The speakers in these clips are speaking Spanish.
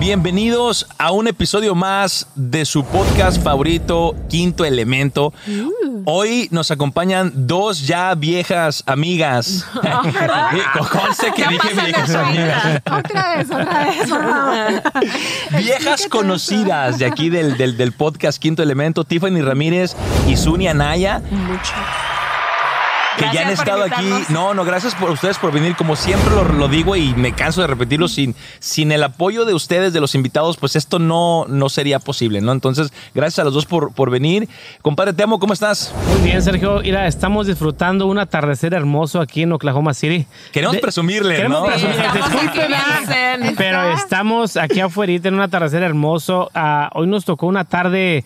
Bienvenidos a un episodio más de su podcast favorito, Quinto Elemento. Hoy nos acompañan dos ya viejas amigas. Conste que Ya dije viejas amigas. Otra vez, otra vez, por favor. Viejas conocidas de aquí del, del, del podcast Quinto Elemento, Tiffany Ramírez y Zuni Anaya. Que ya han estado aquí. No, no, gracias por ustedes por venir. Como siempre lo, lo digo y me canso de repetirlo, sin, sin el apoyo de ustedes, de los invitados, pues esto no, no sería posible, ¿no? Entonces, gracias a los dos por, por venir. Compadre Temo, ¿cómo estás? Muy bien, Sergio. Mira, estamos disfrutando un atardecer hermoso aquí en Oklahoma City. Queremos De- presumirle, Queremos ¿no? presumirle. Disculpen. Pero estamos aquí afuera en un atardecer hermoso. Ah, hoy nos tocó una tarde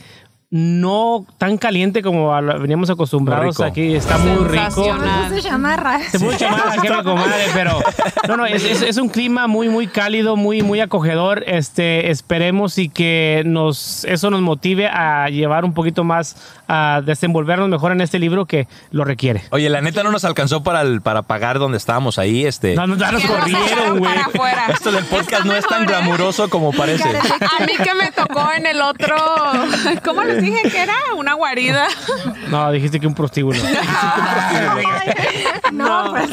no tan caliente como veníamos acostumbrados aquí. Está muy rico. Se llama ra- Se puede llamar comadre, pero no, no, es, es- es un clima muy, muy cálido, muy, muy acogedor. Este, esperemos y que nos, eso nos motive a llevar un poquito más, a desenvolvernos mejor en este libro que lo requiere. Oye, la neta no nos alcanzó para, el- para pagar donde estábamos ahí. Este. No, no, ya nos corrieron, güey. Esto del podcast Está no es tan mejor, ¿eh? glamuroso como parece. A mí que me tocó en el otro. ¿Cómo les dije que era? Una guarida. No, dijiste que un prostíbulo. No, pues.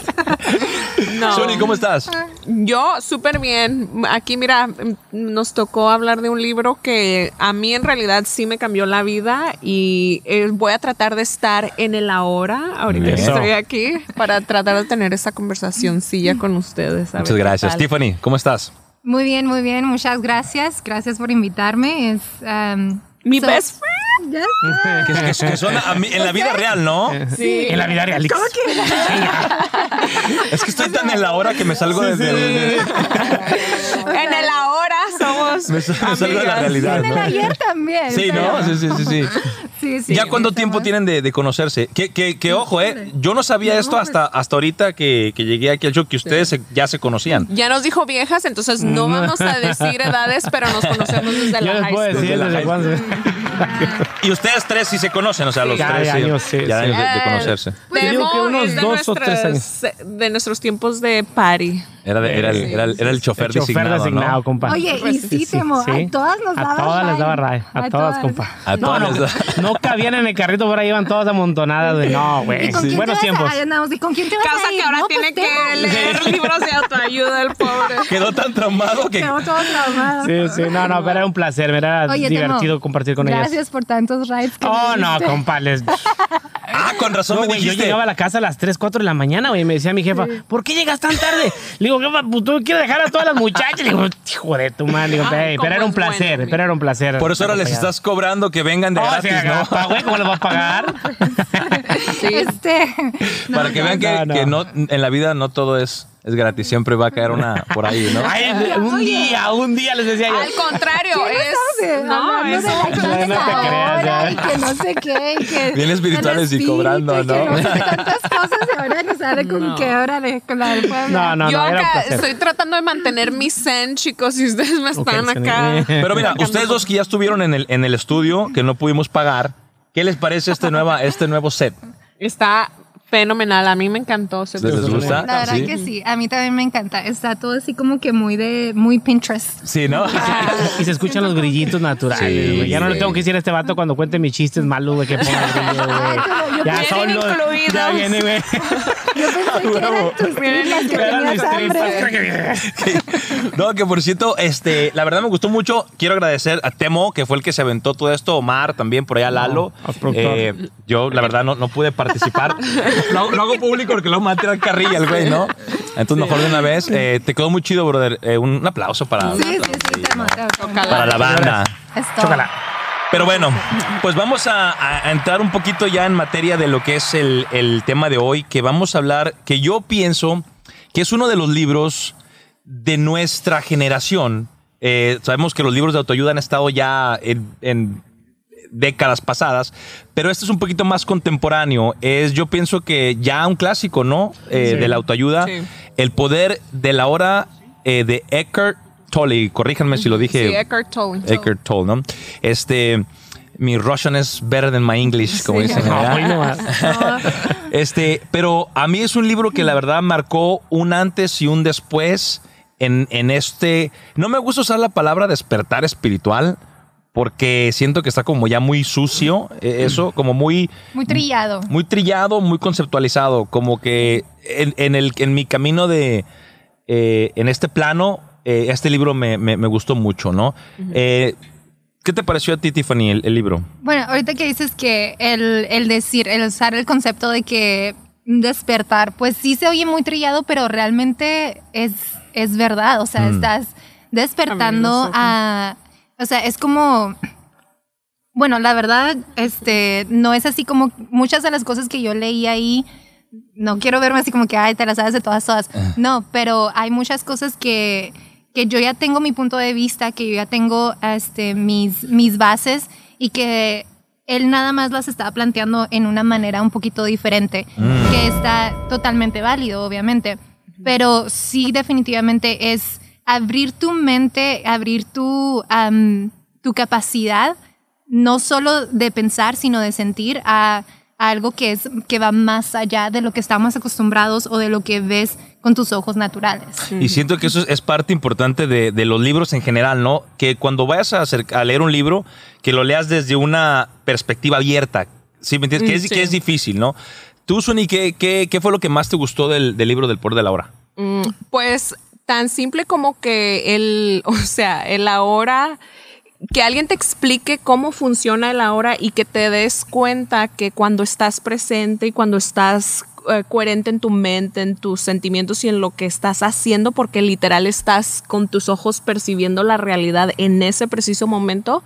No. Zuni, ¿cómo estás? Yo súper bien. Aquí, mira, nos tocó hablar de un libro que a mí en realidad sí me cambió la vida y eh, voy a tratar de estar en el ahora, ahorita que estoy aquí, para tratar de tener esa conversacioncilla con ustedes. Muchas gracias. Tiffany, ¿cómo estás? Muy bien, muy bien. Muchas gracias. Gracias por invitarme. Es, um, Mi so- best friend. Que, que- a mí- en la vida real, ¿no? Sí. En la vida real. ¿Cómo que? Es que estoy tan en la hora que me salgo de, de- de- En el ahora somos. me, sal- me salgo de la realidad, En el ¿no? ayer también. Sí, pero- ¿no? Sí, sí, sí, sí. Sí, sí. ¿Ya cuánto tiempo tienen de, de conocerse? Que, que, que ojo, ¿eh? Yo no sabía esto hasta, hasta ahorita que, que llegué aquí al show, que ustedes se- ya se conocían. Ya nos dijo viejas, entonces no vamos a decir edades, pero nos conocemos desde Yo la high school. decir Desde la desde high. Y ustedes tres sí se conocen, o sea, los Ya tres. años, sí, ya de sí. años de, de Eh, conocerse. Yo digo que unos dos o tres nuestras- De nuestros tiempos de party. Era, era, el, era, el, era el chofer, El chofer designado, designado, ¿no? compa. Oye, y sí, Temo, sí. a todas nos A daba todas les daba ride. A, A todas, todas. compa. A no, todas no, no cabían en el carrito, por ahí iban todas amontonadas. De, no, güey. ¿Y con quién Buenos tiempos. A, ¿y con quién te vas Causa a ir? que ahora No, pues, tiene Temo. que leer libros de autoayuda, el pobre. Quedó tan traumado que... Quedó todo traumado. Sí, sí, no, no, pero era un placer, era Oye, Temo, divertido compartir con ellas. Gracias por tantos rides que Oh, no, compa, les... Ah, con razón me güey, yo dijiste. llegaba a la casa a las 3, 4 de la mañana, güey, y me decía mi jefa, ¿por qué llegas tan tarde? Le digo, pues tú quieres dejar a todas las muchachas. Le digo, hijo de tu madre. Digo, Ay, "Ey, cómo pero era un bueno, placer, güey. pero era un placer. Por eso ahora les estás cobrando que vengan de Oh, gratis, sí, ¿no? güey, ¿cómo les va a pagar? Este. no, Para que no, vean que, no, no. que no, en la vida no todo es, es gratis. Siempre va a caer una por ahí, ¿no? Ay, un día, un día les decía yo. Al contrario, ¿Qué es. No No, hablando es de la clase No te creas, ahora ya. y que no sé qué y que Bien espirituales y cobrando, y ¿no? que sé tantas cosas y ahora sale con No. que órale con la del pueblo No, no, Yo no, acá estoy tratando de mantener mi zen, chicos, y ustedes me están Ok, acá. Pero mira, ustedes dos que ya estuvieron en el, en el estudio, que no pudimos pagar, ¿qué les parece este, nueva, este nuevo set? Está fenomenal, a mí me encantó. se ¿Les gusta? la verdad ¿Sí? que sí a mí también me encanta está todo así como que muy de muy Pinterest Sí, ¿no? Y se escuchan los grillitos naturales, Sí, güey. Ya no le tengo que decir a este vato cuando cuente mis chistes malos, güey, que ponga grillo, güey. Ya solo. Ya viene, güey. yo pensé que eran tus tripas que Eran mis tenías tripas. hambre No, que por cierto, este, la verdad me gustó mucho. Quiero agradecer a Temo, que fue el que se aventó todo esto, Omar, también por allá Lalo. Eh, yo, la verdad, no, no pude participar. Lo, lo hago público porque luego me va a tirar carrilla el güey, ¿no? Entonces, mejor de una vez. Eh, te quedó muy chido, brother. Eh, un, un aplauso para, sí sí sí para la banda. Chócala. Pero bueno, pues vamos a, a- a entrar un poquito ya en materia de lo que es el, el tema de hoy, que vamos a hablar, que yo pienso que es uno de los libros de nuestra generación. Eh, sabemos que los libros de autoayuda han estado ya en, en décadas pasadas, pero este es un poquito más contemporáneo. Es, yo pienso que ya un clásico, ¿no? Eh, Sí. De la autoayuda. Sí. El poder de la hora eh, de Eckhart Tolle. Corríjanme si lo dije. Sí, Eckhart Tolle. Eckhart Tolle, ¿no? Este, mi Russian es better than my English, como Sí. dicen. No. Este, pero a mí es un libro que la verdad marcó un antes y un después en, en este... No me gusta usar la palabra despertar espiritual porque siento que está como ya muy sucio, eh, eso, como muy... Muy trillado. Muy trillado, muy conceptualizado, como que en, en el, en mi camino de... eh, en este plano, eh, este libro me, me- me gustó mucho, ¿no? Eh, ¿Qué te pareció a ti, Tiffany, el, el libro? Bueno, ahorita que dices que el, el decir, el usar el concepto de que despertar, pues sí se oye muy trillado, pero realmente es, es verdad. O sea, Mm. estás despertando a. O sea, es como. Bueno, la verdad, este, no es así como muchas de las cosas que yo leí ahí. No quiero verme así como que, ay, te las sabes de todas, todas. No, pero hay muchas cosas que, que yo ya tengo mi punto de vista, que yo ya tengo este, mis, mis bases y que él nada más las está planteando en una manera un poquito diferente, que está totalmente válido, obviamente. Pero sí, definitivamente es abrir tu mente, abrir tu, tu capacidad, no solo de pensar, sino de sentir a, a algo que, es, que va más allá de lo que estamos acostumbrados o de lo que ves con tus ojos naturales. Y siento que eso es, parte importante de, de los libros en general, ¿no? Que cuando vayas a, acer- a leer un libro, que lo leas desde una perspectiva abierta. ¿Sí me entiendes? Que, es, Mm, sí. que es difícil, ¿no? Tú, Suni, ¿qué, qué, qué fue lo que más te gustó del, del libro del poder de la hora? Mm, Pues tan simple como que el, o sea, el ahora, que alguien te explique cómo funciona el ahora y que te des cuenta que cuando estás presente y cuando estás eh, coherente en tu mente, en tus sentimientos y en lo que estás haciendo, porque literal estás con tus ojos percibiendo la realidad en ese preciso momento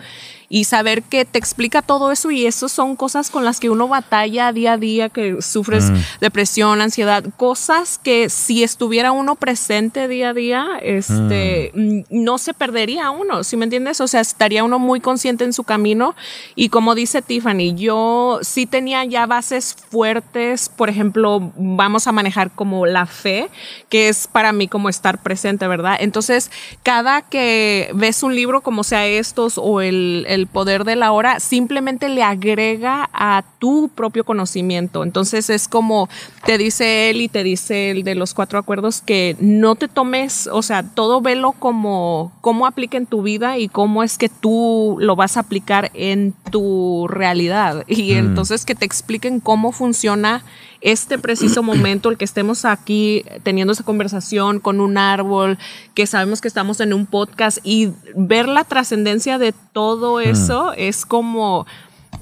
y saber que te explica todo eso y eso son cosas con las que uno batalla día a día, que sufres depresión, ansiedad, cosas que si estuviera uno presente día a día, este, mm, no se perdería uno, ¿sí me entiendes? O sea, estaría uno muy consciente en su camino y como dice Tiffany, yo sí tenía ya bases fuertes, por ejemplo, vamos a manejar como la fe, que es para mí como estar presente, ¿verdad? Entonces, cada que ves un libro como sea estos o el, el poder de la hora, simplemente le agrega a tu propio conocimiento. Entonces, es como te dice él y te dice el de los cuatro acuerdos que no te tomes, o sea, todo velo como cómo aplica en tu vida y cómo es que tú lo vas a aplicar en tu realidad. Y entonces que te expliquen cómo funciona este preciso momento, el que estemos aquí teniendo esa conversación con un árbol, que sabemos que estamos en un podcast y ver la trascendencia de todo eso es como,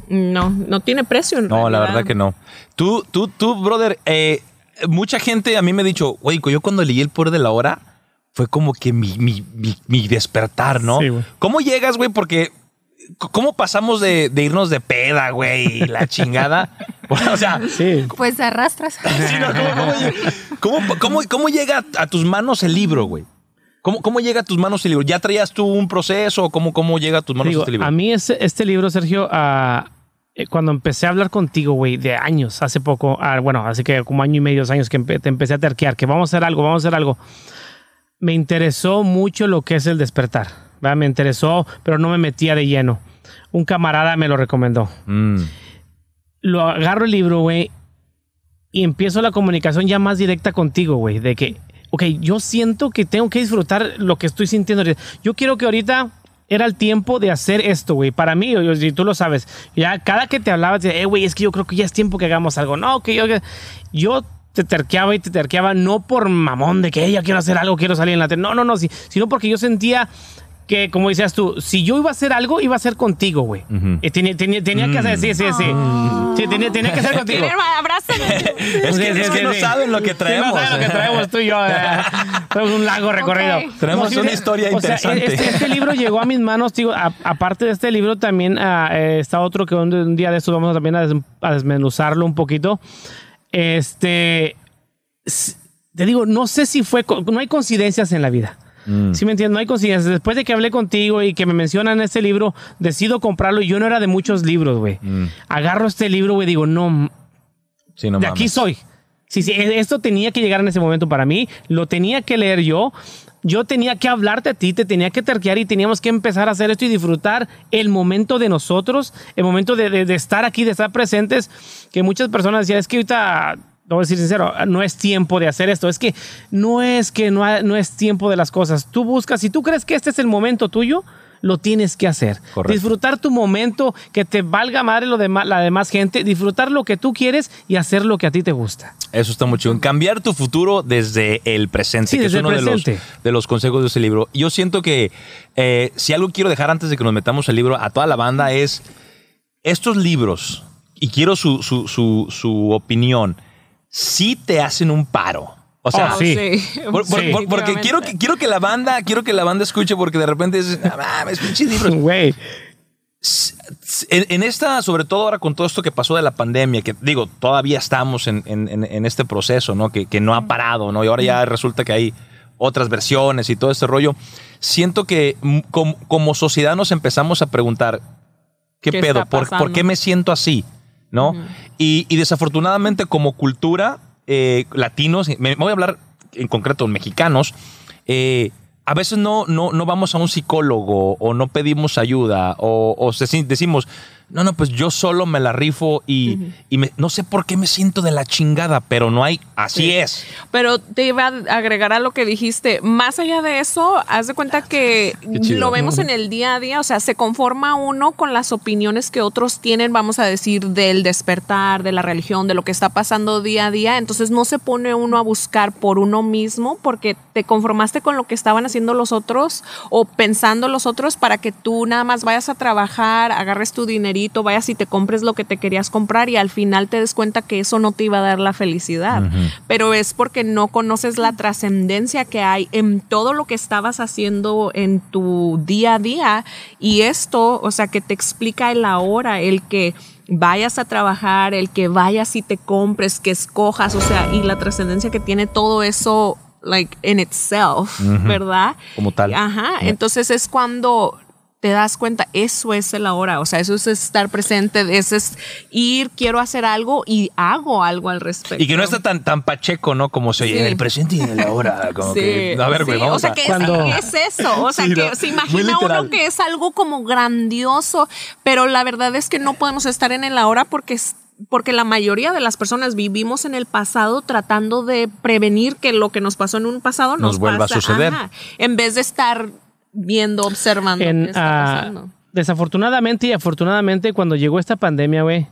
no, no tiene precio. en No, la verdad que no. Tú, tú, tú, brother, eh, mucha gente a mí me ha dicho, güey, yo cuando leí El Poder de la Hora, fue como que mi, mi, mi, mi despertar, ¿no? Sí, güey. ¿Cómo llegas, güey? Porque, ¿cómo pasamos de, de irnos de peda, güey, la chingada? o sea, Sí. Pues arrastras. sí, no, ¿cómo, cómo llega- cómo- cómo- cómo llega a tus manos el libro, güey? ¿Cómo, ¿Cómo llega a tus manos el libro? ¿Ya traías tú un proceso? ¿Cómo, cómo llega a tus manos Digo, este libro? a mí este, este libro, Sergio, eh, cuando empecé a hablar contigo, güey, de años, hace poco, ah, bueno, así que como año y medio, dos años que empe- te empecé a terquear, que vamos a hacer algo, vamos a hacer algo. Me interesó mucho lo que es el despertar, ¿verdad? Me interesó, pero no me metía de lleno. Un camarada me lo recomendó. Mm. Lo agarro el libro, güey, y empiezo la comunicación ya más directa contigo, güey, de que, ok, yo siento que tengo que disfrutar lo que estoy sintiendo. ahorita. Yo quiero que ahorita era el tiempo de hacer esto, güey. Para mí, y tú lo sabes, ya cada que te hablabas, de, eh, güey, es que yo creo que ya es tiempo que hagamos algo. No, que yo, yo te terqueaba y te terqueaba no por mamón de que "Eh, ya quiero hacer algo, quiero salir en la tele. No, no, no, sino porque yo sentía que, como decías tú, si yo iba a hacer algo, iba a ser contigo, güey. Ujú. Y tenía, tenía, tenía que hacer, sí, sí, sí. Sí, tenía, tenía que ser contigo. Es que, Sí, es sí, que sí, no sí. saben lo que Sí, traemos. no saben lo que traemos tú y yo. eh. Tenemos un largo recorrido. Ok. Tenemos sí, una sí. historia O sea, interesante. este, este libro llegó a mis manos, digo, aparte de este libro también ah, eh, está otro que un, un día de estos vamos a también a, des- a desmenuzarlo un poquito. Este, te digo, no sé si fue, no hay coincidencias en la vida. Mm. Sí me entiendes, no hay coincidencias. Después de que hablé contigo y que me mencionan este libro, decido comprarlo y yo no era de muchos libros, güey. Mm. Agarro este libro, güey, digo, no, Sí, no de mames. aquí soy. Sí, sí, e- esto tenía que llegar en ese momento para mí, lo tenía que leer yo, yo tenía que hablarte a ti, te tenía que terquear y teníamos que empezar a hacer esto y disfrutar el momento de nosotros, el momento de, de- de estar aquí, de estar presentes, que muchas personas decían, es que ahorita te voy a decir sincero, no es tiempo de hacer esto. Es que no es que no, ha- no es tiempo de las cosas. Tú buscas, si tú crees que este es el momento tuyo, lo tienes que hacer. Correcto. Disfrutar tu momento, que te valga madre lo demás, la demás gente, disfrutar lo que tú quieres y hacer lo que a ti te gusta. Eso está muy chido. Cambiar tu futuro desde el presente, Sí, que desde es uno el de los, de consejos de ese libro. Yo siento que eh, si algo quiero dejar antes de que nos metamos al libro a toda la banda es estos libros, y quiero su, su, su, su opinión, sí te hacen un paro. O sea, Oh, sí. por- por- Sí. por- porque quiero que, quiero que la banda, quiero que la banda escuche porque de repente es, ah, mames, pinches libros. Güey. En, en esta, sobre todo ahora con todo esto que pasó de la pandemia, que digo, todavía estamos en, en- este proceso, ¿no? Que, que no ha parado, ¿no? Y ahora ya resulta que hay otras versiones y todo este rollo. Siento que mm, com- como sociedad nos empezamos a preguntar, ¿qué, ¿Qué pedo? ¿Por, qué me siento así? ¿No? Y, y desafortunadamente como cultura, eh, latinos, me, voy a hablar en concreto mexicanos, eh, a veces no, no, no vamos a un psicólogo o no pedimos ayuda o, decimos, no, no, pues yo solo me la rifo y, y me- no sé por qué me siento de la chingada, pero no hay, así es. Pero te iba a agregar a lo que dijiste. Más allá de eso, haz de cuenta que lo vemos en el día a día. O sea, se conforma uno con las opiniones que otros tienen, vamos a decir, del despertar, de la religión, de lo que está pasando día a día. Entonces no se pone uno a buscar por uno mismo porque te conformaste con lo que estaban haciendo los otros o pensando los otros para que tú nada más vayas a trabajar, agarres tu dinerito, vayas y te compres lo que te querías comprar y al final te des cuenta que eso no te iba a dar la felicidad. Pero es porque no conoces la trascendencia que hay en todo lo que estabas haciendo en tu día a día y esto, o sea, que te explica el ahora, el que vayas a trabajar, el que vayas y te compres, que escojas, o sea, y la trascendencia que tiene todo eso like in itself, ¿verdad? Como tal. Ajá, Yeah. entonces es cuando te das cuenta, eso es el ahora, o sea, eso es estar presente, eso es ir, quiero hacer algo y hago algo al respecto. Y que no está tan, tan pacheco, ¿no? Como se oye Sí. en el presente y en el ahora. Como Sí, que, a ver, güey, sí, vamos o sea, a... que es- Cuando- es, eso, o sea, Sí, que no, se imagina uno que es algo como grandioso, pero la verdad es que no podemos estar en el ahora porque es- porque la mayoría de las personas vivimos en el pasado tratando de prevenir que lo que nos pasó en un pasado nos, Nos vuelva a suceder. Ajá, en vez de estar viendo, observando En, qué está ah, pasando. desafortunadamente y afortunadamente, cuando llegó esta pandemia, güey,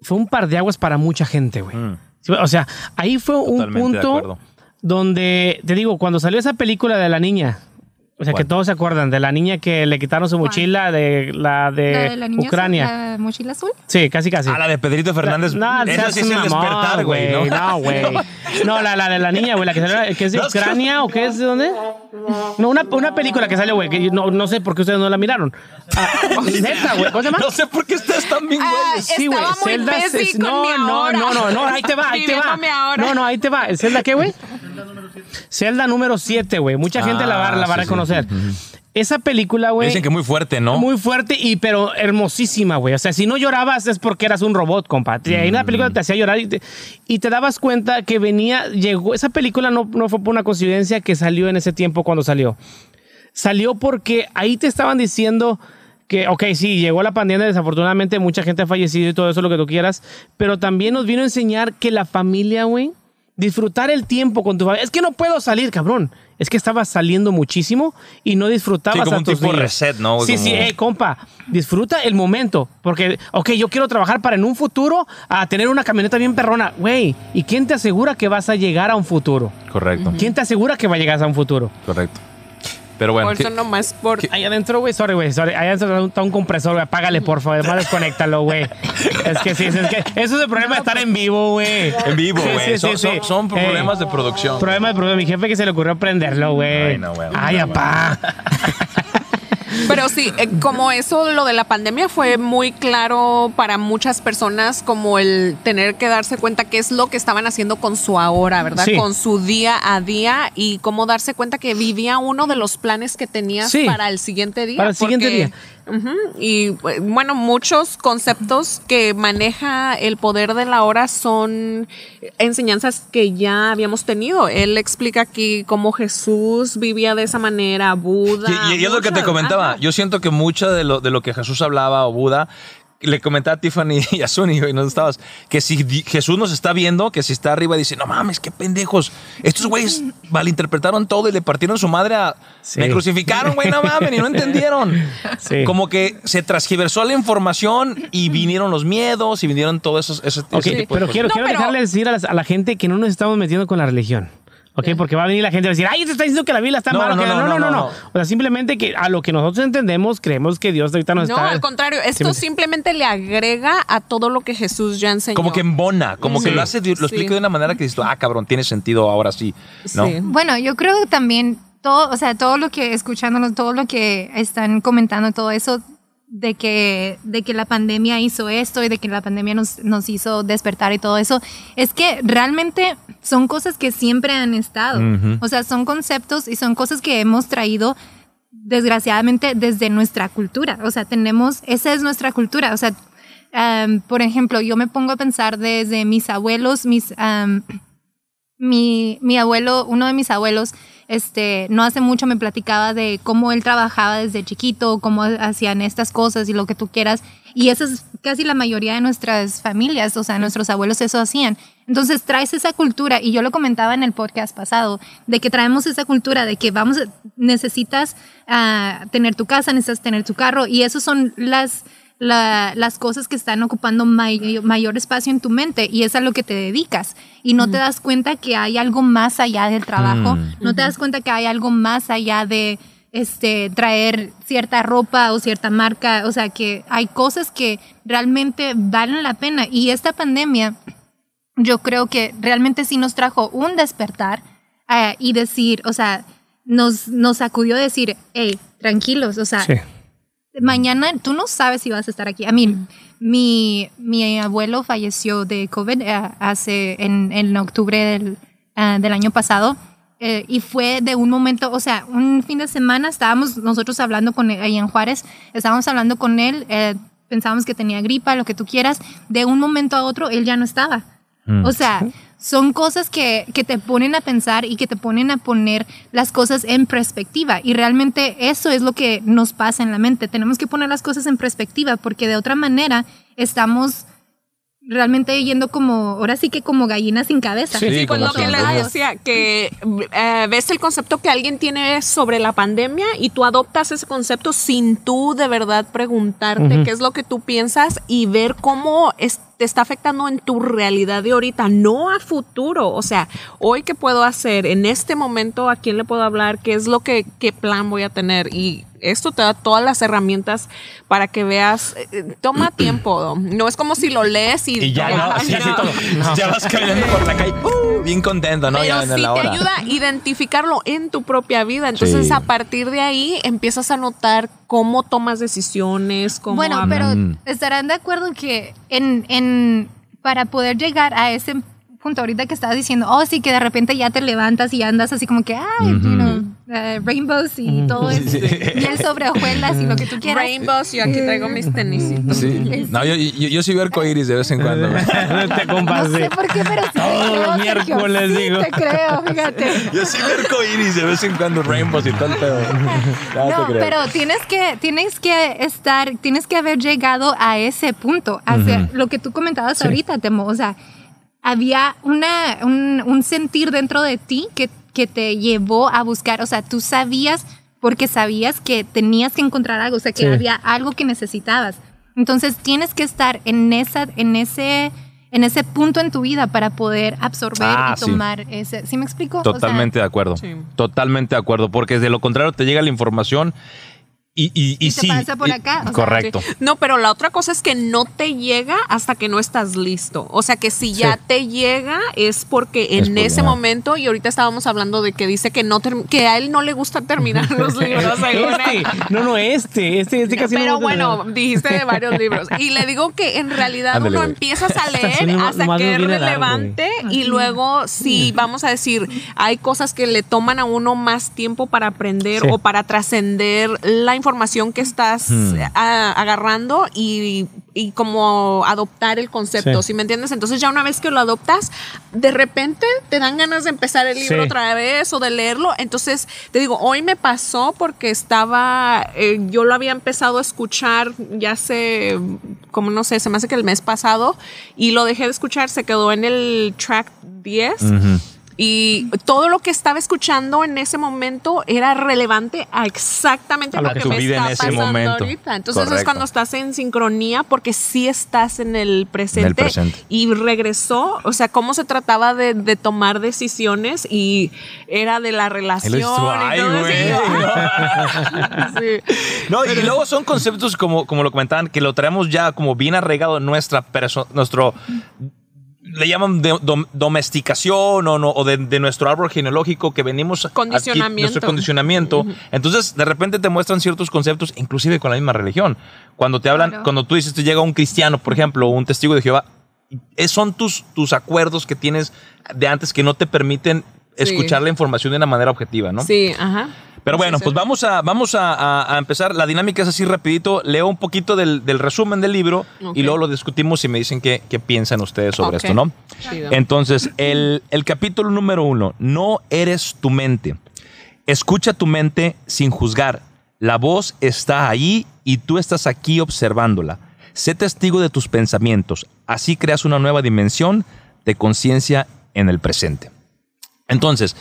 fue un par de aguas para mucha gente, güey. Mm. O sea, ahí fue un Totalmente punto donde, te digo, cuando salió esa película de la niña, o sea, que todos se acuerdan de la niña que le quitaron su ¿Cuál? mochila de la de, ¿La de la niña azul, Ucrania. ¿La mochila azul? Sí, casi casi. Ah, la de Pedrito Fernández. No, Esa seas sí es el despertar, güey, ¿no? No, güey. No, la, la de la niña, güey, la que salió, que es de Ucrania o que es de dónde? No, una, una película que salió, güey, que no, no sé por qué ustedes no la miraron. Ah, neta, güey, ¿cómo se llama? No sé por qué ustedes están bien Ah, güeyes. Sí, güey, Zelda es- no, no, no, no, no, ahí te va, ahí te va. No, no, ahí te va. ¿Zelda qué, güey? Zelda número 7, güey. Mucha gente la va, Ah, la va a sí, sí. reconocer. Esa película, güey. Dicen que muy fuerte, ¿no? Muy fuerte y pero hermosísima, güey. O sea, si no llorabas es porque eras un robot, compa. Y ahí una película te hacía llorar y te, y te dabas cuenta que venía, llegó, esa película no, no fue por una coincidencia que salió en ese tiempo cuando salió. Salió porque ahí te estaban diciendo que, ok, sí, llegó la pandemia, desafortunadamente mucha gente ha fallecido y todo eso, lo que tú quieras, pero también nos vino a enseñar que la familia, güey, disfrutar el tiempo con tu familia. Es que no puedo salir, cabrón. Es que estabas saliendo muchísimo y no disfrutabas Sí, como a un tus tipo reset, ¿no? Sí, Como- sí, eh, compa, disfruta el momento. Porque, ok, yo quiero trabajar para en un futuro a tener una camioneta bien perrona. Güey, ¿y quién te asegura que vas a llegar a un futuro? Correcto, ¿Quién te asegura que va a llegar a un futuro? correcto. Pero bueno, Por eso ¿qué- nomás por... Ahí adentro, güey, sorry, güey, sorry. Ahí adentro está un compresor, güey. Apágale, por favor. Además, desconéctalo, güey. Es que sí, es que eso es el problema de estar en vivo, güey. en vivo, güey. sí, son, sí, son- sí. son problemas Eh, de producción. Problema de problema. Mi jefe que se le ocurrió prenderlo, güey. Ay, no, güey. Ay, apá. Pero sí, eh, como eso, lo de la pandemia fue muy claro para muchas personas, como el tener que darse cuenta qué es lo que estaban haciendo con su ahora, ¿verdad? Sí. Con su día a día y cómo darse cuenta que vivía uno de los planes que tenías Sí. para el siguiente día. Para el siguiente día. Y eh, bueno, muchos conceptos que maneja el poder de la hora son enseñanzas que ya habíamos tenido. Él explica aquí cómo Jesús vivía de esa manera, Buda. Y, y- y es lo que te comentaba. Yo siento que mucho de lo, de lo que Jesús hablaba o Buda le comentaba a Tiffany y a Sony, y no estabas, que si Jesús nos está viendo, que si está arriba, dice, no mames, qué pendejos. Estos güeyes malinterpretaron todo y le partieron su madre a... Sí. Me crucificaron, güey, no mames, y no entendieron. Sí. Como que se transgiversó la información y vinieron los miedos y vinieron todo eso. ese- ese Ok, tipo de pero cosas. quiero, No, quiero pero- dejarle decir a la gente que no nos estamos metiendo con la religión. ¿Ok? Porque va a venir la gente a decir, ay, te está diciendo que la Biblia está No, mal. no, no, no, no, no, no, no. O sea, simplemente que a lo que nosotros entendemos, creemos que Dios ahorita nos No, está. al contrario, esto simplemente le agrega a todo lo que Jesús ya enseñó. Como que embona, como que lo hace, lo Sí. explica de una manera que dices, ah, cabrón, tiene sentido ahora sí. ¿no? Sí. Bueno, yo creo que también todo, o sea, todo lo que escuchándonos, todo lo que están comentando, todo eso de que, de que la pandemia hizo esto y de que la pandemia nos, nos hizo despertar y todo eso, es que realmente son cosas que siempre han estado. Ujú. O sea, son conceptos y son cosas que hemos traído desgraciadamente desde nuestra cultura. O sea, tenemos, esa es nuestra cultura. O sea, por ejemplo, yo me pongo a pensar desde mis abuelos, mis... mi, mi abuelo, uno de mis abuelos, este, no hace mucho me platicaba de cómo él trabajaba desde chiquito, cómo hacían estas cosas y lo que tú quieras. Y esa es casi la mayoría de nuestras familias, o sea, nuestros abuelos eso hacían. Entonces traes esa cultura, y yo lo comentaba en el podcast pasado, de que traemos esa cultura de que vamos, necesitas ah, tener tu casa, necesitas tener tu carro, y eso son las, la- las cosas que están ocupando may- mayor espacio en tu mente y es a lo que te dedicas. Y no te das cuenta que hay algo más allá del trabajo, Mm. no te das cuenta que hay algo más allá de este, traer cierta ropa o cierta marca, o sea, que hay cosas que realmente valen la pena. Y esta pandemia, yo creo que realmente sí nos trajo un despertar eh, y decir, o sea, nos, nos sacudió decir, hey, tranquilos, o sea, Sí. Mañana tú no sabes si vas a estar aquí. A mí, mi, mi abuelo falleció de COVID eh, hace en, en octubre del, ah, del año pasado. eh, y fue de un momento, o sea, un fin de semana estábamos nosotros hablando con él ahí en Juárez, estábamos hablando con él, eh, pensábamos que tenía gripa, lo que tú quieras, de un momento a otro él ya no estaba. Mm. O sea, son cosas que, que te ponen a pensar y que te ponen a poner las cosas en perspectiva. Y realmente eso es lo que nos pasa en la mente. Tenemos que poner las cosas en perspectiva porque de otra manera estamos realmente yendo como, ahora sí que como gallinas sin cabeza. Sí, Sí, pues lo que les decía, que eh, ves el concepto que alguien tiene sobre la pandemia y tú adoptas ese concepto sin tú de verdad preguntarte qué es lo que tú piensas y ver cómo es- te está afectando en tu realidad de ahorita, no a futuro. O sea, hoy qué puedo hacer, en este momento a quién le puedo hablar, qué es lo que, qué plan voy a tener y esto te da todas las herramientas para que veas, eh, eh, toma tiempo, no es como si lo lees y, Y ya, no, sí, ya. sí, todo. Ya vas caminando por la calle, uh, bien contento, ¿no? Pero ya en sí la te hora. ayuda a identificarlo en tu propia vida. Entonces, Sí. a partir de ahí, empiezas a notar cómo tomas decisiones, cómo Bueno, pero Mm. estarán de acuerdo que en, en, para poder llegar a ese punto ahorita que estabas diciendo, oh, sí, que de repente ya te levantas y andas así como que, ay, you know, eh, rainbows y todo eso, miel sobre hojuelas y lo que tú quieras. Rainbows, yo aquí traigo mis tenisitos. Sí. No, yo, yo, yo sí veo arcoíris de vez en cuando. te compas, No sí. sé por qué, pero sí Todos creo, los Sergio. miércoles, sí digo. te creo, fíjate. Yo sí veo arcoíris de vez en cuando, rainbows y pedo. Ya No, pero tienes que, tienes que estar, tienes que haber llegado a ese punto, hacia lo que tú comentabas ahorita, Temo. O sea, había una, un, un sentir dentro de ti que, que te llevó a buscar, o sea, tú sabías porque sabías que tenías que encontrar algo, o sea, que Sí. había algo que necesitabas. Entonces tienes que estar en esa, en ese, en ese punto en tu vida para poder absorber Ah, y sí. tomar ese. ¿Sí me explico? O sea, Totalmente de acuerdo. Sí. Totalmente de acuerdo. Porque de lo contrario te llega la información y, y, y Y te sí. pasa por y- acá, o sea, correcto. Sí. No, pero la otra cosa es que no te llega hasta que no estás listo. O sea que si ya Sí. te llega es porque Es en por- ese momento, y ahorita estábamos hablando de que dice que no que a él no le gusta terminar los libros. Este, no, no, este, este, este casi Pero no. bueno, dijiste de varios libros. Y le digo que en realidad Ándale, uno güey. empiezas a leer hasta que es dar, relevante y luego si vamos a decir, hay cosas que le toman a uno más tiempo para aprender Sí. o para trascender la información que estás Hmm. a- agarrando y y como adoptar el concepto, Sí. ¿sí me entiendes? Entonces ya una vez que lo adoptas, de repente te dan ganas de empezar el libro Sí. otra vez o de leerlo. Entonces, te digo, hoy me pasó porque estaba, eh, yo lo había empezado a escuchar ya hace, como no sé, se me hace que el mes pasado y lo dejé de escuchar, se quedó en el track 10. Y todo lo que estaba escuchando en ese momento era relevante a exactamente A lo lo que que me vida en está ese pasando momento. ahorita. Entonces es cuando estás en sincronía porque sí estás en el presente. presente. Y regresó, o sea, cómo se trataba de, de tomar decisiones y era de la relación. "Ay, todo güey". así. Sí. No, y luego son conceptos como, como lo comentaban, que lo traemos ya como bien arraigado en nuestra perso- nuestro le llaman de- dom- domesticación o, no, o de, de nuestro árbol genealógico que venimos aquí, Condicionamiento. nuestro condicionamiento. Entonces, de repente te muestran ciertos conceptos, inclusive con la misma religión. Cuando te hablan, Claro. cuando tú dices, te llega un cristiano, por ejemplo, o un testigo de Jehová, eh, son tus, tus acuerdos que tienes de antes que no te permiten Sí. escuchar la información de una manera objetiva, ¿no? Sí, ajá. Pero bueno, pues vamos a, vamos a, a- a empezar. La dinámica es así rapidito. Leo un poquito del, del resumen del libro y luego lo discutimos y me dicen qué, qué piensan ustedes sobre esto, ¿no? Chido. Entonces, el, el capítulo número uno, no eres tu mente. Escucha tu mente sin juzgar. La voz está ahí y tú estás aquí observándola. Sé testigo de tus pensamientos. Así creas una nueva dimensión de conciencia en el presente. Entonces,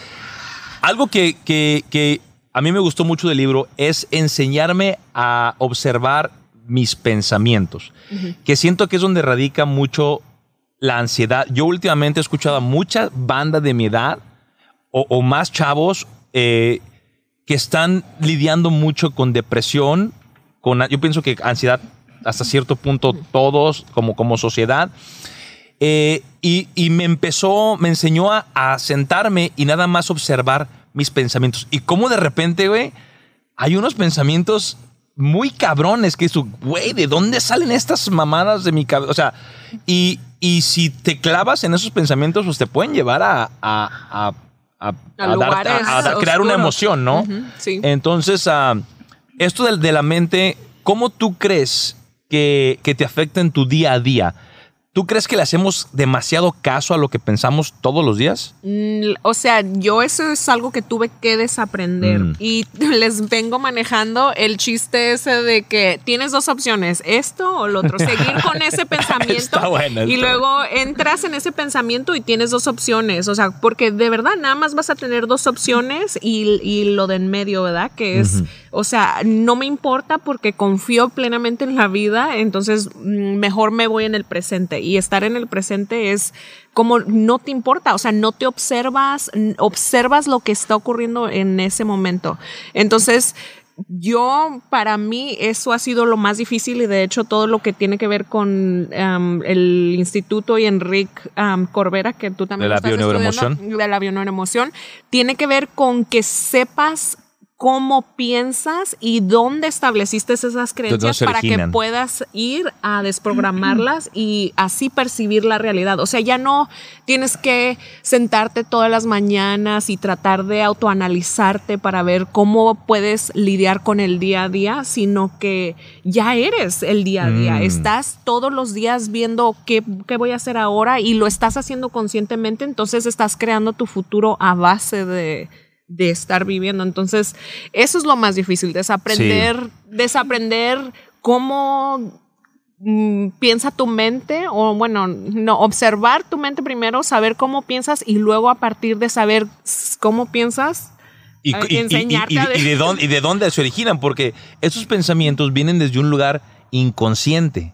algo que, que- que a mí me gustó mucho del libro es enseñarme a observar mis pensamientos, que siento que es donde radica mucho la ansiedad. Yo últimamente he escuchado a mucha banda de mi edad o, o más chavos eh, que están lidiando mucho con depresión, con, yo pienso que ansiedad hasta cierto punto todos como, como sociedad. Eh, y, y me empezó, me enseñó a, a sentarme y nada más observar mis pensamientos. Y cómo de repente, güey, hay unos pensamientos muy cabrones que su, güey, ¿de dónde salen estas mamadas de mi cabeza? O sea, y, y si te clavas en esos pensamientos, pues te pueden llevar a, a, a, dar- crear una emoción, ¿no? Sí. Entonces, ah, esto de, de la mente, ¿cómo tú crees que, que te afecta en tu día a día? ¿Tú crees que le hacemos demasiado caso a lo que pensamos todos los días? Mm, O sea, yo eso es algo que tuve que desaprender Mm. y les vengo manejando el chiste ese de que tienes dos opciones, esto o lo otro, seguir con ese pensamiento Está buena, y está luego entras en ese pensamiento y tienes dos opciones, o sea, porque de verdad nada más vas a tener dos opciones y, y lo de en medio, ¿verdad? Que es, o sea, no me importa porque confío plenamente en la vida, entonces mm, mejor me voy en el presente y estar en el presente es como no te importa, o sea, no te observas, observas lo que está ocurriendo en ese momento. Entonces, yo, para mí, eso ha sido lo más difícil y de hecho todo lo que tiene que ver con um, el instituto y Enrique um, Corbera, que tú también De la bioneuroemoción. de la bioneuroemoción, tiene que ver con que sepas cómo piensas y dónde estableciste esas creencias para que puedas ir a desprogramarlas y así percibir la realidad. O sea, ya no tienes que sentarte todas las mañanas y tratar de autoanalizarte para ver cómo puedes lidiar con el día a día, sino que ya eres el día a día. Mm. Estás todos los días viendo qué, qué voy a hacer ahora y lo estás haciendo conscientemente, entonces estás creando tu futuro a base de de estar viviendo. Entonces, eso es lo más difícil, desaprender, desaprender cómo mm, piensa tu mente, o bueno, no, observar tu mente primero, saber cómo piensas y luego a partir de saber cómo piensas, Y, y- enseñarte y- a y de dónde, y de dónde se originan, porque esos pensamientos vienen desde un lugar inconsciente.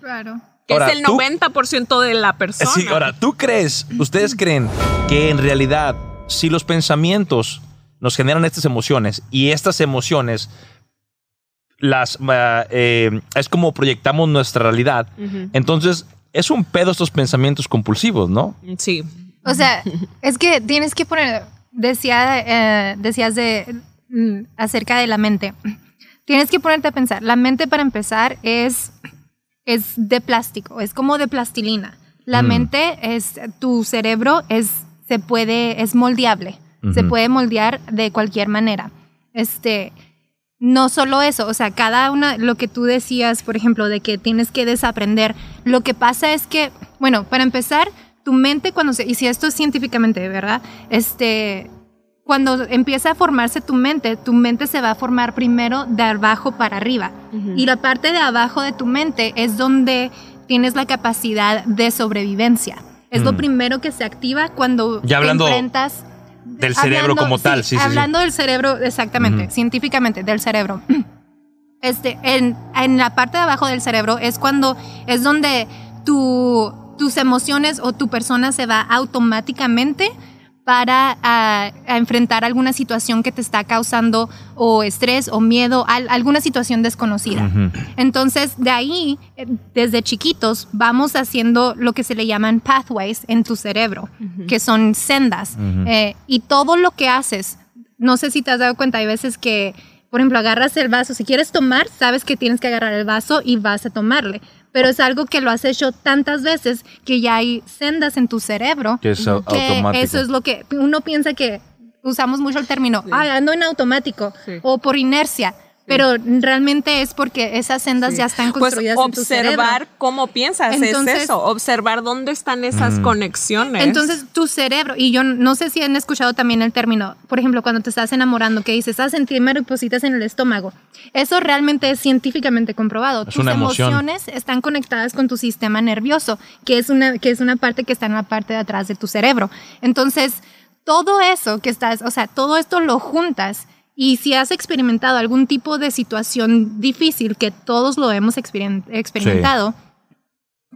Claro. que Ahora, es el tú- 90% de la persona. Sí, ahora, ¿tú crees, ustedes creen que en realidad si los pensamientos nos generan estas emociones y estas emociones las ah, eh, es como proyectamos nuestra realidad, entonces es un pedo estos pensamientos compulsivos, ¿no? Sí. O sea, es que tienes que poner, decía, eh, decías de, mm, acerca de la mente. Tienes que ponerte a pensar. La mente para empezar es, es de plástico, es como de plastilina. La Mm. mente es, tu cerebro es, se puede, es moldeable. Se puede moldear de cualquier manera. Este, no solo eso, o sea, cada una, lo que tú decías, por ejemplo, de que tienes que desaprender, lo que pasa es que, bueno, para empezar, tu mente cuando se, y si esto es científicamente, ¿verdad? Este, cuando empieza a formarse tu mente, tu mente se va a formar primero de abajo para arriba. Y la parte de abajo de tu mente es donde tienes la capacidad de sobrevivencia. Es lo Mm. primero que se activa cuando Ya hablando te enfrentas Del cerebro como tal, sí, sí, sí. Hablando del cerebro, exactamente, científicamente, del cerebro. Este, en, en la parte de abajo del cerebro es cuando, es donde tu, tus emociones o tu persona se va automáticamente para a enfrentar alguna situación que te está causando o estrés o miedo, al- alguna situación desconocida. Entonces, de ahí, eh, desde chiquitos, vamos haciendo lo que se le llaman pathways en tu cerebro, que son sendas. Eh, y todo lo que haces, no sé si te has dado cuenta, hay veces que, por ejemplo, agarras el vaso, si quieres tomar, sabes que tienes que agarrar el vaso y vas a tomarle. Pero es algo que lo has hecho tantas veces que ya hay sendas en tu cerebro. Que es au- que automático. Eso es lo que uno piensa que usamos mucho el término, Sí. "Ay, ando en automático Sí. o por inercia. Pero realmente es porque esas sendas ya están Pues construidas en tu cerebro. observar cómo piensas Entonces- es eso, observar dónde están esas Mm. conexiones. Entonces, tu cerebro, y yo no sé si han escuchado también el término, por ejemplo, cuando te estás enamorando, que dices, ah, sentir maripositas en el estómago. Eso realmente es científicamente comprobado. Es Tus una emoción. emociones están conectadas con tu sistema nervioso, que es, una, que es una parte que está en la parte de atrás de tu cerebro. Entonces, todo eso que estás, o sea, todo esto lo juntas. Y si has experimentado algún tipo de situación difícil, que todos lo hemos experien- experimentado,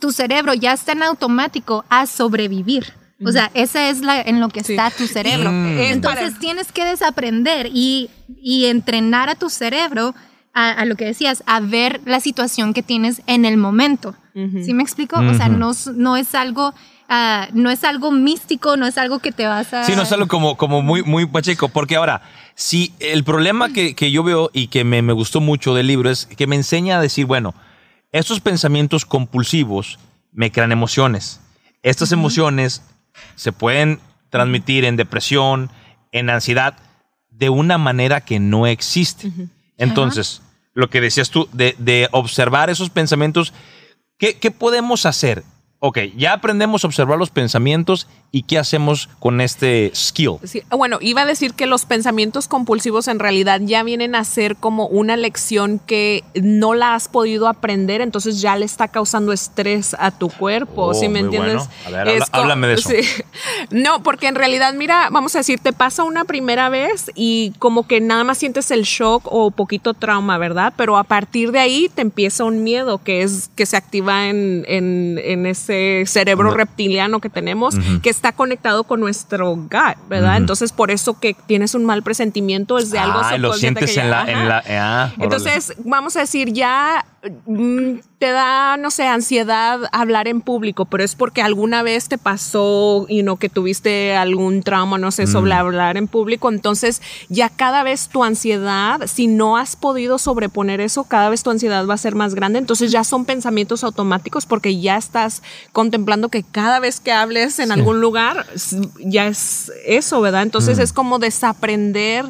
tu cerebro ya está en automático a sobrevivir. O sea, esa es la en lo que Sí. está tu cerebro. Mm. Es Entonces para- tienes que desaprender y, y entrenar a tu cerebro a, a lo que decías, a ver la situación que tienes en el momento. ¿Sí me explico? O sea, no, no es algo, no es algo místico, no es algo que te vas a. Sí, no es algo como, como muy, muy pacheco, porque ahora, si el problema que, que yo veo y que me, me gustó mucho del libro es que me enseña a decir, bueno, estos pensamientos compulsivos me crean emociones. Estas emociones se pueden transmitir en depresión, en ansiedad, de una manera que no existe. Entonces, lo que decías tú, de, de observar esos pensamientos, ¿qué, qué podemos hacer? Ok, ya aprendemos a observar los pensamientos y qué hacemos con este skill. Sí, bueno, iba a decir que los pensamientos compulsivos en realidad ya vienen a ser como una lección que no la has podido aprender, entonces ya le está causando estrés a tu cuerpo, Oh, ¿sí me entiendes? bueno. A ver, háblame de eso. sí. No, porque en realidad, mira, vamos a decir, te pasa una primera vez y como que nada más sientes el shock o poquito trauma, ¿verdad? Pero a partir de ahí te empieza un miedo que es que se activa en, en, en ese cerebro No. reptiliano que tenemos, que está conectado con nuestro gut, ¿verdad? Entonces, por eso que tienes un mal presentimiento es de algo Ah, lo sientes que en ya- la, en ajá. la, ah. Entonces, vamos a decir, ya te da, no sé, ansiedad hablar en público, pero es porque alguna vez te pasó y no que tuviste algún trauma, no sé, sobre Mm. hablar en público. Entonces, ya cada vez tu ansiedad, si no has podido sobreponer eso, cada vez tu ansiedad va a ser más grande. Entonces, ya son pensamientos automáticos porque ya estás contemplando que cada vez que hables en algún lugar, ya es eso, ¿verdad? Entonces, Mm. es como desaprender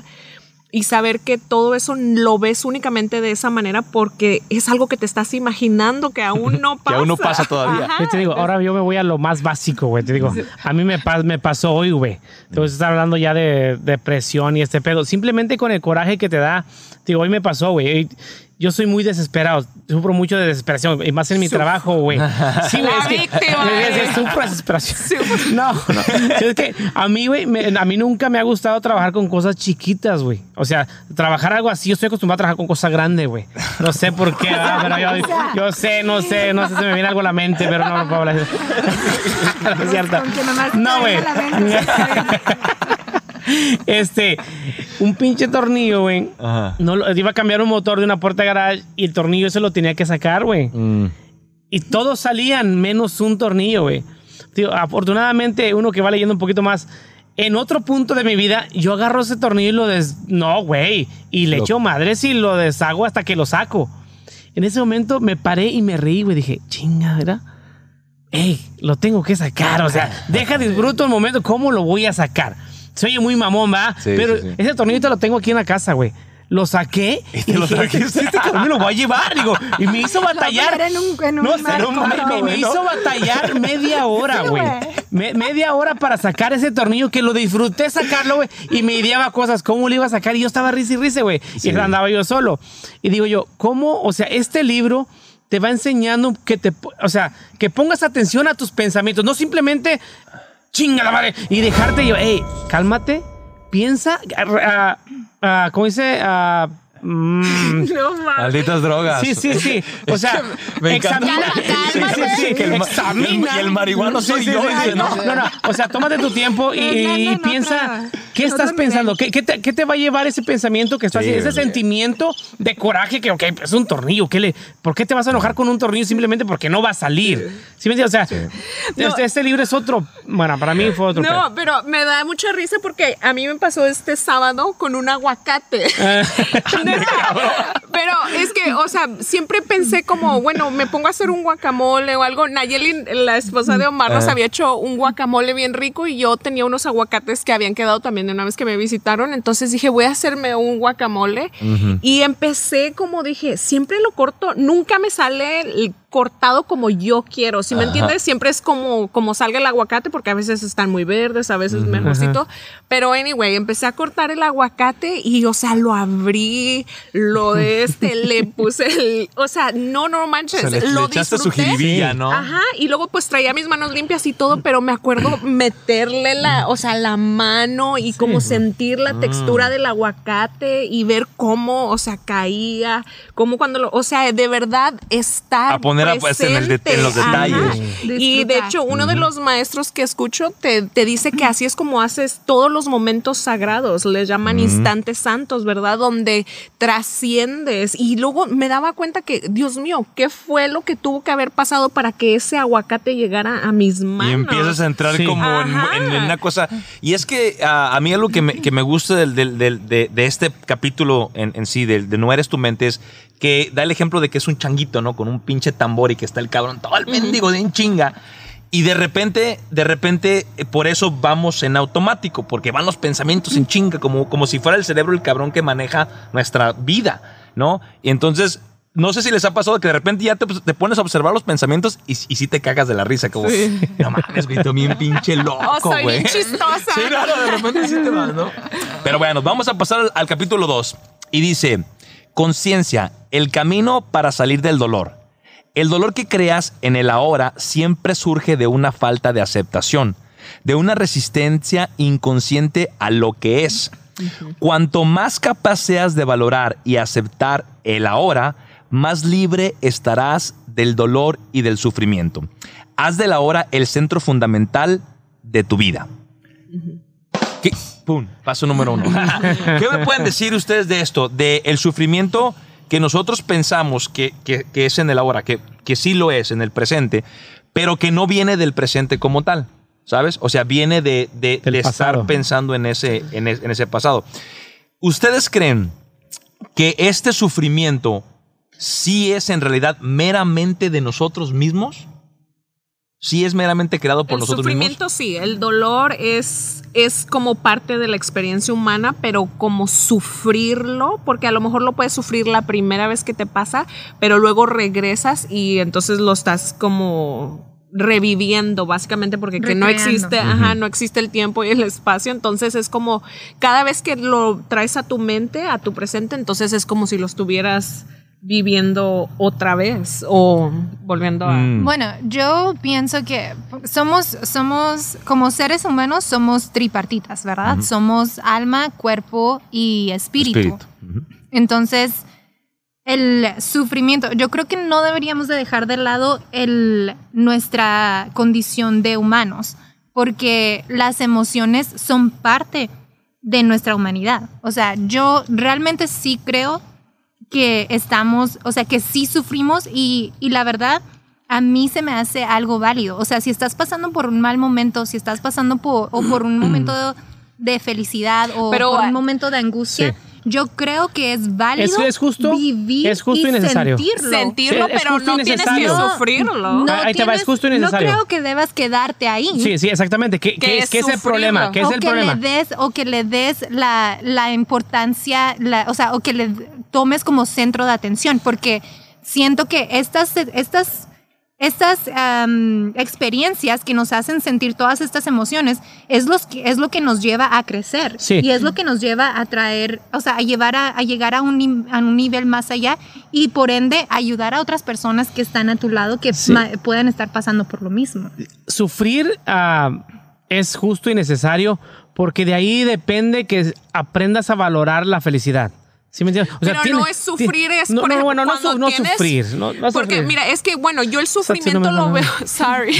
y saber que todo eso lo ves únicamente de esa manera porque es algo que te estás imaginando que aún no Que pasa. aún no pasa todavía. Ajá. Yo te digo, ahora yo me voy a lo más básico, güey. Te digo, a mí me, pas- me pasó hoy, güey. Te voy a estar hablando ya de depresión y este pedo. Simplemente con el coraje que te da. te Digo, hoy me pasó, güey. Yo soy muy desesperado. Sufro mucho de desesperación. Y más en mi Suf- trabajo, güey. Sí, güey. La es que- víctima, es que güey. Sufro desesperación. No, no. Es que a mí, güey, a mí nunca me ha gustado trabajar con cosas chiquitas, güey. O sea, trabajar algo así, yo estoy acostumbrado a trabajar con cosas grandes, güey. No sé por qué, ¿verdad? pero yo, yo sé, no sé, no sé, se me viene algo a la mente, pero no, no puedo hablar. No es cierto. No, güey. Este, un pinche tornillo, güey. No, iba a cambiar un motor de una puerta de garage y el tornillo ese lo tenía que sacar, güey. Mm. Y todos salían menos un tornillo, güey. Afortunadamente, uno que va leyendo un poquito más. En otro punto de mi vida, yo agarro ese tornillo y lo des... No, güey. Y le Lo- echo madres y lo deshago hasta que lo saco. En ese momento me paré y me reí, güey. Dije, chingadera. Ey, lo tengo que sacar. O sea, deja disfruto el momento. ¿Cómo lo voy a sacar? Se oye muy mamón, ¿va? Sí, Pero sí, sí. ese tornillo te lo tengo aquí en la casa, güey. lo saqué ¿Y lo dije, trajiste? este me lo voy a llevar. Digo, y me hizo batallar. Era en un- en un No, marco, me- me, me hizo batallar media hora, güey. Me- media hora para sacar ese tornillo que lo disfruté sacarlo, güey. Y me ideaba cosas, cómo lo iba a sacar. Y yo estaba risa y risa, güey. Sí. Y andaba yo solo. Y digo yo, ¿cómo? O sea, este libro te va enseñando que te, o sea, que pongas atención a tus pensamientos, no simplemente chinga la madre y dejarte yo, hey, cálmate, piensa, ah, ah, ¿cómo dice? Mm, No. Malditas drogas. Sí, sí, sí. O sea, Me encanta. examina. Sí, sí, sí, que el ma- examina. y el marihuano soy sí, yo, sí, dice, sí. ¿no? No, no. O sea, tómate tu tiempo y, No, no, no, no, piensa, otra- ¿qué estás pensando? ¿Qué, qué te, qué te va a llevar ese pensamiento que estás Sí, ese hombre. sentimiento de coraje que, ok, es un tornillo, ¿qué le, ¿por qué te vas a enojar con un tornillo simplemente porque no va a salir? ¿Sí me entiendes? O sea, este, este libro es otro, bueno, para mí fue otro. No, pero me da mucha risa porque a mí me pasó este sábado con un aguacate. Neta. pero es que, o sea, siempre pensé como, bueno, me pongo a hacer un guacamole o algo. Nayeli, la esposa de Omar, nos Ajá. había hecho un guacamole bien rico y yo tenía unos aguacates que habían quedado también una vez que me visitaron. Entonces dije, voy a hacerme un guacamole. Y empecé como dije, siempre lo corto, nunca me sale el cortado como yo quiero. Si me Ajá. entiendes, siempre es como, como salga el aguacate, porque a veces están muy verdes, a veces mejorcito. Pero anyway, empecé a cortar el aguacate y, o sea, lo abrí, lo este, le puse el. O sea, no, no manches. O sea, le- lo le su disfruté. jiribilla, ¿no? Ajá, y luego pues traía mis manos limpias y todo, pero me acuerdo meterle la, o sea, la mano y como sentir la Mm. textura del aguacate y ver cómo, o sea, caía, cómo cuando lo, o sea, de verdad estar A poner a- pues, en el de- en los. Ajá. detalles. Y de hecho, uno de los maestros que escucho te, te dice que así es como haces todos los momentos sagrados, les llaman instantes santos, ¿verdad? Donde trasciendes. Y luego me daba cuenta que, Dios mío, ¿qué fue lo que tuvo que haber pasado para que ese aguacate llegara a mis manos? Y empiezas a entrar Sí. como en, Ajá. en- en una cosa. Y es que a mí algo que me, que me gusta del, del- del- de, de este capítulo en, en sí, del de No eres tu mente, es que da el ejemplo de que es un changuito, ¿no? Con un pinche tambor y que está el cabrón todo el mendigo de en chinga. Y de repente, de repente, eh, por eso vamos en automático, porque van los pensamientos en chinga, como, como si fuera el cerebro el cabrón que maneja nuestra vida, ¿no? Y entonces, no sé si les ha pasado que de repente ya te, te pones a observar los pensamientos y, y sí te cagas de la risa, como, no mames, güey, bien pinche loco, Oh, soy güey. bien chistosa. Sí, no, de repente sí te vas, ¿no? Pero bueno, vamos a pasar al, al capítulo 2. Y dice, conciencia, el camino para salir del dolor. El dolor que creas en el ahora siempre surge de una falta de aceptación, de una resistencia inconsciente a lo que es. Cuanto más capaz seas de valorar y aceptar el ahora, más libre estarás del dolor y del sufrimiento. Haz del ahora el centro fundamental de tu vida. ¿Qué? Pum, paso número uno. ¿Qué me pueden decir ustedes de esto? De el sufrimiento que nosotros pensamos que, que- que es en el ahora, que, que sí lo es en el presente, pero que no viene del presente como tal, ¿sabes? O sea, viene de, de- de estar pensando en ese, en, es- en ese pasado. ¿Ustedes creen que este sufrimiento sí es en realidad meramente de nosotros mismos? ¿Sí es meramente creado por el nosotros mismos? sufrimiento sí, el dolor es, es como parte de la experiencia humana, pero como sufrirlo, porque a lo mejor lo puedes sufrir la primera vez que te pasa, pero luego regresas y entonces lo estás como reviviendo básicamente porque que no existe, ajá, no existe el tiempo y el espacio, entonces es como cada vez que lo traes a tu mente, a tu presente, entonces es como si lo estuvieras viviendo otra vez o volviendo a Mm. Bueno, yo pienso que somos, somos, como seres humanos, somos tripartitas, ¿verdad? Somos alma, cuerpo y espíritu. Entonces, el sufrimiento, yo creo que no deberíamos de dejar de lado el, nuestra condición de humanos, porque las emociones son parte de nuestra humanidad. O sea, yo realmente sí creo que estamos, o sea, que sí sufrimos y, y la verdad, a mí se me hace algo válido. O sea, si estás pasando por un mal momento, si estás pasando por, o por un momento de, de felicidad o Pero, por un momento de angustia, yo creo que es válido Es- es justo- vivir es justo y necesario. sentirlo. Sentirlo, Sí, pero no tienes que sufrirlo. No Ahí te va, es tienes- justo y No necesario. creo que debas quedarte ahí. Sí, sí, exactamente. ¿Qué, Que es, qué es el problema? ¿Qué es o el que problema? le des o que le des la, la importancia, la- o sea, o que le tomes como centro de atención, porque siento que estas, estas, estas experiencias que nos hacen sentir todas estas emociones es, los que, es lo que nos lleva a crecer Sí. y es lo que nos lleva a traer, o sea, a, llevar a, a llegar a un, a un nivel más allá y por ende ayudar a otras personas que están a tu lado que Sí. puedan estar pasando por lo mismo. Sufrir ah, es justo y necesario porque de ahí depende que aprendas a valorar la felicidad. ¿Sí me entiendes? O sea, pero tiene- no es sufrir, es no, por no, ejemplo, bueno, no, no tienes- sufrir. No, no Porque sufrir. mira, es que bueno, yo el sufrimiento no lo no veo, sorry,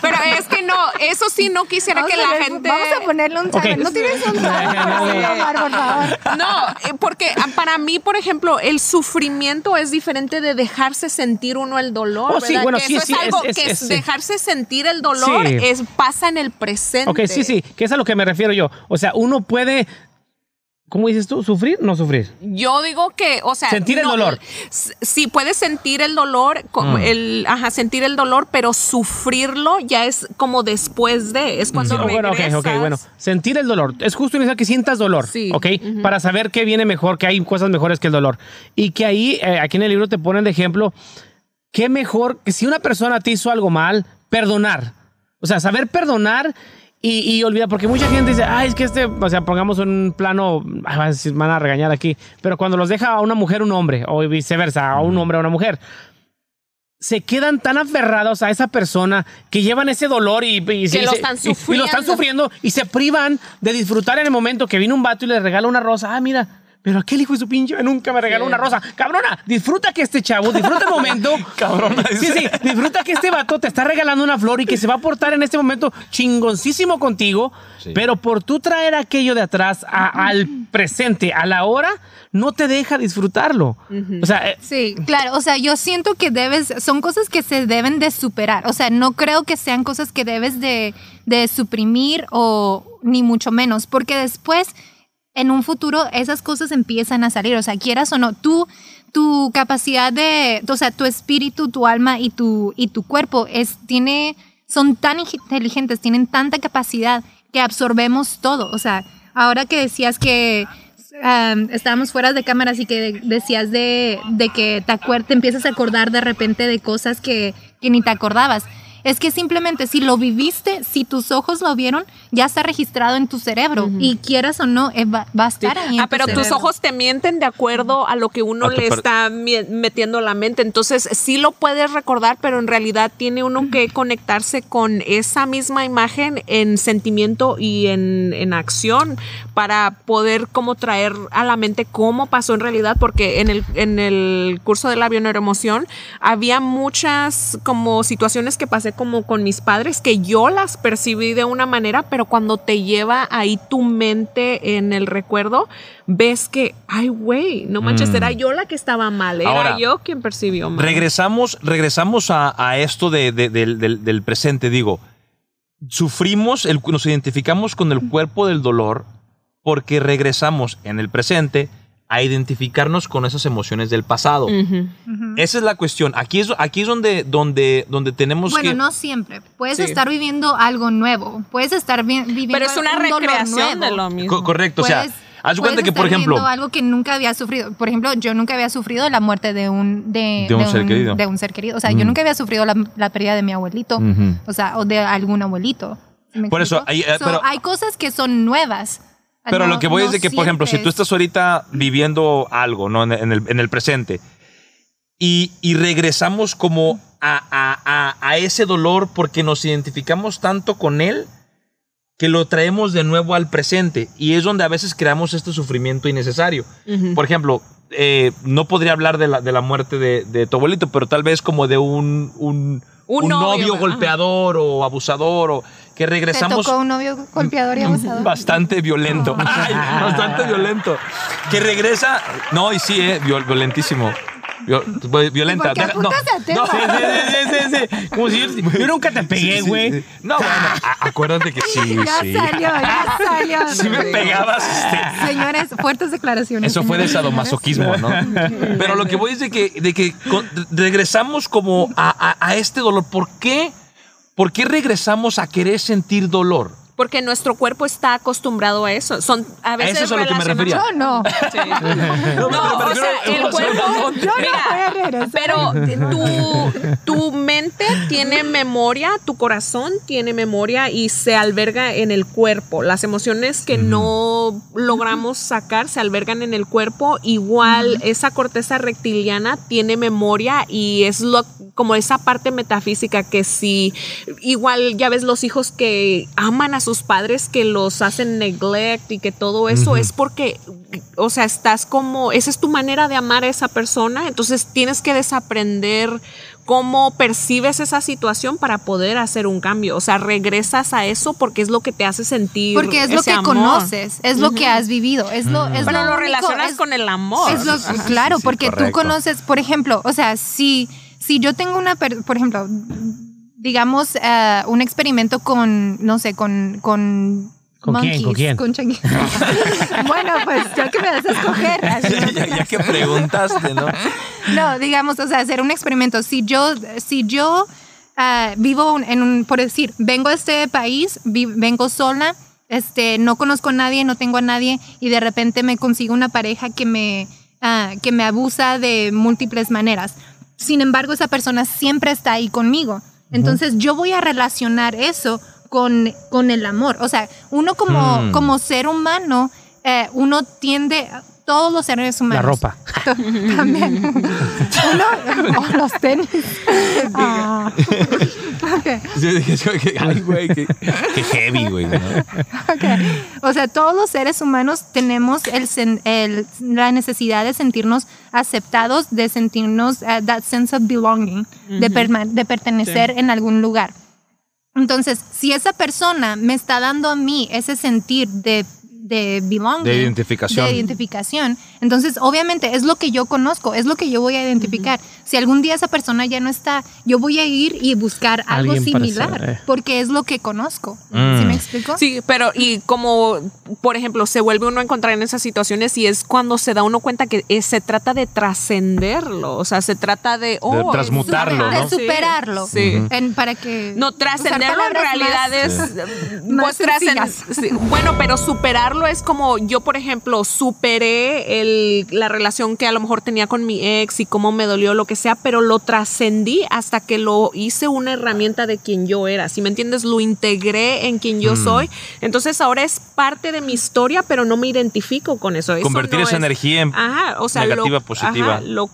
pero es que no, eso sí no quisiera Vamos que la ver, gente Vamos a ponerle un trago. Ok. No tienes un por favor. No, porque para mí, por ejemplo, el sufrimiento es diferente de dejarse sentir uno el dolor. Oh, sí, ¿verdad? bueno, que sí, eso sí, es algo es- que es- dejarse sentir el dolor Sí. es pasa en el presente. Ok, sí, sí, que es a lo que me refiero yo. O sea, uno puede, ¿cómo dices tú? ¿Sufrir? No sufrir. Yo digo que, o sea, Sentir el dolor. Sí, puedes sentir el dolor, Mm. el, ajá, sentir el dolor, pero sufrirlo ya es como después de, es cuando Oh, bueno, ok, regresas. ok, bueno. Sentir el dolor. Es justo necesario que sientas dolor, Sí. ¿ok? Para saber qué viene mejor, que hay cosas mejores que el dolor. Y que ahí, eh, aquí en el libro te ponen de ejemplo, qué mejor que si una persona te hizo algo mal, perdonar. O sea, saber perdonar y, y olvidar, porque mucha gente dice, ay, es que este, o sea, pongamos un plano, van a decir- van a regañar aquí, pero cuando los deja a una mujer un hombre, o viceversa, a un hombre a una mujer, se quedan tan aferrados a esa persona que llevan ese dolor y, y- y- Que lo se- están y- y lo están sufriendo. sufriendo y se privan de disfrutar en el momento que viene un vato y le regala una rosa. Ah, mira. Pero aquel hijo de su pinche nunca me regaló una rosa. Cabrona, disfruta que este chavo, disfruta el momento. Cabrona, Sí, dice. sí, disfruta que este vato te está regalando una flor y que se va a portar en este momento chingoncísimo contigo. Pero por tú traer aquello de atrás a- al presente, a la hora, no te deja disfrutarlo. O sea, eh, Sí, claro, o sea, yo siento que debes, son cosas que se deben de superar, o sea, no creo que sean cosas que debes de, de suprimir o ni mucho menos, porque después, en un futuro, esas cosas empiezan a salir, o sea, quieras o no, tú, tu capacidad de, o sea, tu espíritu, tu alma y tu, y tu cuerpo es, tiene, son tan inteligentes, tienen tanta capacidad que absorbemos todo, o sea, ahora que decías que um, estábamos fuera de cámaras y que decías de, de que te, te empiezas a acordar de repente de cosas que, que ni te acordabas. Es que simplemente si lo viviste, si tus ojos lo vieron, ya está registrado en tu cerebro. Y quieras o no, eh, va, va a estar ahí. en Ah, tu pero tus ojos te mienten de acuerdo a lo que uno le está metiendo a la mente. Entonces, sí lo puedes recordar, pero en realidad tiene uno que conectarse con esa misma imagen en sentimiento y en, en acción para poder como traer a la mente cómo pasó en realidad, porque en el, en el curso de la bioneuroemoción había muchas como situaciones que pasé como con mis padres que yo las percibí de una manera, pero cuando te lleva ahí tu mente en el recuerdo, ves que, ay, güey, no manches, Mm. era yo la que estaba mal, era Ahora, yo quien percibió mal. Regresamos, regresamos a, a esto de- de- del, del- del presente. Digo, sufrimos, el- nos identificamos con el cuerpo del dolor porque regresamos en el presente a identificarnos con esas emociones del pasado. Esa es la cuestión. Aquí es, aquí es donde, donde, donde tenemos Bueno, que... no siempre. Puedes Sí. estar viviendo algo nuevo. Puedes estar vi- viviendo Pero es una un recreación de lo mismo. Co- correcto, o sea, haz cuenta puedes que, por ejemplo... algo que nunca había sufrido. Por ejemplo, yo nunca había sufrido la muerte de un de, De un ser querido. de un ser querido. O sea, yo Ujú. nunca había sufrido la, la pérdida de mi abuelito. O sea, o de algún abuelito. ¿Sí me Por eso, explico? ahí, eh, So, pero- hay cosas que son nuevas. Pero No- lo que voy no es de que, por ejemplo, si tú es- estás ahorita viviendo algo, ¿no? En, en el, en el presente, y, y regresamos como a, a- a- a ese dolor porque nos identificamos tanto con él que lo traemos de nuevo al presente. Y es donde a veces creamos este sufrimiento innecesario. Ujú. Por ejemplo, eh, no podría hablar de la, de la muerte de, de tu abuelito, pero tal vez como de un, un, Un un novio, novio golpeador o abusador, o que Te regresamos tocó un novio golpeador y abusador. bastante violento. Ay, bastante violento. Que regresa. No, y sí, eh, viol- violentísimo. Vio- violenta. ¿Por no, no. Sí, sí, sí, sí, sí. Como si yo, yo nunca te pegué, Sí, sí, güey. sí. No, bueno, acuérdate que sí, Ya sí. salió, ya salió. Si me pegabas, este, Señores, fuertes declaraciones. Eso fue de sadomasoquismo, ¿no? Pero lo que voy es de que, de que regresamos como a, a- a este dolor. ¿Por qué? ¿Por qué regresamos a querer sentir dolor? Porque nuestro cuerpo está acostumbrado a eso. Son a veces eso es a lo que me refería. Yo no. Sí. No, pero o sea, el cuerpo. Yo no Mira, pero tu, tu mente tiene memoria, tu corazón tiene memoria y se alberga en el cuerpo. Las emociones que no logramos sacar se albergan en el cuerpo. Igual esa corteza reptiliana tiene memoria y es lo como esa parte metafísica que si igual ya ves los hijos que aman a sus padres que los hacen neglect y que todo eso es porque o sea estás como esa es tu manera de amar a esa persona entonces tienes que desaprender cómo percibes esa situación para poder hacer un cambio. O sea regresas a eso porque es lo que te hace sentir Porque es lo que amor. conoces, es lo que has vivido, es lo, es pero lo, relacionas es- con el amor. Es lo, Ajá. claro, sí, sí, porque tú conoces, por ejemplo, o sea, si, si yo tengo una, per- por ejemplo, digamos, eh, un experimento con, no sé, con... ¿Con, ¿Con quién? ¿Con quién? con changuis. bueno, pues ya que me das a escoger. ya, ya que preguntaste, ¿no? No, digamos, o sea, hacer un experimento. Si yo, si yo ah, vivo un- en un, por decir, vengo a este país, vi- vengo sola, este, no conozco a nadie, no tengo a nadie, y de repente me consigo una pareja que me, ah, que me abusa de múltiples maneras. Sin embargo, esa persona siempre está ahí conmigo. Entonces, yo voy a relacionar eso con, con el amor. O sea, uno como, Mm. como ser humano, eh, uno tiende, todos los seres La humanos. ropa. También. Uno, o los tenis. Ah. Ok, Ay, güey, qué, qué heavy, güey. ¿no? ok. O sea, todos los seres humanos tenemos el, la necesidad de sentirnos aceptados, de sentirnos uh, that sense of belonging, de, perma- de pertenecer en algún lugar. Entonces, si esa persona me está dando a mí ese sentir de, de belonging, De identificación. de identificación, entonces obviamente es lo que yo conozco, es lo que yo voy a identificar. Si algún día esa persona ya no está, yo voy a ir y buscar algo similar, ser, eh. porque es lo que conozco. Mm. ¿Sí me explico? Sí, pero y como, por ejemplo, se vuelve uno a encontrar en esas situaciones y es cuando se da uno cuenta que eh, se trata de trascenderlo, o sea, se trata de... Oh, transmutarlo, de ¿no? superarlo. Sí. Ujú. En- para que No, trascenderlo en realidad más- es... más pues, sí, Bueno, pero superarlo es como yo, por ejemplo, superé el, la relación que a lo mejor tenía con mi ex y cómo me dolió, lo que sea, pero lo trascendí hasta que lo hice una herramienta de quien yo era. Si me entiendes, lo integré en quien yo soy. Entonces ahora es parte de mi historia, pero no me identifico con eso. Eso Convertir no esa es- energía en Ajá, o sea, negativa, lo, positiva. ajá, lo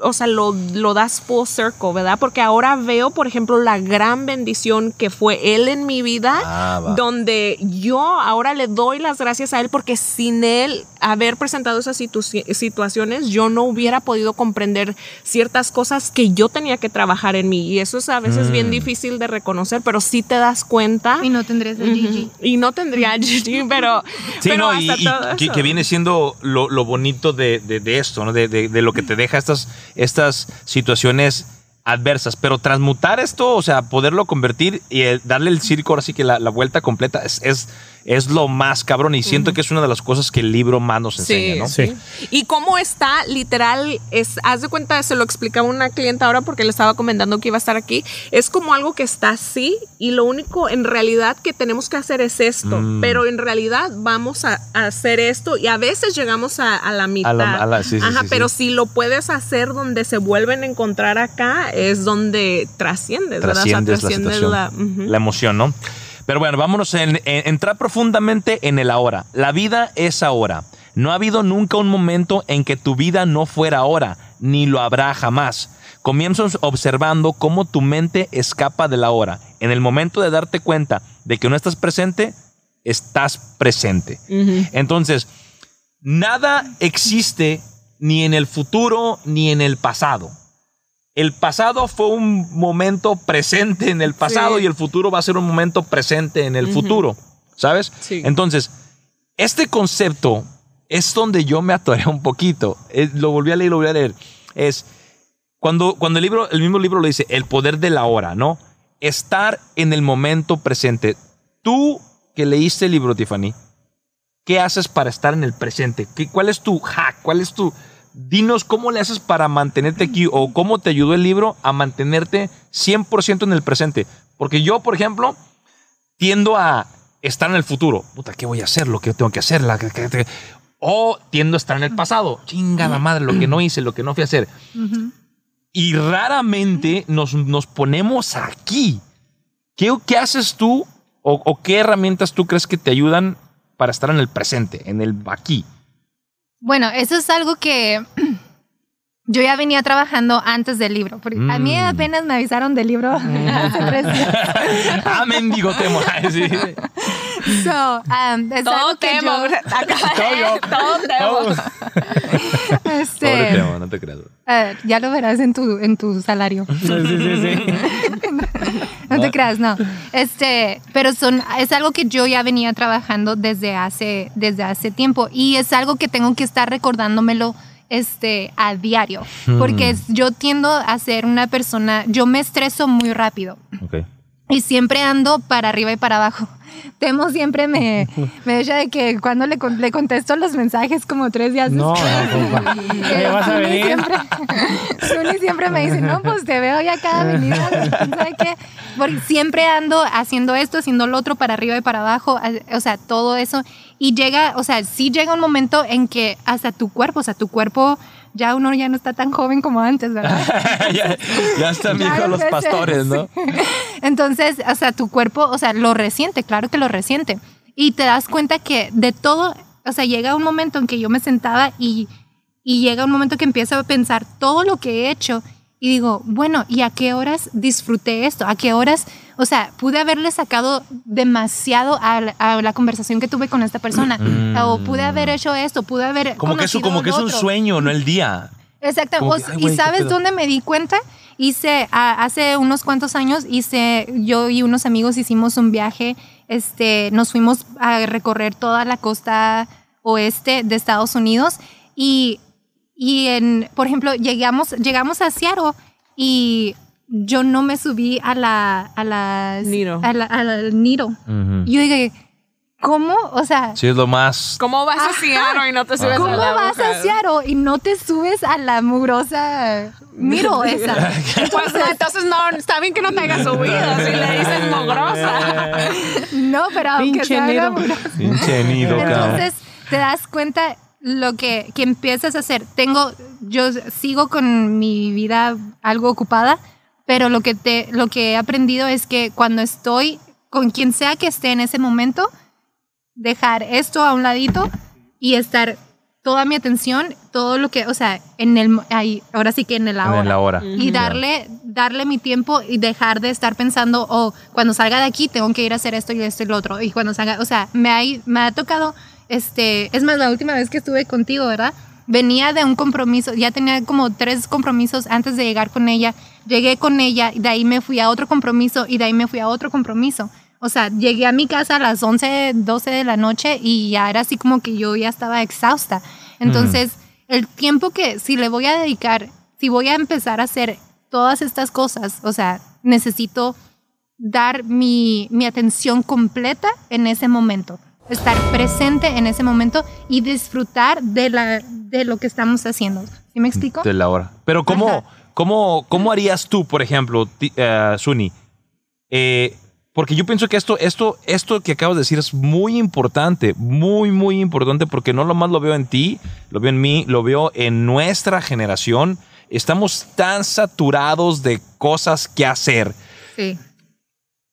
o sea, lo, lo das full circle, ¿verdad? Porque ahora veo, por ejemplo, la gran bendición que fue él en mi vida, Ah, donde yo ahora le doy las gracias a él porque sin él haber presentado esas situ- situaciones, yo no hubiera podido comprender ciertas cosas que yo tenía que trabajar en mí. Y eso es a veces Mm. bien difícil de reconocer, pero sí te das cuenta. Y no tendrías el Gigi. Y no tendría Gigi, pero, Sí, pero no, y, hasta y todo que, eso. que viene siendo lo, lo bonito de, de- de esto, ¿no? De, de- de lo que te deja estas, estas situaciones adversas. Pero transmutar esto, o sea, poderlo convertir y eh, darle el circo, así que la, la vuelta completa, es, es, es lo más cabrón. Y siento que es una de las cosas que el libro más nos enseña, ¿no? Sí. Y cómo está, literal, es, haz de cuenta, se lo explicaba una clienta ahora porque le estaba comentando que iba a estar aquí. Es como algo que está así y lo único en realidad que tenemos que hacer es esto. Mm. Pero en realidad vamos a, a hacer esto y a veces llegamos a, a la mitad. a la- sí, sí, Ajá, sí, pero sí. si lo puedes hacer donde se vuelven a encontrar acá, es donde trasciendes, ¿verdad? O sea, Trasciendes la situación, la- emoción, ¿no? Pero bueno, vámonos a en, en- entrar profundamente en el ahora. La vida es ahora. No ha habido nunca un momento en que tu vida no fuera ahora, ni lo habrá jamás. Comienzas observando cómo tu mente escapa de la hora. En el momento de darte cuenta de que no estás presente, estás presente. Entonces, nada existe ni en el futuro ni en el pasado. El pasado fue un momento presente en el pasado Sí. y el futuro va a ser un momento presente en el futuro, ¿sabes? Sí. Entonces, este concepto es donde yo me atoré un poquito. Eh, lo volví a leer, lo volví a leer. es cuando, cuando el libro, el mismo libro lo dice, el poder de la hora, ¿no? Estar en el momento presente. Tú que leíste el libro, Tiffany, ¿qué haces para estar en el presente? ¿Qué, ¿Cuál es tu hack? ¿Cuál es tu... Dinos cómo le haces para mantenerte aquí o cómo te ayudó el libro a mantenerte 100% en el presente. Porque yo, por ejemplo, tiendo a estar en el futuro. Puta, ¿qué voy a hacer? Lo que tengo que hacer. La, o tiendo a estar en el pasado. Chingada madre, lo que no hice, lo que no fui a hacer. Y raramente nos, nos ponemos aquí. ¿Qué, qué haces tú o, o qué herramientas tú crees que te ayudan para estar en el presente, en el aquí? Bueno, eso es algo que yo ya venía trabajando antes del libro. Porque A mí Mm. apenas me avisaron del libro hace tres días. ah, mendigo temo. Ay, sí. So, um, es Todo algo que temo. yo- Acá, Todo yo. Todo temo. Pobre este, temo, no te creas. Eh, ya lo verás en tu, en tu salario. Sí, sí, sí, sí. No te creas, no. Este, pero son, es algo que yo ya venía trabajando desde hace, desde hace tiempo y es algo que tengo que estar recordándomelo este, a diario, porque es- yo tiendo a ser una persona, yo me estreso muy rápido. Y siempre ando para arriba y para abajo. Temo siempre me, me echa de que cuando le, le contesto los mensajes como tres días No, después. ¿Qué vas a venir? Siempre, Zuni siempre me dice, no, pues te veo ya cada venida. qué. Porque siempre ando haciendo esto, haciendo lo otro para arriba y para abajo, o sea, todo eso. Y llega, o sea, sí llega un momento en que hasta tu cuerpo, o sea, tu cuerpo, ya uno ya no está tan joven como antes, ¿verdad? ya, ya están viejos los pastores, ¿no? Entonces, o sea, tu cuerpo, o sea, lo resiente, claro que lo resiente. Y te das cuenta que de todo, o sea, llega un momento en que yo me sentaba y, y llega un momento que empiezo a pensar todo lo que he hecho y digo, bueno, ¿y a qué horas disfruté esto? ¿A qué horas, o sea, pude haberle sacado demasiado a la, a la conversación que tuve con esta persona? O pude haber hecho esto, pude haber... Como que, eso, como que es un otro. sueño, no el día. Ay, ¿Y güey, ¿qué sabes dónde me di cuenta? Hice, a- hace unos cuantos años, hice, yo y unos amigos hicimos un viaje, este, nos fuimos a recorrer toda la costa oeste de Estados Unidos y, y en, por ejemplo, llegamos, llegamos a Seattle y yo no me subí a la, a la, Nido. a la, al nido. Y yo dije, ¿cómo? O sea, Sí, es lo más. ¿Cómo vas a Seattle y no te subes ¿Cómo a la vas boca? a Seattle y no te subes a la mugrosa miro esa? Pues no, entonces no, está bien que no te hayas subido si le dices mogrosa. No, pero aunque sea mugrosa. Pinche cabrón. Entonces te das cuenta lo que, que empiezas a hacer. Tengo, yo sigo con mi vida algo ocupada, pero lo que, te, lo que he aprendido es que cuando estoy con quien sea que esté en ese momento, dejar esto a un ladito y estar toda mi atención, todo lo que, o sea, en el, ahí, ahora sí que en el ahora. En la hora. Y darle, darle mi tiempo y dejar de estar pensando, oh, cuando salga de aquí tengo que ir a hacer esto y esto y lo otro. Y cuando salga, o sea, me ha, me ha tocado, este, es más, la última vez que estuve contigo, ¿verdad? Venía de un compromiso, ya tenía como tres compromisos antes de llegar con ella. Llegué con ella, y de ahí me fui a otro compromiso y de ahí me fui a otro compromiso. O sea, llegué a mi casa a las 11, 12 de la noche y ya era así como que yo ya estaba exhausta. Entonces, el tiempo que si le voy a dedicar, si voy a empezar a hacer todas estas cosas, o sea, necesito dar mi, mi atención completa en ese momento, estar presente en ese momento y disfrutar de, la, de lo que estamos haciendo. ¿Sí me explico? De la hora. Pero ¿cómo, Ajá. Cómo, cómo harías tú, por ejemplo, ti- eh, Suni? Eh, porque yo pienso que esto, esto, esto que acabas de decir es muy importante, muy, muy importante, porque no lo más lo veo en ti, lo veo en mí, lo veo en nuestra generación. Estamos tan saturados de cosas que hacer. Sí.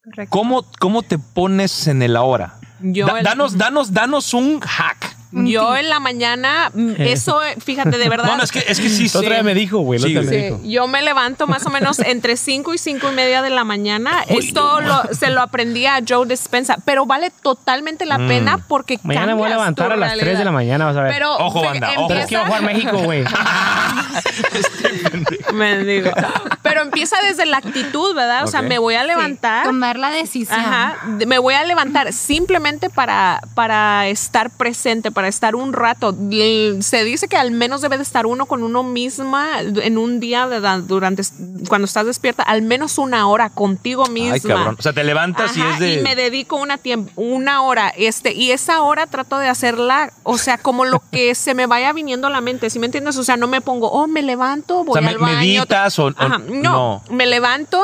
Correcto. ¿Cómo, cómo te pones en el ahora? Yo Da- el- danos, danos, danos un hack. Yo en la mañana, mm, eso, fíjate, de verdad. No, no, es que, es que sí. La otra vez me dijo, güey. Sí, me Sí, dijo. yo me levanto más o menos entre 5 y 5 y media de la mañana. Esto lo- se lo aprendí a Joe Dispensa, pero vale totalmente la pena porque Mañana me voy a levantar a las 3 de la mañana, vas a ver. Pero Ojo, banda, ojo. Es que va a jugar México, güey. Mendigo. Pero empieza desde la actitud, ¿verdad? O sea, me voy a levantar. Tomar la decisión. Ajá, me voy a levantar simplemente para, para estar presente, para para estar un rato. Se dice que al menos debe de estar uno con uno misma en un día de- durante cuando estás despierta, al menos una hora contigo misma. Ay, cabrón. O sea, te levantas y es de. me dedico una una hora, este, y esa hora trato de hacerla, o sea, como lo que se me vaya viniendo a la mente, ¿sí me entiendes? O sea, no me pongo, oh, me levanto, voy sea, al me- baño. meditas o- o- no. me levanto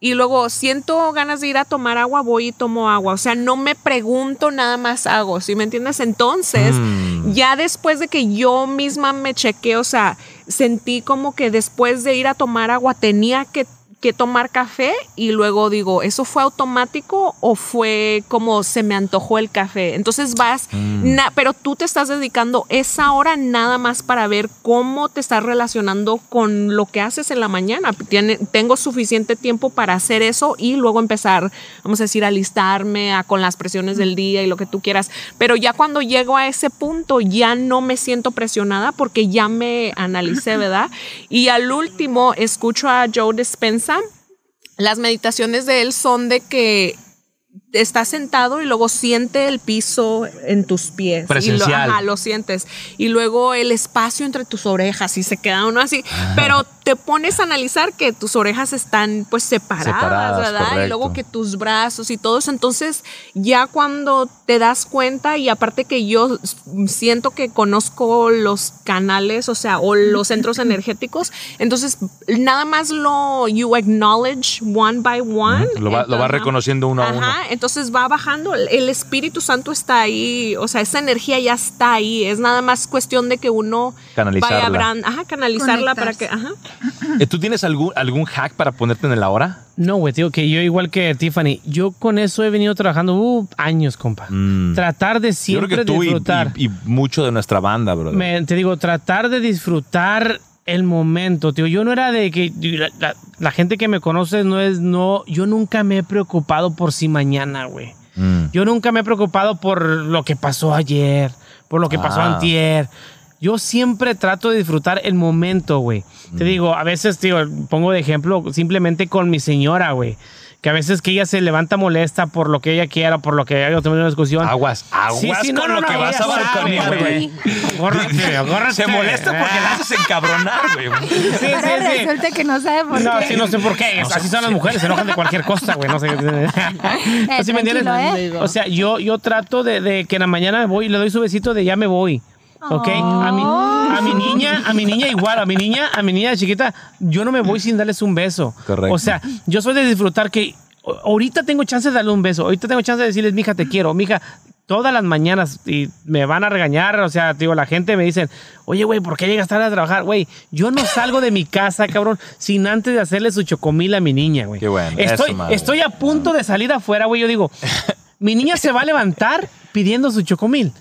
y luego siento ganas de ir a tomar agua, voy y tomo agua. O sea, no me pregunto, nada más hago, ¿sí me entiendes? Entonces, Mm. ya después de que yo misma me chequé, o sea, sentí como que después de ir a tomar agua tenía que que tomar café y luego digo, ¿eso fue automático o fue como se me antojó el café? Entonces vas, Mm. na- pero tú te estás dedicando esa hora nada más para ver cómo te estás relacionando con lo que haces en la mañana. Tiene- tengo suficiente tiempo para hacer eso y luego empezar, vamos a decir, a alistarme a, con las presiones del día y lo que tú quieras. Pero ya cuando llego a ese punto ya no me siento presionada porque ya me analicé, ¿verdad? Y al último escucho a Joe Dispensa. Las meditaciones de él son de que estás sentado y luego siente el piso en tus pies. Y Presencial. lo, ajá, lo sientes. Y luego el espacio entre tus orejas y se queda uno así. Pero te pones a analizar que tus orejas están pues separadas, Separadas, ¿verdad? Y luego que tus brazos y todo eso. Entonces ya cuando te das cuenta y aparte que yo siento que conozco los canales, o sea, o los centros energéticos, entonces nada más lo you acknowledge one by one. Lo va, lo va Ajá. reconociendo uno a uno. Entonces va bajando, el- Espíritu Santo está ahí, o sea, esa energía ya está ahí, es nada más cuestión de que uno Canalizarla. vaya abran- ajá, canalizarla para que, ajá. Eh, ¿Tú tienes algún, algún hack para ponerte en el ahora? No, güey, tío, que yo igual que Tiffany, yo con eso he venido trabajando uh, años, compa. Mm. Tratar de Yo siempre creo que tú y, disfrutar. y- y mucho de nuestra banda, brother. Me- te digo, tratar de disfrutar el momento, tío. Yo no era de que la, la- la gente que me conoce no es, no, yo nunca me he preocupado por si mañana, güey. Mm. Yo nunca me he preocupado por lo que pasó ayer, por lo que pasó Ah. antier. Yo siempre trato de disfrutar el momento, güey. Te digo, a veces, tío, pongo de ejemplo simplemente con mi señora, güey. Que a veces que ella se levanta molesta por lo que ella quiera, por lo que haya tenido una discusión. Aguas, aguas Sí, sí, no, con no, lo no, que vas a balconear, güey. Agórrate, agórrate. Se molesta porque la haces encabronar, güey. Sí, sí, sí. resulta que no sabe por No, qué. sí, no sé por qué. Así son las mujeres, se enojan de cualquier cosa, güey. No sé. ¿Sí me entiendes? ¿eh? O sea, yo, yo trato de, de que en la mañana me voy y le doy su besito de ya me voy. ¿Ok? A, mi, a mi niña, a mi niña igual, a mi niña, a mi niña chiquita, yo no me voy sin darles un beso. Correcto. O sea, yo soy de disfrutar que ahorita tengo chance de darle un beso, ahorita tengo chance de decirles, mija, te quiero, mija, todas las mañanas y me van a regañar, o sea, digo, la gente me dice, oye, güey, ¿por qué llegas tarde a trabajar? Güey, yo no salgo de mi casa, cabrón, sin antes de hacerle su chocomil a mi niña, güey. Qué bueno, Estoy, eso, madre. estoy a punto de salir afuera, güey, yo digo, mi niña se va a levantar pidiendo su chocomil.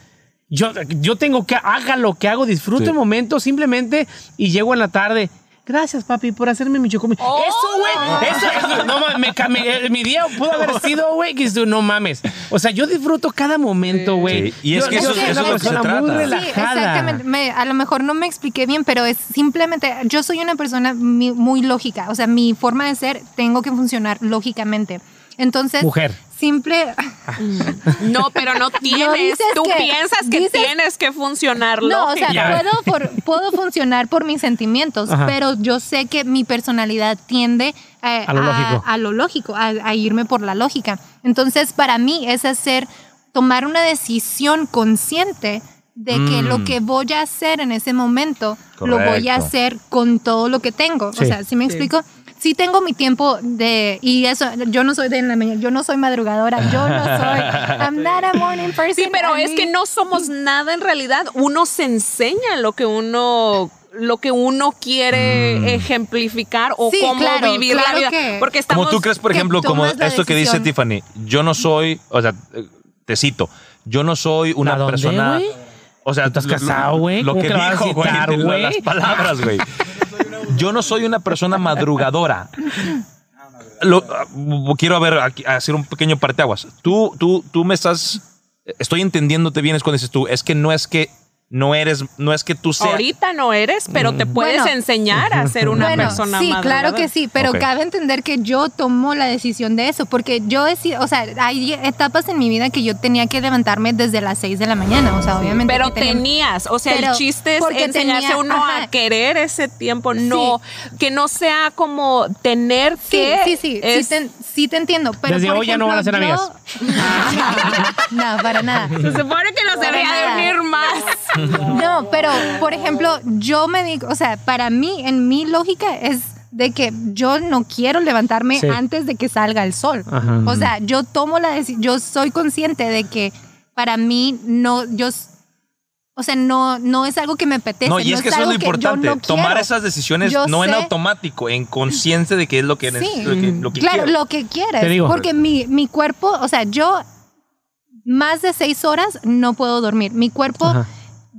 Yo, yo tengo que haga lo que hago, disfruto Sí. el momento simplemente y llego en la tarde. Gracias, papi, por hacerme mi chocomil. Oh. Eso, güey. Eso, eso, no mames, me ca- me- eh, mi día pudo haber sido, güey, que no mames. O sea, yo disfruto cada momento, güey. Sí, y es Yo- que yo eso- soy eso una es lo que se persona muy trata. Sí, relajada. exactamente. Me- a lo mejor no me expliqué bien, pero es simplemente, yo soy una persona muy lógica, o sea, mi forma de ser tengo que funcionar lógicamente. Entonces, Mujer. Simple, No, pero no tienes. dices Tú que- piensas que dices- tienes que funcionar no, o sea, puedo, por- puedo funcionar por mis sentimientos, Ajá. pero yo sé que mi personalidad tiende eh, A lo lógico. a lo lógico, a, a irme por la lógica. Entonces, para mí es hacer, tomar una decisión consciente de que Mm. lo que voy a hacer en ese momento lo voy a hacer con todo lo que tengo. Sí. O sea, ¿sí me Sí. explico? Sí tengo mi tiempo de y eso yo no soy de en la mañana, yo no soy madrugadora, yo no soy I'm not a morning person. Sí, pero es mí- que no somos nada en realidad. Uno se enseña lo que uno lo que uno quiere ejemplificar o Sí, cómo claro, vivir la vida. que- Porque estamos Como tú crees, por ejemplo, como esto que dice. Tiffany, yo no soy, o sea, te cito, yo no soy una ¿A dónde, persona. güey? O sea, ¿Tú estás lo- casado, güey? Lo ¿Cómo que que la vas a dijo, güey? las palabras, güey. Yo no soy una persona madrugadora. Lo- quiero ver, hacer un pequeño parteaguas. Tú, tú, tú me estás, estoy entendiéndote bien es cuando dices tú, es que no es que no eres, no es que tú seas. Ahorita no eres, pero te puedes Bueno. enseñar a ser una Bueno, persona sí, claro que sí, pero cabe entender que yo tomo la decisión de eso, porque yo he sido, o sea, hay etapas en mi vida que yo tenía que levantarme desde las 6 de la mañana, o sea, obviamente. Pero tenía- tenías, o sea, el chiste es porque enseñarse a uno ajá. a querer ese tiempo, no, que no sea como tener Sí, que. sí, sí, es- sí, te, sí te entiendo. Pero Desde por hoy ya no van a ser amigas. no, para nada. Se supone que nos debería de unir más. No, pero por ejemplo, yo me digo, o sea, para mí, en mi lógica es de que yo no quiero levantarme Sí. antes de que salga el sol. Ajá. O sea, yo tomo la decisión, yo soy consciente de que para mí no, yo, o sea, no, no es algo que me apetece. No, y es que eso es algo lo importante, no tomar quiero. esas decisiones Yo no en sé- automático, en conciencia de que es lo que, Sí, lo que, lo que claro, quiero. lo que quieras. Te digo. Porque mi, mi cuerpo, o sea, yo más de seis horas no puedo dormir. Mi cuerpo Ajá.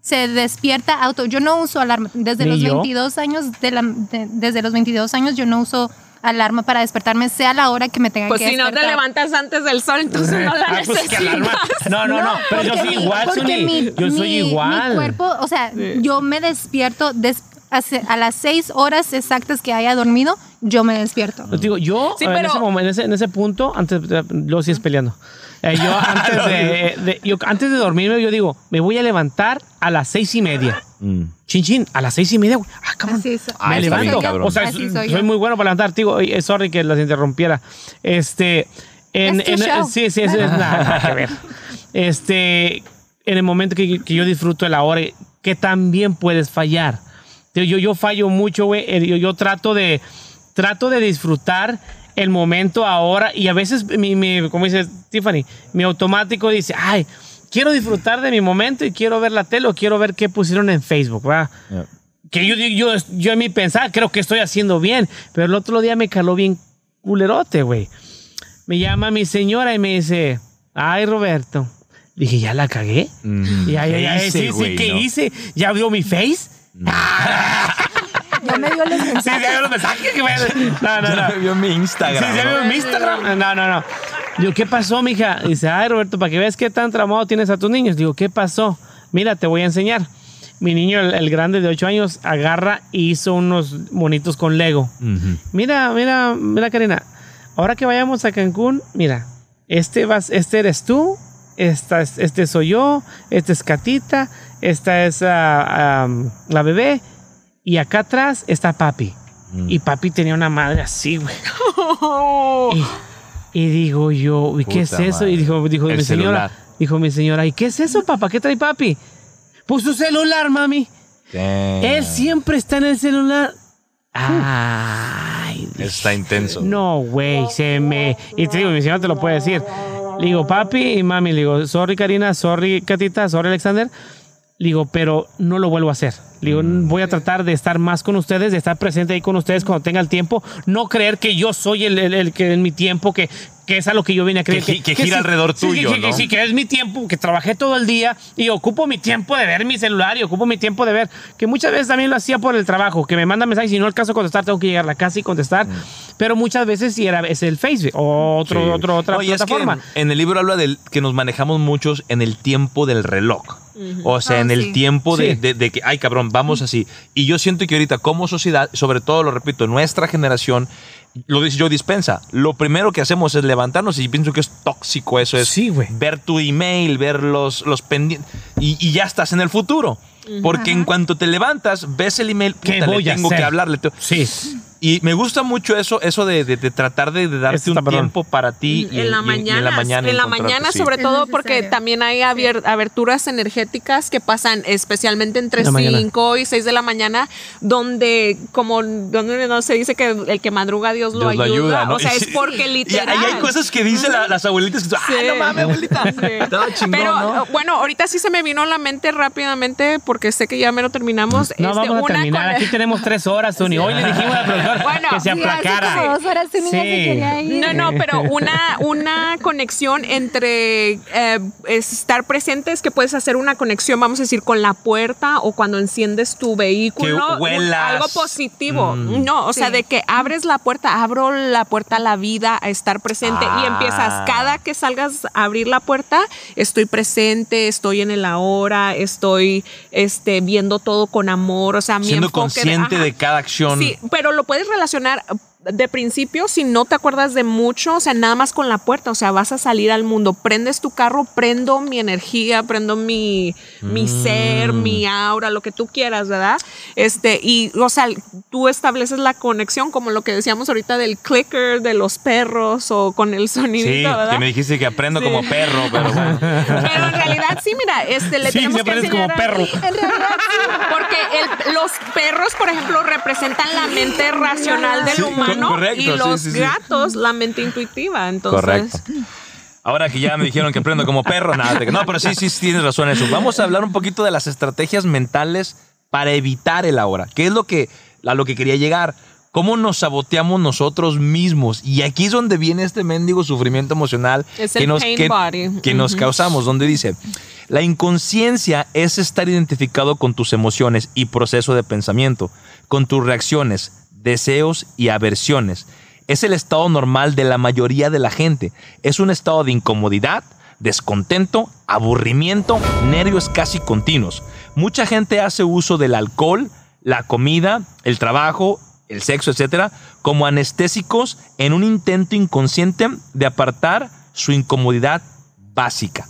Se despierta auto. Yo no uso alarma. Desde los yo. 22 años, de la, de- desde los 22 años yo no uso alarma para despertarme, sea la hora que me tenga Pues que si no te despertar. levantas antes del sol, entonces no la Ah, pues, ¿qué alarma? No, no, no, pero yo soy mi- igual, mi- Yo soy mi- igual. Mi cuerpo, o sea, yo me despierto des- hace- a las seis horas exactas que haya dormido, yo me despierto. Yo digo, yo Sí, en, pero- ese momento, en, ese, en ese punto, antes, lo sigues peleando. Eh, yo, antes de, de- yo antes de dormirme, yo digo, me voy a levantar a las seis y media. Mm. Chin, chin, a las seis y media, güey. Ah, cabrón. Así es. Ah, me bien, levanto. cabrón. O sea, Así soy soy, muy bueno para levantar. Digo, oye, sorry que las interrumpiera. Este, en, tu en- show. sí, sí, es, es nada, nada que ver. Este, en el momento que, que yo disfruto de la hora, que también puedes fallar. Yo, yo, yo fallo mucho, güey. Eh, Yo, yo trato de, trato de disfrutar el momento ahora y a veces, mi, mi- como dice Tiffany, mi automático dice, ay, quiero disfrutar de mi momento y quiero ver la tele o quiero ver qué pusieron en Facebook, ¿verdad? Yeah. que yo, yo, yo en mi pensar creo que estoy haciendo bien, pero el otro día me caló bien culerote, güey. Me llama mi señora y me dice, ay Roberto, dije, ya la cagué. Mm. Ya, ya, ¿Qué ya, hice, sí, sí, ¿qué no? hice? ¿Ya vio mi face? Ya me dio los Sí, mensajes. ya vio los mensajes. que me- No, no, Ya no. me vio mi Sí, Instagram. ya ¿no? vio mi Instagram. No, no, no. Digo, ¿qué pasó, mija? Dice, ay, Roberto, para que veas qué tan tramado tienes a tus niños. Digo, ¿qué pasó? Mira, te voy a enseñar. Mi niño, el, el grande de 8 años, agarra y hizo unos monitos con Lego. Mira, mira, mira, Karina. Ahora que vayamos a Cancún, mira, este vas, este eres tú, esta es- este soy yo, esta es Catita, esta es ah, am, la bebé, y acá atrás está papi. Mm. Y papi tenía una madre así, güey. Y, y digo yo, ¿y qué es eso? madre. Y dijo, dijo El mi señora, dijo mi señora, ¿y qué es eso, papá? ¿Qué trae papi? Pues su celular, mami. Damn. Él siempre está en el celular. Ay, Está intenso. no, güey, se me... Y te digo, mi señora te lo puede decir. Le digo, papi y mami, le digo, sorry Karina, sorry Catita, sorry Alexander. Le digo, pero no lo vuelvo a hacer. Le digo, voy a tratar de estar más con ustedes, de estar presente ahí con ustedes cuando tenga el tiempo. No creer que yo soy el, el- el que en mi tiempo, que, que es a lo que yo vine a creer. Que gi- que gira alrededor sí, tuyo, sí, que es mi tiempo, que trabajé todo el día y ocupo mi tiempo de ver mi celular y ocupo mi tiempo de ver, que muchas veces también lo hacía por el trabajo, que me manda mensajes y si no alcanzo a contestar, tengo que llegar a la casa y contestar. Pero muchas veces sí era es el Facebook o otro, Mm. Otro, otra es plataforma. en, en el libro habla del que nos manejamos muchos en el tiempo del reloj. O sea, Ah, en el sí. tiempo de, Sí. de- de que, ay cabrón, vamos así. Y yo siento que ahorita como sociedad, sobre todo, lo repito, nuestra generación, lo dice yo dispensa, lo primero que hacemos es levantarnos y pienso que es tóxico eso, es Sí, ver tu email, ver los, los pendientes y, y ya estás en el futuro. Porque en cuanto te levantas, ves el email, ¿Qué puta, le voy a tengo hacer? que hablarle. Sí. Y me gusta mucho eso, eso de, de- de tratar de, de darte Este un está perrón. tiempo para ti y, en la y- y mañana, en la mañana. en la encontrarte, mañana sí. sobre Es todo porque necesario. también hay abier- aberturas energéticas que pasan especialmente entre En la mañana. 5 y 6 de la mañana donde como donde no se dice que el que madruga Dios lo Dios lo ayuda, ayuda, ¿no? o sea, es porque Y literal. ahí hay cosas que dicen la- las abuelitas que tú, Sí. ¡ay, no mames, abuelita! Sí. Estaba chingón, Pero ¿no? bueno, ahorita sí se me vino a la mente rápidamente porque sé que ya me lo terminamos. No, Este, vamos a una terminar. con- Aquí tenemos tres horas, Tony. Hoy le dijimos a la productora Bueno, que se Sí, hace aplacara. como dos horas se Sí. quería ir. No, no, pero una, una conexión entre eh, estar presente es que puedes hacer una conexión, vamos a decir, con la puerta o cuando enciendes tu vehículo. Que huelas. algo positivo. Mm. No, o sea, Sí. de que abres la puerta, abro la puerta a la vida, a estar presente Ah. y empiezas, cada que salgas a abrir la puerta, estoy presente, estoy en el ahora, estoy este, viendo todo con amor, o sea, mi Siendo enfoque consciente ajá. de cada acción. Sí, pero lo puedes relacionar de principio si no te acuerdas de mucho, o sea, nada más con la puerta, o sea, vas a salir al mundo, prendes tu carro, prendo mi energía, prendo mi, mi ser, Mm. mi aura, lo que tú quieras, ¿verdad? Este, y, o sea, tú estableces la conexión, como lo que decíamos ahorita del clicker de los perros o con el sonidito, Sí, ¿verdad? que me dijiste que aprendo Sí. como perro, pero bueno. Pero en realidad sí, mira, este, le Sí, tenemos se que pareces como enseñar a- perro. En realidad sí, porque el- los perros, por ejemplo, representan la mente racional del Sí, humano co- correcto, y los sí, sí. gatos la mente intuitiva. Entonces, Correcto. Ahora que ya me dijeron que aprendo como perro, nada. te- No, pero sí, sí, sí tienes razón en eso. Vamos a hablar un poquito de las estrategias mentales para evitar el ahora. ¿Qué es lo que, a lo que quería llegar? ¿Cómo nos saboteamos nosotros mismos? Y aquí es donde viene este mendigo sufrimiento emocional Es que, el nos, pain que, body. que nos causamos, donde dice, la inconsciencia es estar identificado con tus emociones y proceso de pensamiento, con tus reacciones, deseos y aversiones. Es el estado normal de la mayoría de la gente. Es un estado de incomodidad, descontento, aburrimiento, nervios casi continuos. Mucha gente hace uso del alcohol, la comida, el trabajo, el sexo, etcétera, como anestésicos en un intento inconsciente de apartar su incomodidad básica.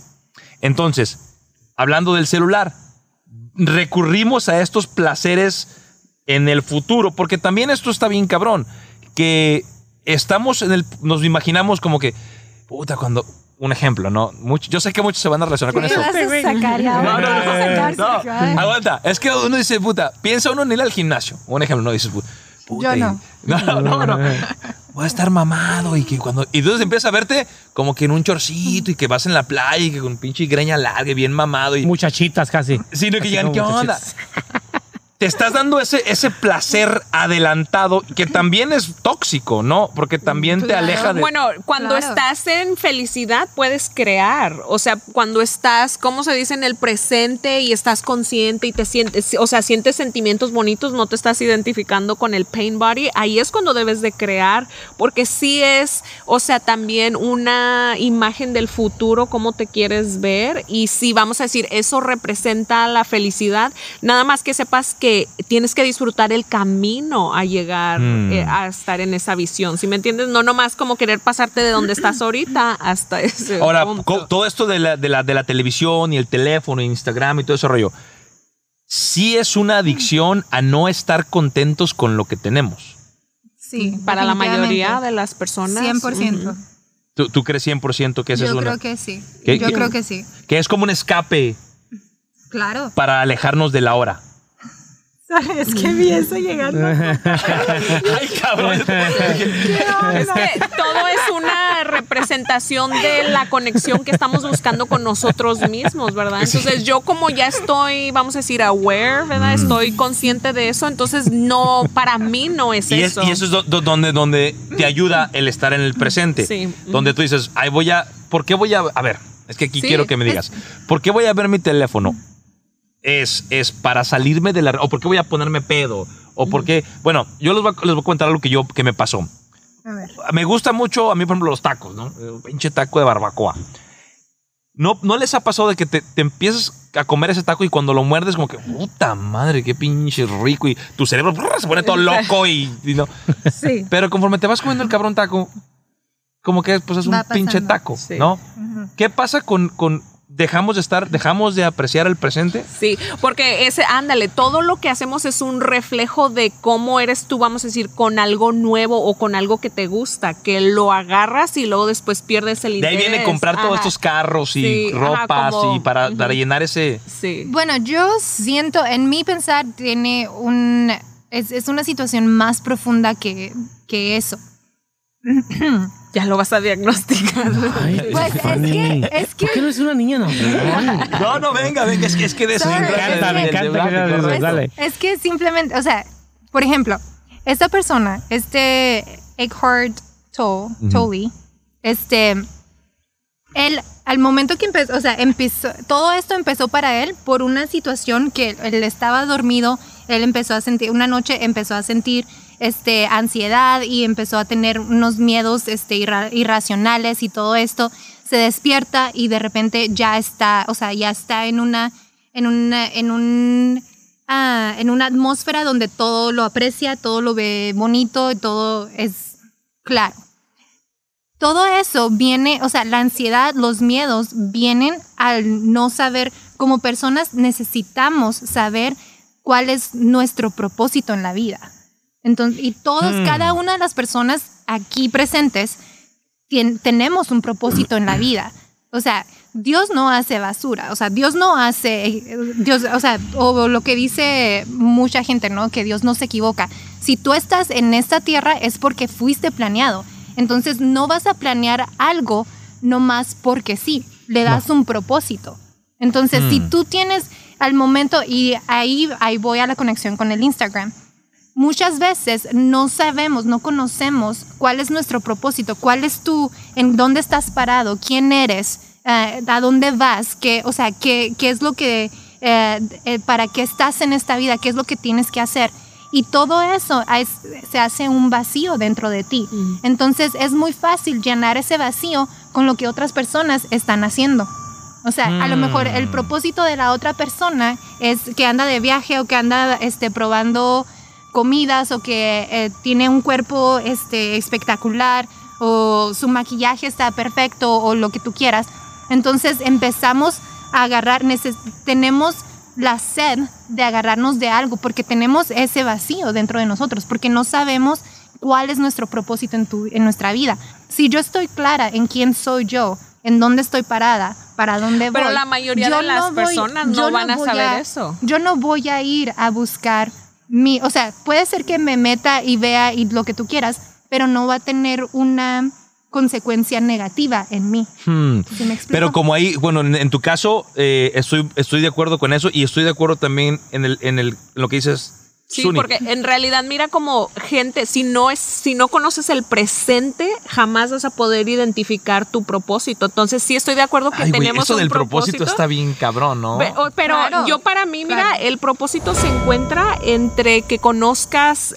Entonces, hablando del celular, recurrimos a estos placeres en el futuro, porque también esto está bien cabrón, que estamos en el, nos imaginamos como que, puta, cuando, un ejemplo, ¿no? Mucho, yo sé que muchos se van a relacionar con ¿Qué eso. No, no, ¿Qué vas a sacar, no, aguanta. Es que uno dice, puta, piensa uno en ir al gimnasio. Un ejemplo, no dices, puta. puta, Yo y- no. No, no, no. Voy a estar mamado y que cuando. Y entonces empiezas a verte como que en un chorcito y que vas en la playa y que con pinche greña larga y bien mamado. Y, Muchachitas casi. sino que como ¿qué onda? Te estás dando ese, ese placer adelantado que también es tóxico, ¿no? Porque también te aleja de. Bueno, cuando Claro. estás en felicidad puedes crear, o sea, cuando estás, ¿cómo se dice? En el presente y estás consciente y te sientes, o sea, sientes sentimientos bonitos, no te estás identificando con el pain body, ahí es cuando debes de crear, porque sí es, o sea, también una imagen del futuro, cómo te quieres ver y sí, vamos a decir, eso representa la felicidad, nada más que sepas que tienes que disfrutar el camino a llegar Mm. eh, a estar en esa visión, ¿sí me entiendes? No nomás como querer pasarte de donde estás ahorita hasta ese Ahora, punto. todo esto de la, de, la, de la televisión y el teléfono, Instagram y todo ese rollo, sí es una adicción a no estar contentos con lo que tenemos. Sí, para la mayoría de las personas. 100%. ujú. ¿Tú, tú crees 100% que esa es Yo una? creo que sí. ¿Qué- Yo creo que sí. que es como un escape Claro. para alejarnos de la hora. Es que vi eso llegando. Ay, cabrón. Es que todo es una representación de la conexión que estamos buscando con nosotros mismos, ¿verdad? Entonces yo como ya estoy, vamos a decir, aware, Mm. ¿verdad? Estoy consciente de eso, entonces no, para mí no es Y, es- eso. y eso es do- do- donde, donde te ayuda el estar en el presente. Sí. Donde tú dices, ay, voy a. ¿Por qué voy a.? A ver, es que aquí Sí, quiero que me digas. ¿Por qué voy a ver mi teléfono? Es, es para salirme de la. O por qué voy a ponerme pedo. O por qué. Bueno, yo les voy, a, les voy a contar algo que, yo, que me pasó. A ver. Me gusta mucho, a mí, por ejemplo, los tacos, ¿no? Un pinche taco de barbacoa. ¿No, ¿No les ha pasado de que te, te empiezas a comer ese taco y cuando lo muerdes, como que, puta madre, qué pinche rico? Y tu cerebro brr, se pone todo loco y, y no. Sí. Pero conforme te vas comiendo el cabrón taco, como que pues es un pinche taco, Sí. ¿no? Ujú. ¿Qué pasa con, con dejamos de estar, dejamos de apreciar el presente? Sí, porque ese, ándale, todo lo que hacemos es un reflejo de cómo eres tú, vamos a decir, con algo nuevo o con algo que te gusta, que lo agarras y luego después pierdes el De interés. ahí viene comprar todos estos carros y Sí, ajá, ropas como- y para, para llenar ese... Sí. Bueno, yo siento, en mi pensar, tiene un. Es, es una situación más profunda que, que eso. Ya lo vas a diagnosticar. Ay, Pues, es que- es que- ¿Por qué no es una niña normal? No, no, venga, venga, es que, es que de eso Me encanta, me encanta que hagas eso. Dale. Es que simplemente, o sea, por ejemplo, esta persona, este Eckhart Tolle, Tolle, este, él, al momento que empezó, o sea, empezó, todo esto empezó para él por una situación que él estaba dormido, él empezó a sentir, una noche empezó a sentir este, ansiedad y empezó a tener unos miedos este, irra- irracionales y todo esto, se despierta y de repente ya está, o sea, ya está en una, en una, en un, ah, en una atmósfera donde todo lo aprecia, todo lo ve bonito, todo es claro. Todo eso viene, o sea, la ansiedad, los miedos vienen al no saber, como personas necesitamos saber cuál es nuestro propósito en la vida. Entonces, y todos, cada una de las personas aquí presentes, tien- tenemos un propósito en la vida. O sea, Dios no hace basura, o sea, Dios no hace, Dios, o sea, o lo que dice mucha gente, ¿no? Que Dios no se equivoca. Si tú estás en esta tierra es porque fuiste planeado. Entonces no vas a planear algo nomás porque sí, le das un propósito. Entonces, si tú tienes al momento, y ahí, ahí voy a la conexión con el Instagram, muchas veces no sabemos, no conocemos cuál es nuestro propósito, cuál es tu, en dónde estás parado, quién eres, eh, a dónde vas, qué, o sea, qué, qué es lo que, eh, eh, para qué estás en esta vida, qué es lo que tienes que hacer. Y todo eso es- se hace un vacío dentro de ti. Entonces es muy fácil llenar ese vacío con lo que otras personas están haciendo. O sea, a lo mejor el propósito de la otra persona es que anda de viaje o que anda este, probando comidas o que eh, tiene un cuerpo este, espectacular o su maquillaje está perfecto o lo que tú quieras. Entonces empezamos a agarrar, tenemos la sed de agarrarnos de algo porque tenemos ese vacío dentro de nosotros, porque no sabemos cuál es nuestro propósito en, tu, en nuestra vida. Si yo estoy clara en quién soy yo, en dónde estoy parada, para dónde voy. Pero la mayoría yo de las personas no van a saber eso. Yo no voy a ir a buscar mi, o sea, puede ser que me meta y vea y lo que tú quieras, pero no va a tener una consecuencia negativa en mí. Hmm. ¿Sí me explico? Pero como ahí, bueno, en, en tu caso, eh, estoy, estoy de acuerdo con eso y estoy de acuerdo también en, el, en, el, en lo que dices. Sí, Zuni. porque en realidad mira como gente, si no es, si no conoces el presente, jamás vas a poder identificar tu propósito. Entonces sí estoy de acuerdo que Ay, tenemos eso un del propósito está bien cabrón, ¿no? Pero Claro, yo para mí, mira, claro. el propósito se encuentra entre que conozcas,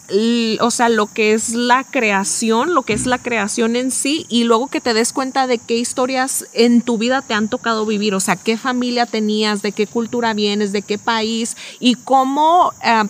o sea, lo que es la creación, lo que es la creación en sí, y luego que te des cuenta de qué historias en tu vida te han tocado vivir, o sea, qué familia tenías, de qué cultura vienes, de qué país, y cómo eh,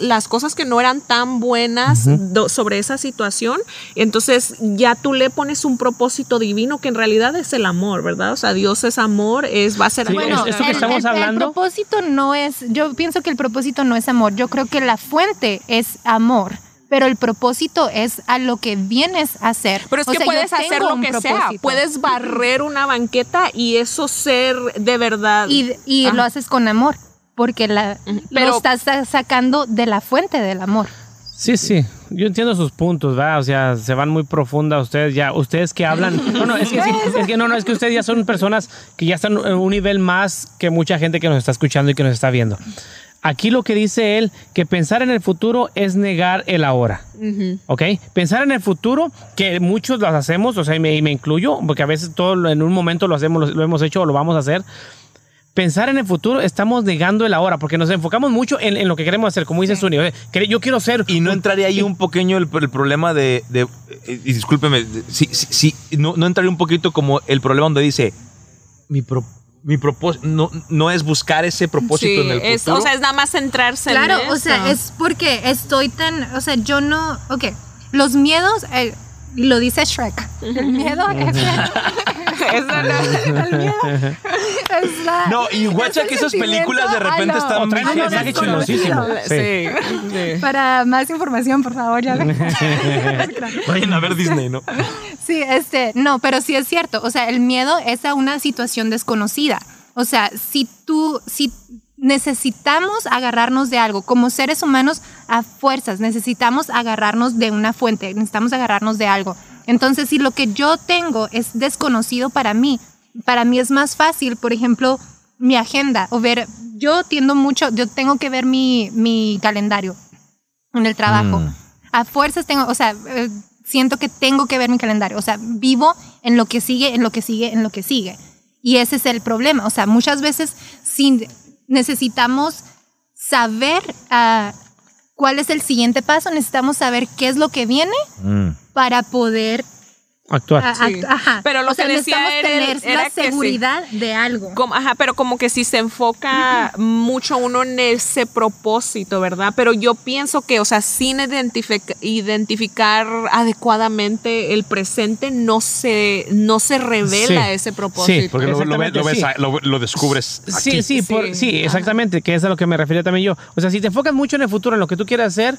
las cosas que no eran tan buenas do- sobre esa situación. Entonces ya tú le pones un propósito divino que en realidad es el amor, ¿verdad? O sea, Dios es amor, es va a ser Sí, amor. es- esto que el- estamos el- hablando- El propósito no es, yo pienso que el propósito no es amor, yo creo que la fuente es amor, pero el propósito es a lo que vienes a hacer. Pero es O que sea, puedes hacer lo que sea. Puedes barrer una banqueta y eso ser de verdad. Y, y Ajá. lo haces con amor, porque la, Pero- lo estás sa- sacando de la fuente del amor. Sí, sí, yo entiendo sus puntos, ¿verdad? O sea, se van muy profunda ustedes ya, ustedes que hablan, no, no, es que, sí, es que no, no, es que ustedes ya son personas que ya están en un nivel más que mucha gente que nos está escuchando y que nos está viendo. Aquí lo que dice él, que pensar en el futuro es negar el ahora. ¿Ok? Pensar en el futuro, que muchos lo hacemos, o sea, y me, y me incluyo, porque a veces todo en un momento lo hacemos, lo, lo hemos hecho o lo vamos a hacer. Pensar en el futuro, estamos negando el ahora, porque nos enfocamos mucho en, en lo que queremos hacer, como dice que Yo quiero ser. Y no entraría ahí un pequeño el, el problema de, de- eh, y discúlpeme, sí, no, no entraría un poquito como el problema donde dice, mi, pro- mi propósito, no, no es buscar ese propósito Sí, en el es- futuro. o sea, es nada más centrarse Claro, en o sea, es porque estoy tan, o sea, yo no, ok, los miedos, eh, lo dice Shrek, el miedo es, no- el miedo es la- no, y guacha es que esas películas de repente están O traen un a lo mensaje. Sí. sí. Para más información, por favor, ya ven. Vayan a ver Disney, ¿no? Sí, este, no, pero sí es cierto. O sea, el miedo es a una situación desconocida. O sea, si tú, si necesitamos agarrarnos de algo, como seres humanos, a fuerzas, necesitamos agarrarnos de una fuente, necesitamos agarrarnos de algo. Entonces, si lo que yo tengo es desconocido para mí, para mí es más fácil, por ejemplo, mi agenda o ver, yo tiendo mucho, yo tengo que ver mi, mi calendario. en el trabajo. Mm. A fuerzas tengo, o sea, eh, siento que tengo que ver mi calendario. O sea, vivo en lo que sigue, en lo que sigue, en lo que sigue. Y ese es el problema. O sea, muchas veces sin, necesitamos saber ah, cuál es el siguiente paso, necesitamos saber qué es lo que viene Mm. para poder Actuar. Sí. ajá. Pero lo o sea, que decía necesitamos era- tener era la que sí. seguridad de algo. Como- ajá, pero como que si se enfoca mucho uno en ese propósito, ¿verdad? Pero yo pienso que, o sea, sin identific- identificar adecuadamente el presente, no se, no se revela Sí. ese propósito. Sí, Porque lo, lo ves- lo ves lo- lo descubres. Sí, aquí. sí, por- Sí. sí, exactamente, que es a lo que me refería también yo. O sea, si te enfocas mucho en el futuro, en lo que tú quieres hacer,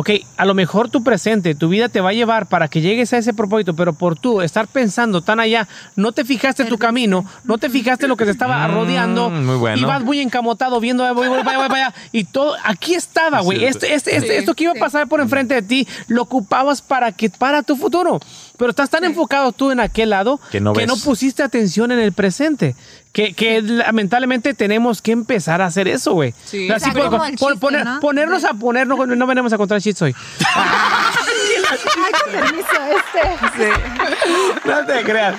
ok, a lo mejor tu presente, tu vida te va a llevar para que llegues a ese propósito, pero por tú estar pensando tan allá, no te fijaste tu camino, no te fijaste lo que te estaba Mm, rodeando, muy bueno. y vas muy encamotado viendo, "Ay, voy, voy, para allá, voy para allá", y todo, aquí estaba, güey, este, este, este- Sí, esto que iba a pasar por enfrente de ti, lo ocupabas para que, para tu futuro, pero estás tan enfocado tú en aquel lado Que no ves. pusiste atención en el presente. Que, que lamentablemente tenemos que empezar a hacer eso, güey. Sí. O. Ponernos a poner, no, no venimos a contar chistes hoy. Permiso, este. No te creas.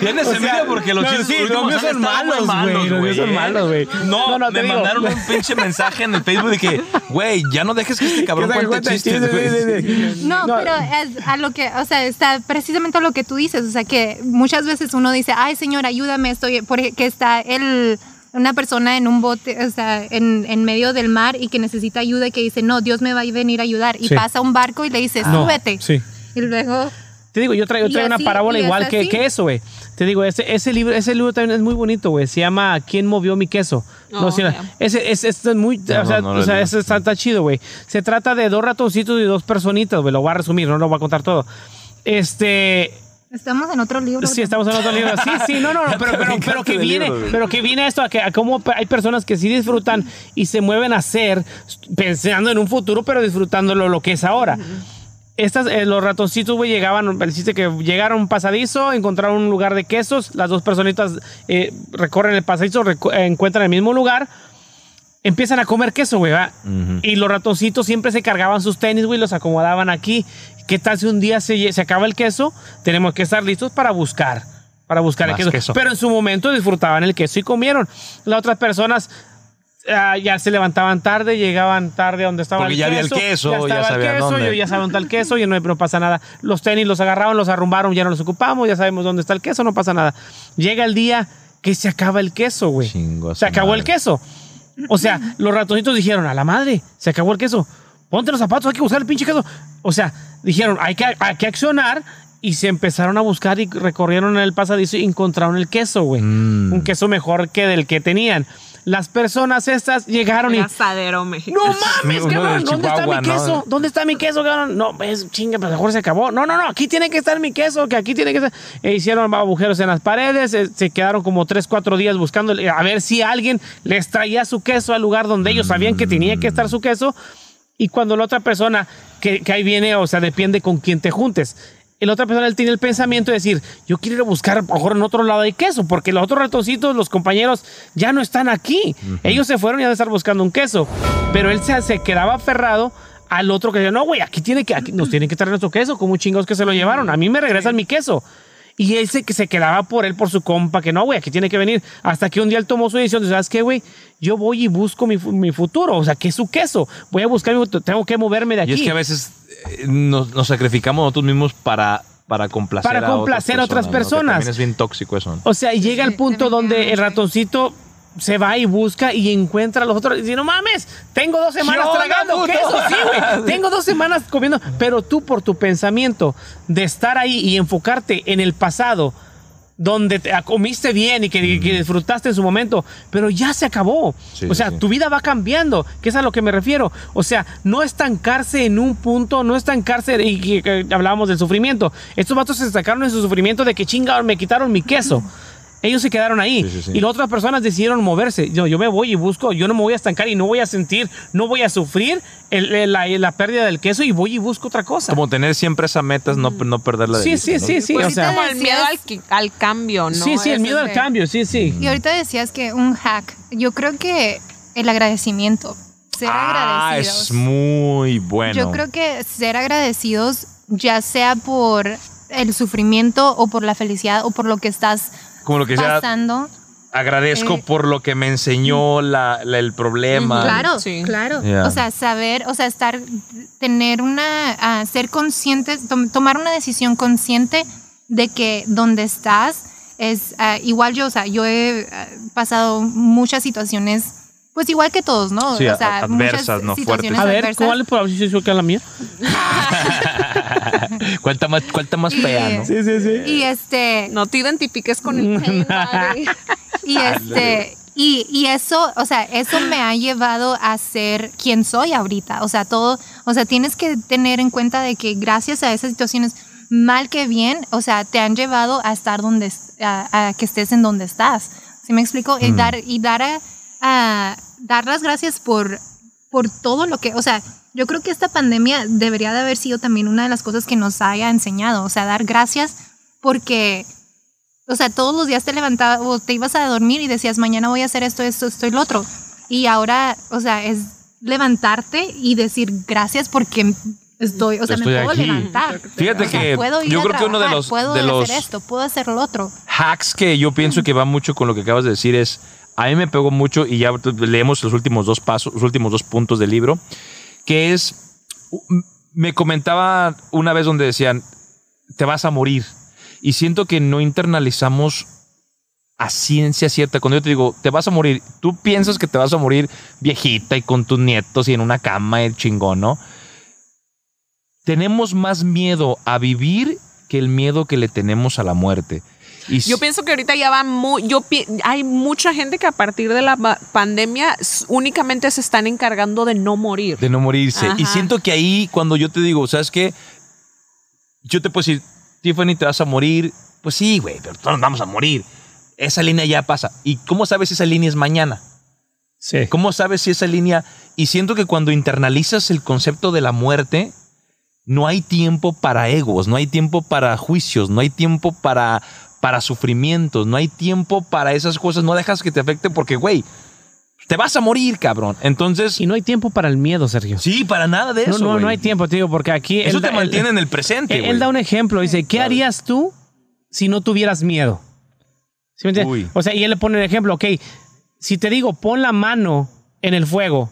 Tienes O sea, envidia porque los no, chistes sí, los míos son malos, güey, los míos son malos, güey. No, No, no, me digo. mandaron un pinche mensaje en el Facebook de que, güey, ya no dejes que este cabrón cuente cuente chistes, chistes, güey. sí, sí, sí. No, No. pero es a lo que, o sea, está precisamente a lo que tú dices, o sea, que muchas veces uno dice, ay, señor, ayúdame, estoy, porque está el, una persona en un bote, o sea, en, en medio del mar y que necesita ayuda y que dice, no, Dios me va a venir a ayudar. Y Sí. pasa un barco y le dice, No, súbete. sí. Y luego, Te digo, yo traigo, una parábola igual que, que eso, güey. Te digo, ese, ese libro, ese libro también es muy bonito, güey. Se llama ¿Quién movió mi queso? Oh, sí, ya. ese, ese, ese es muy, No, o sea, no, no o sea, ese está, está chido, güey. Se trata de dos ratoncitos y dos personitas, güey. Lo voy a resumir, no lo voy a contar todo. Este, estamos en otro libro. Sí, estamos en otro libro. Sí, sí, no, no, no, pero, pero, pero que viene, pero que viene esto a que a cómo hay personas que sí disfrutan y se mueven a hacer pensando en un futuro, pero disfrutándolo lo que es ahora. Estas, eh, los ratoncitos, güey, llegaban, chiste que llegaron a un pasadizo, encontraron un lugar de quesos, las dos personitas eh, recorren el pasadizo, recu- eh, encuentran el mismo lugar, empiezan a comer queso, güey, ¿va? Ujú. Y los ratoncitos siempre se cargaban sus tenis, güey, los acomodaban aquí. ¿Qué tal si un día se, se acaba el queso? Tenemos que estar listos para buscar, para buscar el queso. queso. Pero en su momento disfrutaban el queso y comieron. Las otras personas ah, ya se levantaban tarde, llegaban tarde a donde estaba Porque el ya había el queso. queso, ya el sabían queso, dónde. yo ya saben dónde está el queso, y no, no pasa nada. Los tenis los agarraban, los arrumbaron, ya no los ocupamos, ya sabemos dónde está el queso, no pasa nada. Llega el día que se acaba el queso, güey. Se acabó madre. el queso. O sea, los ratoncitos dijeron, a la madre, se acabó el queso. Ponte los zapatos, hay que buscar el pinche queso. O sea, dijeron, hay que, hay que accionar. Y se empezaron a buscar y recorrieron el pasadizo y encontraron el queso, güey. Mm. Un queso mejor que del que tenían. Las personas estas llegaron y... Asadero mexicano. No mames, Uno cabrón, de ¿dónde está mi ¿no? queso? ¿Dónde está mi queso, cabrón? No, es chinga, pues mejor se acabó. No, no, no, aquí tiene que estar mi queso, que aquí tiene que estar. E hicieron agujeros en las paredes, eh, se quedaron como 3, 4 días buscando a ver si alguien les traía su queso al lugar donde ellos sabían que tenía que estar su queso. Y cuando la otra persona, que, que ahí viene, o sea, depende con quién te juntes. La otra persona él tiene el pensamiento de decir, yo quiero ir a buscar, a mejor en otro lado hay queso, porque los otros ratoncitos, los compañeros, ya no están aquí. Ellos se fueron y han de estar buscando un queso. Pero él se, se quedaba aferrado al otro que decía, no, güey, aquí tiene que, aquí nos tienen que traer nuestro queso, como chingos que se lo llevaron. A mí me regresan mi queso. Y él se, que se quedaba por él, por su compa, que no, güey, aquí tiene que venir. Hasta que un día él tomó su decisión de, ¿sabes qué, güey? Yo voy y busco mi, mi futuro, o sea, que es su queso. Voy a buscar mi futuro, tengo que moverme de aquí. Y es que a veces eh, nos, nos sacrificamos nosotros mismos para, para complacer, Para complacer a otras ¿no? Que personas. también es bien tóxico eso. ¿no? O sea, y llega el punto donde el ratoncito se va y busca y encuentra a los otros y dice, no mames, tengo dos semanas ¿Qué onda, tragando queso, sí, güey. Tengo dos semanas comiendo. Pero tú por tu pensamiento de estar ahí y enfocarte en el pasado, donde te ah, comiste bien y que, que disfrutaste en su momento, pero ya se acabó. Sí, o sea, sí. tu vida va cambiando, que es a lo que me refiero. O sea, no estancarse en un punto, no estancarse, y que, hablábamos del sufrimiento. Estos vatos se destacaron en su sufrimiento de que chinga, me quitaron mi queso. Ellos se quedaron ahí. Sí, sí, sí. Y las otras personas decidieron moverse. Yo, yo me voy y busco, yo no me voy a estancar y no voy a sentir, no voy a sufrir el- el- la, la pérdida del queso y voy y busco otra cosa. Como tener siempre esa meta es no, no perderla de Sí, vista, sí, ¿no? sí, sí. Pues o sí, sea, como el miedo al, cambio, ¿no? sí, sí, el miedo al cambio, sí, sí. Y ahorita decías que un hack, yo creo que el agradecimiento ser Ah, agradecidos. es muy bueno. Yo creo que ser agradecidos, ya sea por el sufrimiento o por la felicidad o por lo que estás Como lo que sea, pasando. agradezco Eh, por lo que me enseñó la, la- el problema. Claro, Sí. claro. Yeah. O sea, saber, o sea, estar, tener una, ah, ser conscientes, tom- tomar una decisión consciente de que donde estás es ah, igual yo, o sea, yo he ah, pasado muchas situaciones, pues igual que todos, ¿no? Sí, o sea, a- adversas, ¿no? situaciones A ver, adversas. ¿cuál es por si soy que la mía? ¿Cuál está más, cuál está más Y- fea, no? Sí, sí, sí. Y este, No te identifiques con el. Y este, y, y eso, o sea, eso me ha llevado a ser quien soy ahorita. O sea, todo, o sea, tienes que tener en cuenta de que gracias a esas situaciones, mal que bien, o sea, te han llevado a estar donde, a, a que estés en donde estás. ¿Sí me explico? Y dar, y dar a, a- dar las gracias por, por todo lo que, o sea, yo creo que esta pandemia debería de haber sido también una de las cosas que nos haya enseñado, o sea, dar gracias porque o sea, todos los días te levantabas o te ibas a dormir y decías, mañana voy a hacer esto, esto, esto y lo otro. Y ahora, o sea, es levantarte y decir gracias porque estoy, o sea, Estoy me puedo aquí. levantar. Fíjate O sea, que puedo ir yo a creo que uno de los, puedo de hacer los esto, puedo hacer lo otro. hacks que yo pienso que va mucho con lo que acabas de decir es, a mí me pegó mucho y ya leemos los últimos dos pasos, los últimos dos puntos del libro, que es, me comentaba una vez donde decían, te vas a morir. Y siento que no internalizamos a ciencia cierta. Cuando yo te digo, te vas a morir, tú piensas que te vas a morir viejita y con tus nietos y en una cama el chingón, ¿no? Tenemos más miedo a vivir que el miedo que le tenemos a la muerte. Y Yo pienso que ahorita ya va muy, yo pi- hay mucha gente que a partir de la pa- pandemia únicamente se están encargando de no morir. de no morirse. Y siento que ahí, cuando yo te digo, ¿sabes qué? Yo te puedo decir, Tiffany, te vas a morir. Pues sí, güey, pero todos nos vamos a morir. Esa línea ya pasa. ¿Y cómo sabes si esa línea es mañana? Sí. ¿Cómo sabes si esa línea... Y siento que cuando internalizas el concepto de la muerte, no hay tiempo para egos, no hay tiempo para juicios, no hay tiempo para, para sufrimientos, no hay tiempo para esas cosas, no dejas que te afecte porque, güey, te vas a morir, cabrón. Entonces, Y no hay tiempo para el miedo, Sergio. sí, para nada de no, eso. no, güey. no hay tiempo, te digo, porque aquí... Eso te da- mantiene él- en el presente, Él, él da un ejemplo, dice, ¿qué harías tú si no tuvieras miedo? ¿Sí me entiendes? Uy. O sea, y él le pone el ejemplo, ok, si te digo, pon la mano en el fuego.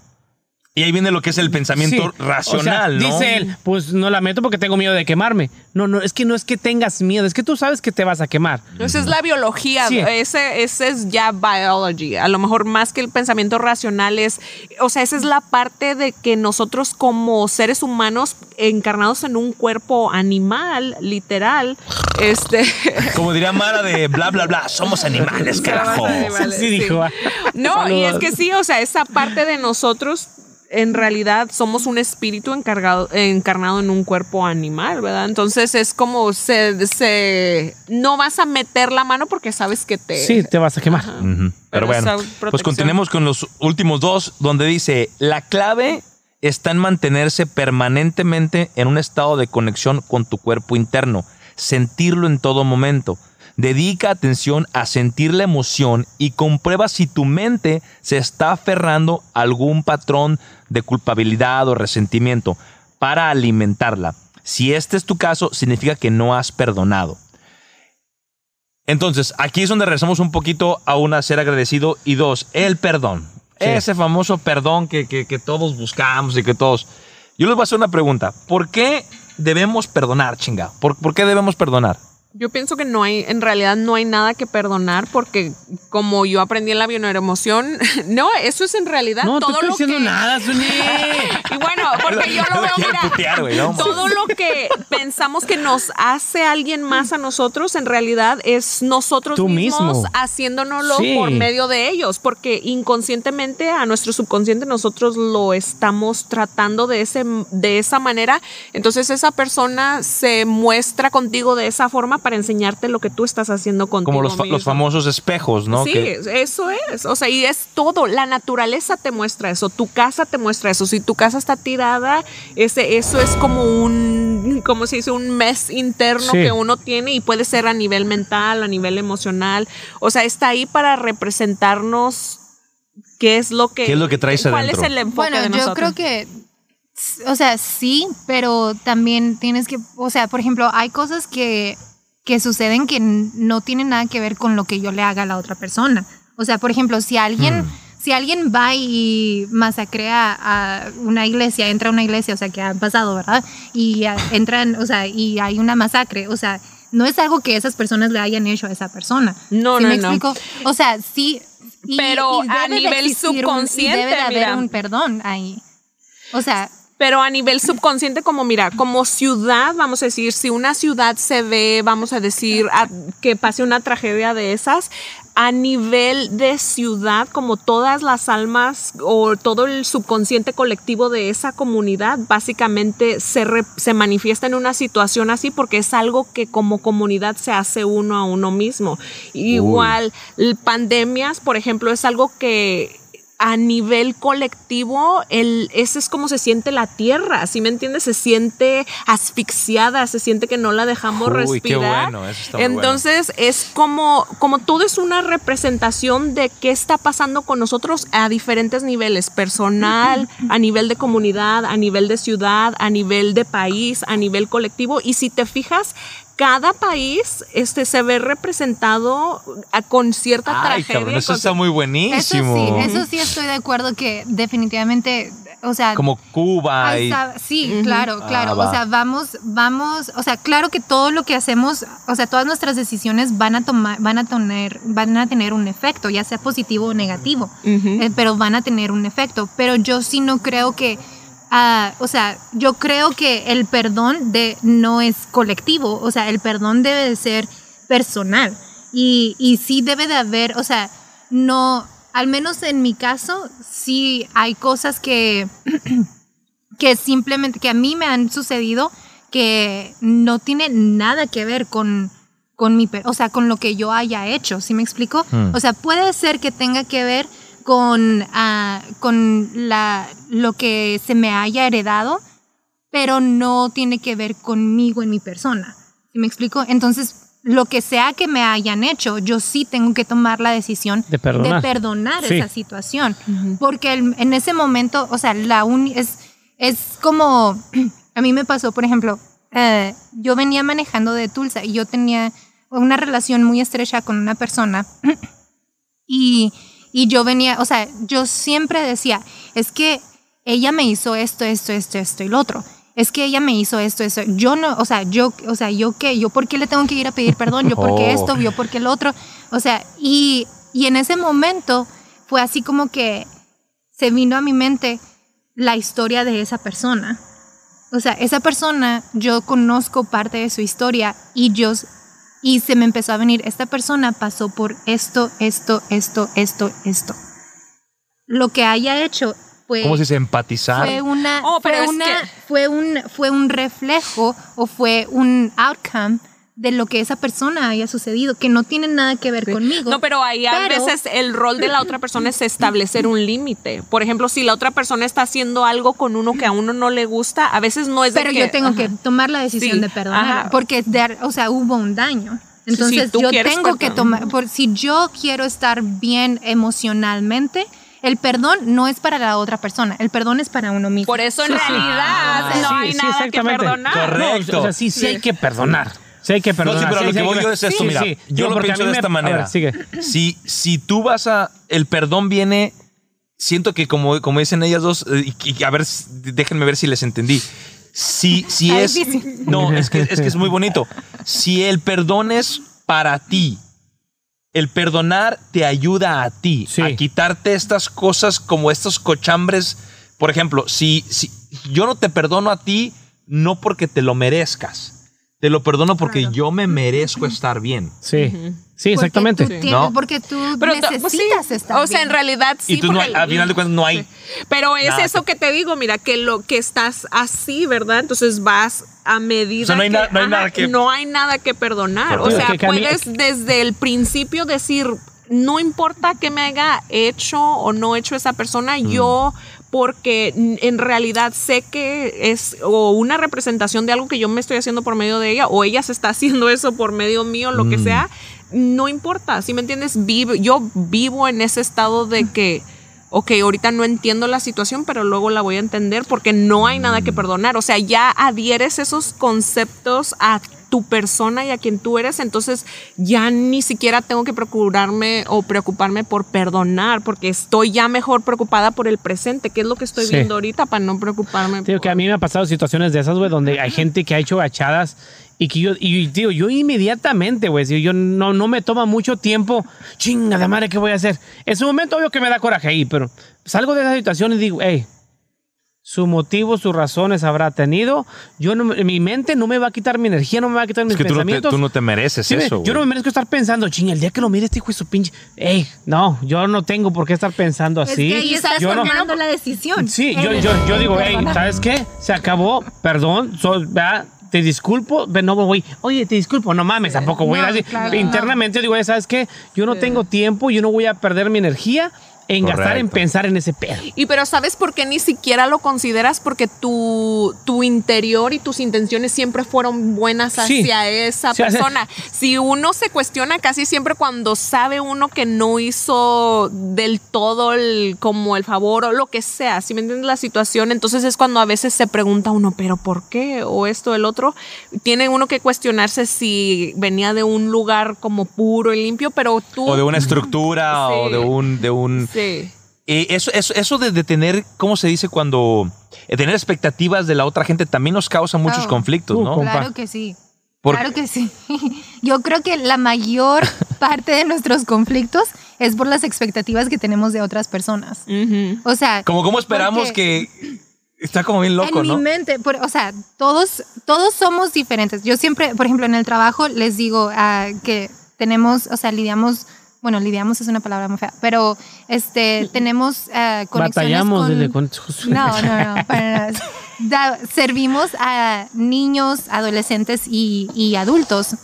Y ahí viene lo que es el pensamiento Sí, o sea, racional, ¿no? Dice él, pues no la meto porque tengo miedo de quemarme. No, no, es que no es que tengas miedo, es que tú sabes que te vas a quemar. Esa es la biología, Sí. ese, ese es ya biology. A lo mejor más que el pensamiento racional es, o sea, esa es la parte de que nosotros como seres humanos encarnados en un cuerpo animal, literal, este... Como diría Mara de bla, bla, bla, somos animales, carajo. animales. Sí, dijo. ah. No, y es que sí, o sea, esa parte de nosotros en realidad somos un espíritu encargado, encarnado en un cuerpo animal, ¿verdad? Entonces es como se, se no vas a meter la mano porque sabes que te Sí, te vas a quemar. Pero, Pero bueno, pues continuemos con los últimos dos, donde dice, la clave está en mantenerse permanentemente en un estado de conexión con tu cuerpo interno, sentirlo en todo momento. Dedica atención a sentir la emoción y comprueba si tu mente se está aferrando a algún patrón de culpabilidad o resentimiento para alimentarla. Si este es tu caso, significa que no has perdonado. Entonces, aquí es donde regresamos un poquito a una ser agradecido y dos, el perdón. Sí. Ese famoso perdón que, que- que todos buscamos y que todos... Yo les voy a hacer una pregunta. ¿Por qué debemos perdonar, chinga? ¿Por, por qué debemos perdonar? Yo pienso que no hay, en realidad no hay nada que perdonar porque como yo aprendí en la bioemoción, no, eso es en realidad No, todo estoy lo diciendo que nada, Zuni. Y bueno, porque yo lo Lo veo, mira, putear, güey, ¿no? todo lo que pensamos que nos hace alguien más a nosotros, en realidad es nosotros Tú mismos mismo. haciéndonoslo Sí. por medio de ellos, porque inconscientemente a nuestro subconsciente nosotros lo estamos tratando de, ese, de esa manera. Entonces esa persona se muestra contigo de esa forma para enseñarte lo que tú estás haciendo contigo Como los, fa- los famosos espejos, ¿no? Sí, Que- eso es. O sea, y es todo. La naturaleza te muestra eso. Tu casa te muestra eso. Si tu casa está tirada, ese, eso es como un, ¿cómo se dice? Un mes interno Sí. que uno tiene y puede ser a nivel mental, a nivel emocional. O sea, está ahí para representarnos ¿Qué es lo que ¿Qué es lo que traes ¿Cuál adentro? es el enfoque Bueno, de yo nosotros? creo que, o sea, sí, pero también tienes que, o sea, por ejemplo, hay cosas que, que suceden que no tienen nada que ver con lo que yo le haga a la otra persona. O sea, por ejemplo, si alguien, si alguien va y masacrea a una iglesia, entra a una iglesia, o sea, que ha pasado, ¿verdad? Y entran, o sea, y hay una masacre, o sea, no es algo que esas personas le hayan hecho a esa persona. No, ¿Sí no, me no. explico? O sea, sí. y- Pero y a nivel existir un- y subconsciente, debe de haber mira. un perdón ahí. O sea, Pero a nivel subconsciente, como mira, como ciudad, vamos a decir, si una ciudad se ve, vamos a decir, a- que pase una tragedia de esas, a nivel de ciudad, como todas las almas o todo el subconsciente colectivo de esa comunidad, básicamente se, re- se manifiesta en una situación así porque es algo que como comunidad se hace uno a uno mismo. Igual, l- pandemias, por ejemplo, es algo que a nivel colectivo, el, ese es como se siente la tierra, ¿sí me entiendes? Se siente asfixiada, se siente que no la dejamos Uy, qué respirar. bueno, eso está muy bueno. Entonces es como, como todo es una representación de qué está pasando con nosotros a diferentes niveles, personal, a nivel de comunidad, a nivel de ciudad, a nivel de país, a nivel colectivo. Y si te fijas, cada país este, se ve representado a- con cierta Ay, tragedia. cabrón, eso con- está muy eso buenísimo. sí, eso sí estoy de acuerdo que definitivamente, o sea, Como Cuba sí, claro, claro. Ah, va. o sea, vamos, vamos, o sea, claro que todo lo que hacemos, o sea, todas nuestras decisiones van a tomar, van a tener, van a tener un efecto, ya sea positivo o negativo, eh, pero van a tener un efecto. Pero yo sí no creo que, ah, o sea, yo creo que el perdón de no es colectivo, o sea, el perdón debe de ser personal y, y sí debe de haber, o sea, no, al menos en mi caso, sí hay cosas que, que simplemente, que a mí me han sucedido que no tiene nada que ver con, con mi, o sea, con lo que yo haya hecho, ¿sí me explico? Hmm. O sea, puede ser que tenga que ver con, ah, con la, lo que se me haya heredado, pero no tiene que ver conmigo en mi persona. ¿Sí me explico? Entonces, lo que sea que me hayan hecho, yo sí tengo que tomar la decisión De perdonar. perdonar Sí. esa situación. Porque el- en ese momento, o sea, la uni- es, es como, a mí me pasó, por ejemplo, eh, yo venía manejando de Tulsa y yo tenía una relación muy estrecha con una persona y, y yo venía, o sea, yo siempre decía, es que ella me hizo esto, esto, esto, esto y lo otro. Es que ella me hizo esto, esto. Yo no, o sea, yo, o sea, yo qué, yo por qué le tengo que ir a pedir perdón, yo por qué Oh. esto, yo por qué lo otro. O sea, y, y en ese momento fue así como que se vino a mi mente la historia de esa persona. O sea, esa persona, yo conozco parte de su historia y yo, y se me empezó a venir, esta persona pasó por esto, esto, esto, esto, esto. Lo que haya hecho fue, ¿Cómo se dice? Empatizar. fue una, Oh, pero fue, es una que- fue un, fue un reflejo o fue un outcome de lo que esa persona haya sucedido, que no tiene nada que ver conmigo. No, pero ahí a veces el rol de la otra persona es establecer un límite. Por ejemplo, si la otra persona está haciendo algo con uno que a uno no le gusta, a veces no es de Pero que- yo tengo ajá. que tomar la decisión Sí, de perdonar, ajá. porque, de- o sea, hubo un daño. Entonces tú yo tengo que tomar, por, si yo quiero estar bien emocionalmente, el perdón no es para la otra persona, el perdón es para uno mismo. Por eso en Sí, realidad Ah, no sí, hay sí, nada que perdonar. Correcto. No, o sea, sí, sí hay que perdonar. Sí hay que No, perdonar. sí, pero sí, lo sí que voy yo es esto, Sí, mira. sí. Yo No, lo pienso de esta me- a ver, manera. sigue. Si, si tú vas a. El perdón viene. Siento que, como, como dicen ellas dos, eh, y, y a ver, déjenme ver si les entendí. Si, si es. difícil. No, es que, es que es muy bonito. Si el perdón es para ti, el perdonar te ayuda a ti Sí. a quitarte estas cosas como estos cochambres. Por ejemplo, si, si yo no te perdono a ti, no porque te lo merezcas. Te lo perdono porque Claro. yo me merezco estar bien. Sí, sí, Porque exactamente. tú tienes- ¿No? Porque tú Pero t- pues sí, necesitas estar O sea, en realidad sí. y tú no, porque- al final de cuentas no hay. Pero es Nada eso que te digo, mira, que lo que estás así, ¿verdad? Entonces vas a medida O sea, no hay que, na- no hay nada que- no hay nada que perdonar. O sea, Que- que a mí- puedes desde el principio decir, no importa que me haya hecho o no hecho esa persona, Mm. yo porque en realidad sé que es o una representación de algo que yo me estoy haciendo por medio de ella o ella se está haciendo eso por medio mío, lo que sea, no importa, ¿sí me entiendes? Vivo, yo vivo en ese estado de que ok, ahorita no entiendo la situación, pero luego la voy a entender porque no hay nada que perdonar. O sea, ya adhieres esos conceptos a tu persona y a quien tú eres, entonces ya ni siquiera tengo que procurarme o preocuparme por perdonar, porque estoy ya mejor preocupada por el presente, que es lo que estoy Sí. viendo ahorita para no preocuparme. Digo por- que a mí me han pasado situaciones de esas, güey, donde hay gente que ha hecho gachadas y que yo, y digo, yo inmediatamente, güey, si yo no, no me toma mucho tiempo, chinga de madre, ¿qué voy a hacer? En su momento, obvio que me da coraje ahí, pero salgo de esa situación y digo, hey, su motivo, sus razones habrá tenido. Yo no, me- mi mente no me va a quitar mi energía, no me va a quitar mis Es que tú no, te, pensamientos. tú no te mereces Sí, eso. yo no me merezco estar pensando, ching, el día que lo mire este hijo de su pinche. Ey, no, yo no tengo por qué estar pensando Es así. que ahí estás yo no- tomando la decisión. Sí, yo, digo, hey, perdonar. ¿sabes qué? Se acabó, perdón, so- te disculpo, pero no voy, oye, te disculpo, no mames, tampoco voy a ir No, así. claro, Internamente digo, ¿sabes qué? Yo no tengo tiempo, yo no voy a perder mi energía en gastar en pensar en ese pedo. Y pero ¿sabes por qué ni siquiera lo consideras? Porque tu, tu interior y tus intenciones siempre fueron buenas Sí. hacia esa Sí, hace- persona. Si uno se cuestiona casi siempre cuando sabe uno que no hizo del todo el, como el favor o lo que sea, si me entiendes la situación, entonces es cuando a veces se pregunta uno, pero ¿por qué? O esto, el otro. Tiene uno que cuestionarse si venía de un lugar como puro y limpio, pero tú... O de una estructura o de un... De un Sí. Eh, eso, eso, eso de, de tener, ¿cómo se dice? Cuando... eh, tener expectativas de la otra gente también nos causa muchos Oh. conflictos, Uh, ¿no? Claro que sí. Por- Claro que sí. Yo creo que la mayor parte de nuestros conflictos es por las expectativas que tenemos de otras personas. O sea, Como cómo esperamos porque que... Está como bien loco, en ¿no? mi mente, por- o sea, todos, todos somos diferentes. Yo siempre, por ejemplo, en el trabajo les digo ah, que tenemos, o sea, lidiamos, bueno, lidiamos es una palabra muy fea, pero este, tenemos ah, conexiones Batallamos, con... dile, con- No, no, no, para. Da- servimos a niños, adolescentes y, y adultos.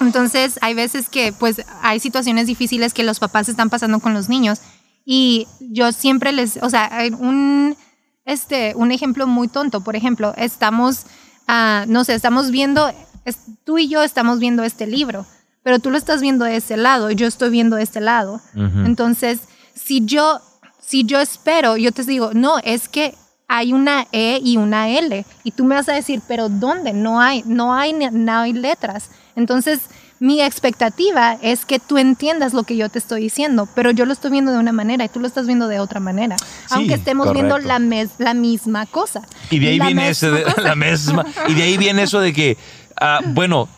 Entonces, hay veces que, pues, hay situaciones difíciles que los papás están pasando con los niños. Y yo siempre les, o sea, hay un, este, un ejemplo muy tonto. Por ejemplo, estamos, ah, no sé, estamos viendo, tú y yo estamos viendo este libro, pero tú lo estás viendo de ese lado y yo estoy viendo de este lado. Entonces, si yo, si yo espero, yo te digo, no, es que hay una E y una L. Y tú me vas a decir, pero ¿dónde? No hay, no hay, no hay letras. Entonces, mi expectativa es que tú entiendas lo que yo te estoy diciendo, pero yo lo estoy viendo de una manera y tú lo estás viendo de otra manera. aunque estemos viendo la, mes- la misma cosa. Y de ahí viene ese de, la misma. Y de ahí viene eso de que, ah, bueno,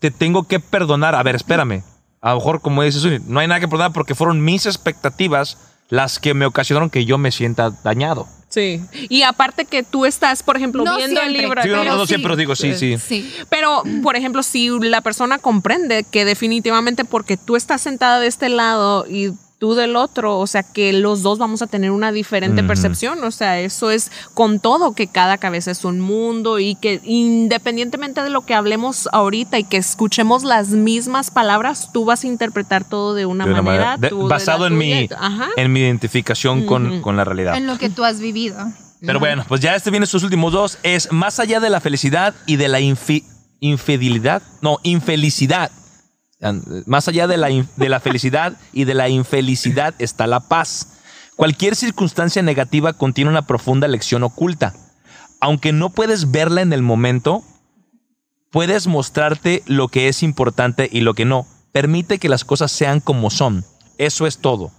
te, te tengo que perdonar. A ver, espérame. A lo mejor, como dices, no hay nada que perdonar porque fueron mis expectativas las que me ocasionaron que yo me sienta dañado. Sí. Y aparte que tú estás, por ejemplo, No viendo el libro. Sí, no, Pero no, no sí. siempre os digo, sí, sí. Sí. Pero, por ejemplo, si la persona comprende que definitivamente porque tú estás sentada de este lado y tú del otro, o sea, que los dos vamos a tener una diferente percepción, o sea, eso es con todo, que cada cabeza es un mundo y que independientemente de lo que hablemos ahorita y que escuchemos las mismas palabras, tú vas a interpretar todo de una, De una manera, manera- de- basado en mi, Ajá. en mi identificación con, con la realidad. En lo que tú has vivido. Pero bueno, pues ya este viene sus últimos dos. Es más allá de la felicidad y de la infi- infidelidad. No, infelicidad. Más allá de la, de la felicidad y de la infelicidad está la paz. Cualquier circunstancia negativa contiene una profunda lección oculta. Aunque no puedes verla en el momento, puedes mostrarte lo que es importante y lo que no. Permite que las cosas sean como son. Eso es todo.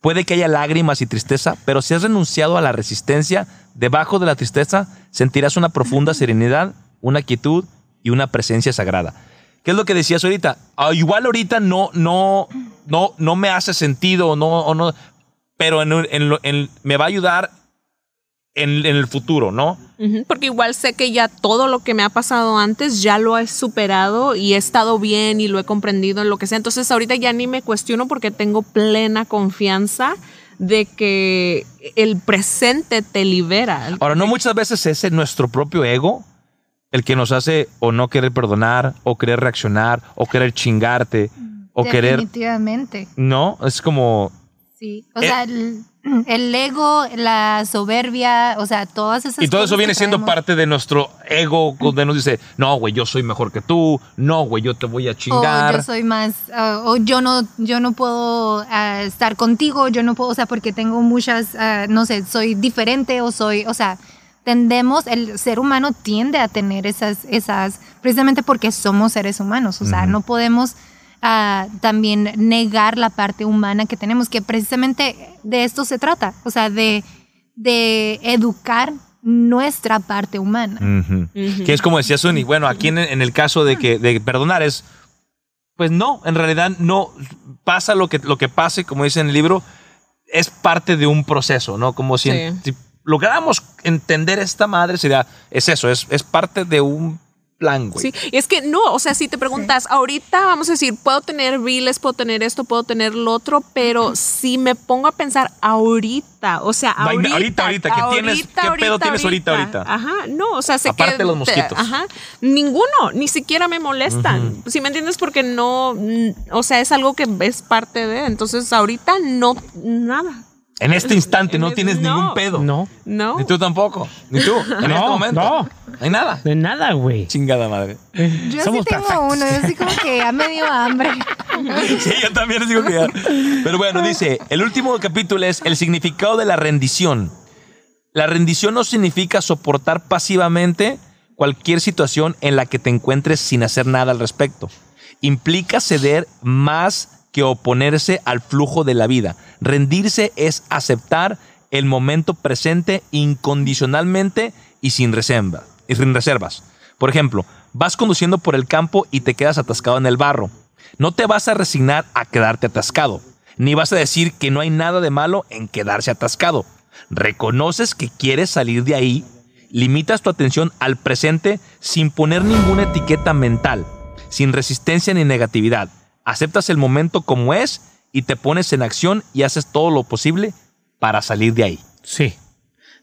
Puede que haya lágrimas y tristeza, pero si has renunciado a la resistencia, debajo de la tristeza sentirás una profunda serenidad, una quietud y una presencia sagrada. ¿Qué es lo que decías ahorita? Ah, igual ahorita no, no, no, no me hace sentido, no, o no, pero en, en en- me va a ayudar en, en el futuro, ¿no? Porque igual sé que ya todo lo que me ha pasado antes ya lo he superado y he estado bien y lo he comprendido en lo que sea. Entonces ahorita ya ni me cuestiono porque tengo plena confianza de que el presente te libera. Ahora, no muchas veces es nuestro propio ego el que nos hace o no querer perdonar, o querer reaccionar, o querer chingarte, o querer... Definitivamente. No, es como... Sí. O Eh. sea, el- el ego, la soberbia, o sea, todas esas Y todo eso cosas viene siendo traemos. parte de nuestro ego, donde nos dice, no, güey, yo soy mejor que tú, no, güey, yo te voy a O chingar. yo soy más, o yo no, yo no puedo ah, estar contigo, yo no puedo, o sea, porque tengo muchas, ah, no sé, soy diferente o soy, o sea, tendemos, el ser humano tiende a tener esas, esas, precisamente porque somos seres humanos, o sea, no podemos ah, también negar la parte humana que tenemos, que precisamente de esto se trata, o sea, de, de educar nuestra parte humana. Que es como decía Suni, bueno, aquí en, en el caso de que de perdonar es, pues no, en realidad no pasa lo que, lo que pase, como dice en el libro, es parte de un proceso, ¿no? Como si, Sí. si lográramos entender esta madre, sería, es eso, es, es parte de un plan, güey. Sí, y es que no, o sea, si te preguntas, ahorita vamos a decir, puedo tener biles, puedo tener esto, puedo tener lo otro, pero si me pongo a pensar ahorita, o sea, ahorita, ahorita, ahorita, ¿qué tienes- qué pedo tienes ahorita, ahorita? Ajá, no, o sea, sé Aparte que de los mosquitos. Ajá, ninguno, ni siquiera me molestan. Si me entiendes porque no, o sea, es algo que es parte de, entonces ahorita no nada. En este instante En no es- tienes no. ningún pedo. No, No. Ni tú tampoco. Ni tú. En No, este momento. no. No hay nada. de nada, güey. Chingada madre. Yo Somos sí tengo perfectos. uno, yo sí como que ya me dio hambre. Sí, yo también les digo que ya. Pero bueno, dice, el último capítulo es el significado de la rendición. La rendición no significa soportar pasivamente cualquier situación en la que te encuentres sin hacer nada al respecto. Implica ceder más que oponerse al flujo de la vida. Rendirse es aceptar el momento presente incondicionalmente y sin, reserva- y sin reservas. Por ejemplo, vas conduciendo por el campo y te quedas atascado en el barro. No te vas a resignar a quedarte atascado, ni vas a decir que no hay nada de malo en quedarse atascado. Reconoces que quieres salir de ahí, limitas tu atención al presente sin poner ninguna etiqueta mental, sin resistencia ni negatividad. Aceptas el momento como es y te pones en acción y haces todo lo posible para salir de ahí. Sí.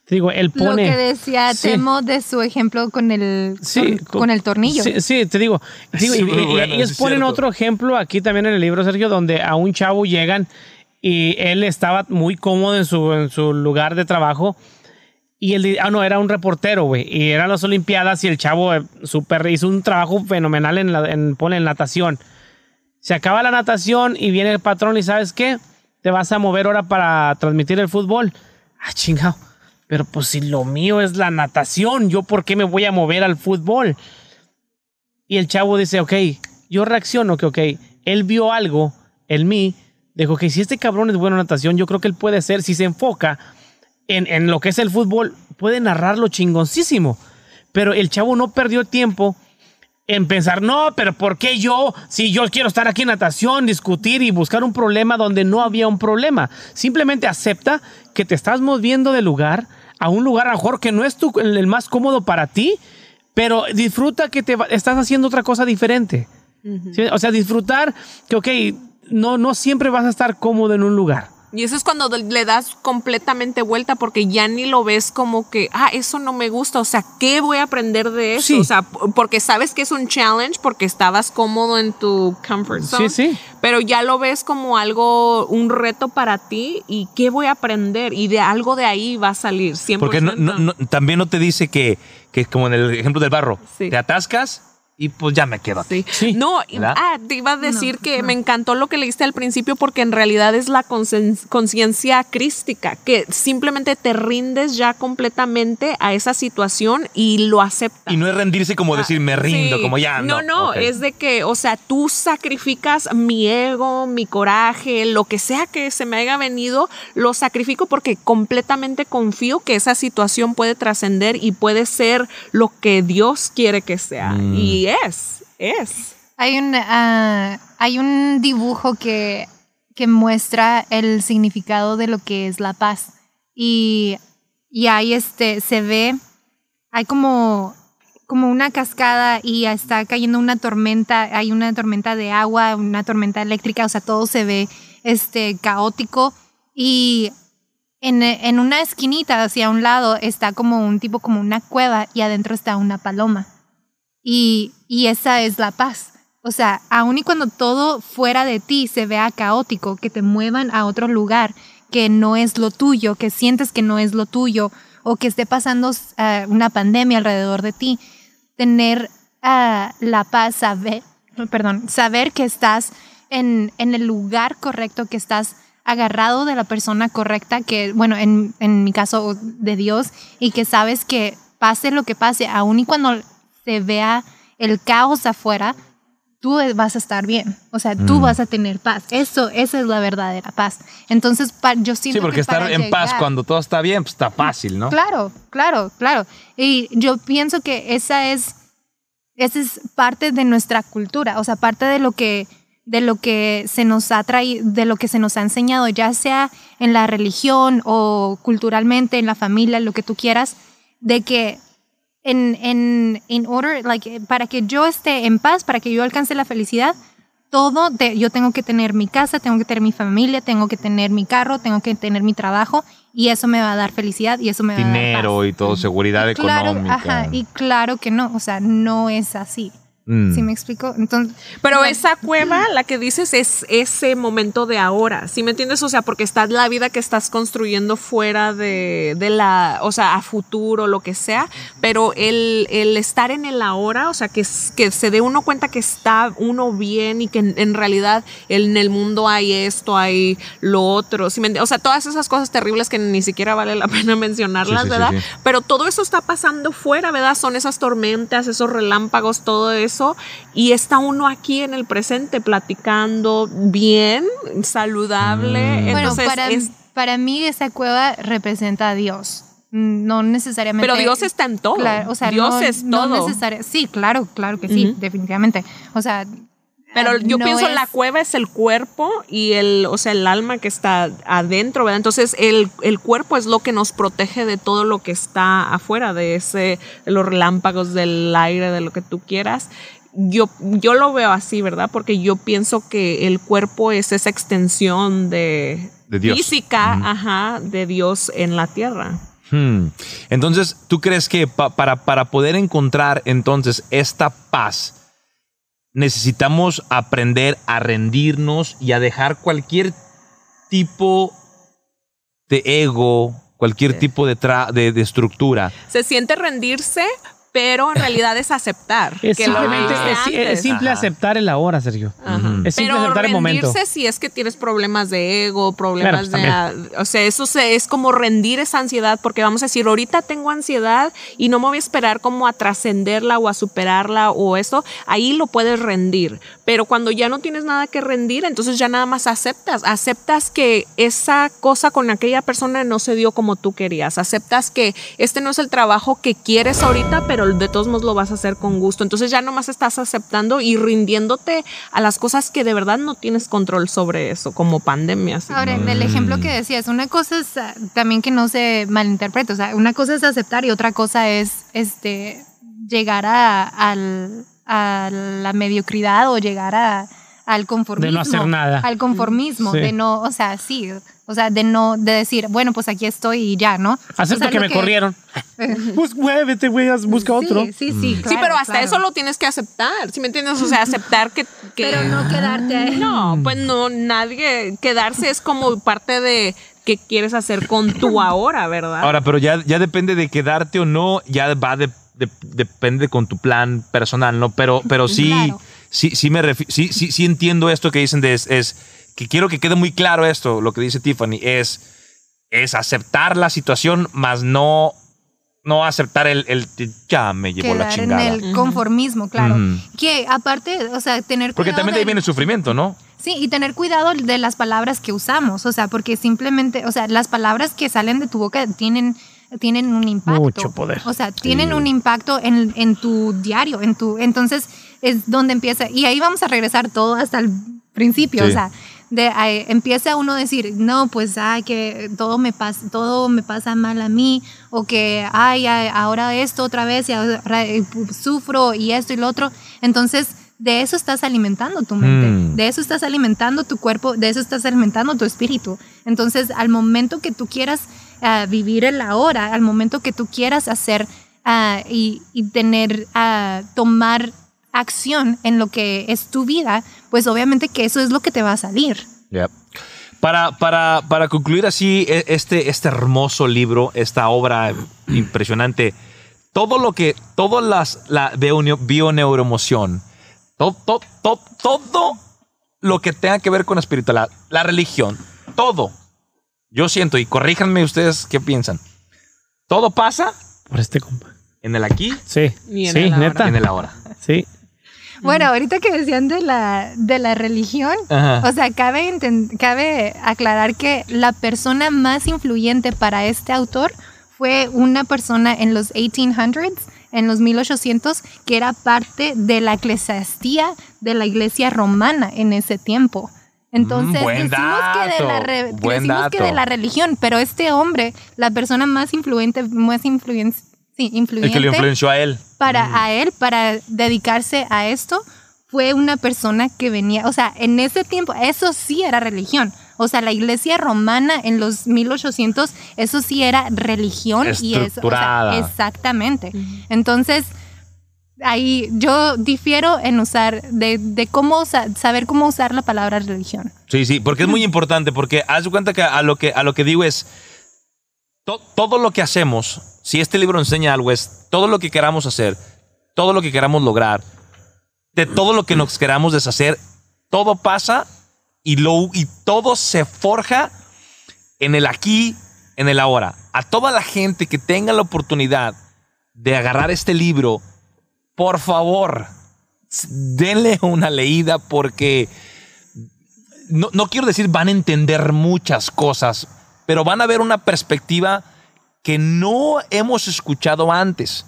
Te digo, él Lo pone. que decía Sí. Temo de su ejemplo con el, Sí, con, con el tornillo. Sí, sí, te digo. te digo, Sí, y- bueno, ellos ponen cierto. otro ejemplo aquí también en el libro, Sergio, donde a un chavo llegan y él estaba muy cómodo en su, en su lugar de trabajo. Y él, ah, no, era un reportero, güey. Y eran las Olimpiadas y el chavo eh, super, hizo un trabajo fenomenal en, la, en, ponle, en natación. Se acaba la natación y viene el patrón y ¿sabes qué? Te vas a mover ahora para transmitir el fútbol. Ah, chingado. Pero pues si lo mío es la natación, ¿yo por qué me voy a mover al fútbol? Y el chavo dice, ok, yo reacciono que, ok, él vio algo en mí, dijo que si este cabrón es bueno en natación, yo creo que él puede ser, si se enfoca en, en lo que es el fútbol, puede narrarlo chingoncísimo. Pero el chavo no perdió tiempo en pensar, no, pero ¿por qué yo? Si yo quiero estar aquí en natación, discutir y buscar un problema donde no había un problema. Simplemente acepta que te estás moviendo de lugar a un lugar a lo mejor que no es tu, el más cómodo para ti, pero disfruta que te va- estás haciendo otra cosa diferente. ¿Sí? O sea, disfrutar que, ok, no, no siempre vas a estar cómodo en un lugar. Y eso es cuando le das completamente vuelta porque ya ni lo ves como que, ah, eso no me gusta, o sea, ¿qué voy a aprender de eso? Sí. O sea, porque sabes que es un challenge porque estabas cómodo en tu comfort zone. Sí, sí. Pero ya lo ves como algo, un reto para ti y ¿qué voy a aprender? Y de algo de ahí va a salir, 100%. Porque no- no- no- también no te dice que, que como en el ejemplo del barro, Sí. te atascas y pues ya me quedo aquí. Sí. Sí. No, ah, te iba a decir que me encantó lo que leíste al principio porque en realidad es la concien- conciencia crística, que simplemente te rindes ya completamente a esa situación y lo aceptas. Y no es rendirse como decir me rindo, Sí. como ya. No, No, no, es de que, o sea, tú sacrificas mi ego, mi coraje, lo que sea que se me haya venido, lo sacrifico porque completamente confío que esa situación puede trascender y puede ser lo que Dios quiere que sea. Mm. Y es, es. Hay un, ah, hay un dibujo que, que muestra el significado de lo que es la paz. Y, y ahí este, se ve, hay como, como una cascada y está cayendo una tormenta, hay una tormenta de agua, una tormenta eléctrica, o sea, todo se ve este, caótico. Y en, en una esquinita hacia un lado está como un tipo, como una cueva y adentro está una paloma. Y, y esa es la paz. O sea, aun y cuando todo fuera de ti se vea caótico, que te muevan a otro lugar, que no es lo tuyo, que sientes que no es lo tuyo, o que esté pasando ah, una pandemia alrededor de ti, tener ah, la paz, saber, perdón, saber que estás en, en el lugar correcto, que estás agarrado de la persona correcta, que, bueno, en, en mi caso de Dios, y que sabes que pase lo que pase, aun y cuando se vea el caos afuera, tú vas a estar bien. O sea, tú Mm. vas a tener paz. Eso, esa es la verdadera paz. Entonces, pa- yo siento Sí, porque que estar en paz cuando todo está bien, pues está fácil, ¿no? Claro, claro, claro. Y yo pienso que esa es, esa es parte de nuestra cultura, o sea, parte de lo que de lo que se nos ha traído, de lo que se nos ha enseñado, ya sea en la religión o culturalmente, en la familia, lo que tú quieras, de que en, en, in order, like, para que yo esté en paz, para que yo alcance la felicidad, todo, de- yo tengo que tener mi casa, tengo que tener mi familia, tengo que tener mi carro, tengo que tener mi trabajo y eso me va a dar felicidad y eso me va a dar Dinero paz. y todo, seguridad Claro, económica. ajá, y claro que no, o sea, no es así. Mm. ¿Sí me explico? Entonces, Pero esa cueva, la que dices, es ese momento de ahora, ¿sí me entiendes? O sea, porque está la vida que estás construyendo fuera de, de la, o sea, a futuro, lo que sea, pero el, el estar en el ahora, o sea, que, se dé uno cuenta que está uno bien y que en, en realidad en el mundo hay esto, hay lo otro, ¿sí me entiendes? O sea, todas esas cosas terribles que ni siquiera vale la pena mencionarlas, Sí, sí, sí, ¿verdad? sí. Pero todo eso está pasando fuera, ¿verdad? Son esas tormentas, esos relámpagos, todo eso. Y está uno aquí en el presente platicando bien, saludable. Mm. bueno, Entonces, para, es- para mí esa cueva representa a Dios. No necesariamente. pero Dios está en todo. Claro, o sea, Dios no, es no todo. necesaria- sí, claro, claro que sí, definitivamente. O sea, Pero yo no pienso es- la cueva es el cuerpo y el, o sea, el alma que está adentro, ¿verdad? Entonces el, el cuerpo es lo que nos protege de todo lo que está afuera, de ese, de los relámpagos, del aire, de lo que tú quieras. Yo, yo lo veo así, ¿verdad? Porque yo pienso que el cuerpo es esa extensión de, De Dios. física, ajá, de Dios en la tierra. Hmm. Entonces, ¿tú crees que pa- para, para poder encontrar entonces esta paz, necesitamos aprender a rendirnos y a dejar cualquier tipo de ego, cualquier tipo de, tra- de, de estructura? Se siente rendirse, pero en realidad es aceptar. Es que lo es, simple Ajá. aceptar el ahora, Sergio. Ajá. Es simple Pero aceptar el momento. rendirse si es que tienes problemas de ego, problemas Claro, de... O sea, eso se- es como rendir esa ansiedad, porque vamos a decir, ahorita tengo ansiedad y no me voy a esperar como a trascenderla o a superarla o eso, ahí lo puedes rendir. Pero cuando ya no tienes nada que rendir, entonces ya nada más aceptas. Aceptas que esa cosa con aquella persona no se dio como tú querías. Aceptas que este no es el trabajo que quieres ahorita, pero de todos modos lo vas a hacer con gusto. Entonces ya nomás estás aceptando y rindiéndote a las cosas que de verdad no tienes control sobre eso, como pandemias. Ahora, en el ejemplo que decías, una cosa es ah, también que no se malinterprete, o sea, una cosa es aceptar y otra cosa es este llegar a, al- a la mediocridad o llegar a, al conformismo. De no hacer nada. Al conformismo, Sí. de no, o sea, sí, o sea, de no, de decir, bueno, pues aquí estoy y ya, ¿no? Acepto O sea, que me corrieron. Pues muévete, güey, busca otro. Sí, sí, sí. sí, claro, pero hasta claro. eso lo tienes que aceptar, ¿sí me entiendes? O sea, aceptar que... que- Pero no quedarte ahí. No, pues no, nadie, quedarse es como parte de qué quieres hacer con tu ahora, ¿verdad? Ahora, pero ya, ya depende de quedarte o no, ya va de, de- depende con tu plan personal, ¿no? Pero, pero sí, Claro. sí, sí me refi- sí, sí, sí entiendo esto que dicen de es, es que quiero que quede muy claro esto, lo que dice Tiffany, es, es aceptar la situación, más no, no aceptar el, el ya me llevó la Quedar en chingada. el conformismo, claro. Que aparte, o sea, tener Porque también de ahí viene el sufrimiento, ¿no? Sí, y tener cuidado de las palabras que usamos, o sea, porque simplemente, o sea, las palabras que salen de tu boca tienen, tienen un impacto. Mucho poder. O sea, tienen un impacto en, en tu diario, en tu, entonces es donde empieza, y ahí vamos a regresar todo hasta el principio, Sí. o sea, de ahí empieza uno a decir, no, pues, ay, que todo me pasa, todo me pasa mal a mí, o que, ay, ay, ahora esto otra vez, y ahora sufro, y esto y lo otro. Entonces, de eso estás alimentando tu mente, Mm. de eso estás alimentando tu cuerpo, de eso estás alimentando tu espíritu. Entonces, al momento que tú quieras ah, vivir el ahora, al momento que tú quieras hacer ah, y, y tener, ah, tomar acción en lo que es tu vida, pues obviamente que eso es lo que te va a salir. Yep. Para, para, para concluir así e- este, este hermoso libro, esta obra impresionante, todo lo que, todas las, la bio- bioneuroemoción, todo, todo, todo, todo lo que tenga que ver con la espiritualidad, la religión, todo, yo siento, y corríjanme ustedes qué piensan, todo pasa Por este compa. en el aquí Sí. Y en sí, el ahora. neta. y en el ahora. Sí. Bueno, ahorita que decían de la, de la religión, Ajá. o sea, cabe, cabe aclarar que la persona más influyente para este autor fue una persona en los 1800s, en los 1800, que era parte de la eclesiastía de la iglesia romana en ese tiempo. Entonces, Mm, buen decimos, que de, la dato, re- buen decimos que dato. de la religión, pero este hombre, la persona más influyente, más influen- sí, El influyente que lo influenció a él. para a él, para dedicarse a esto, fue una persona que venía, o sea, en ese tiempo, eso sí era religión. O sea, la iglesia romana en los 1800, eso sí era religión y eso, o sea, Estructurada. exactamente. Entonces, ahí yo difiero en usar, de, de cómo usa- saber cómo usar la palabra religión. Sí, sí, porque es muy importante, porque haz cuenta que a lo que, a lo que digo es, to- todo lo que hacemos, si este libro enseña algo, es todo lo que queramos hacer, todo lo que queramos lograr, de todo lo que nos queramos deshacer, todo pasa y, todo se forja en el aquí, en el ahora. A toda la gente que tenga la oportunidad de agarrar este libro, por favor, denle una leída porque no, no quiero decir van a entender muchas cosas, pero van a ver una perspectiva que no hemos escuchado antes.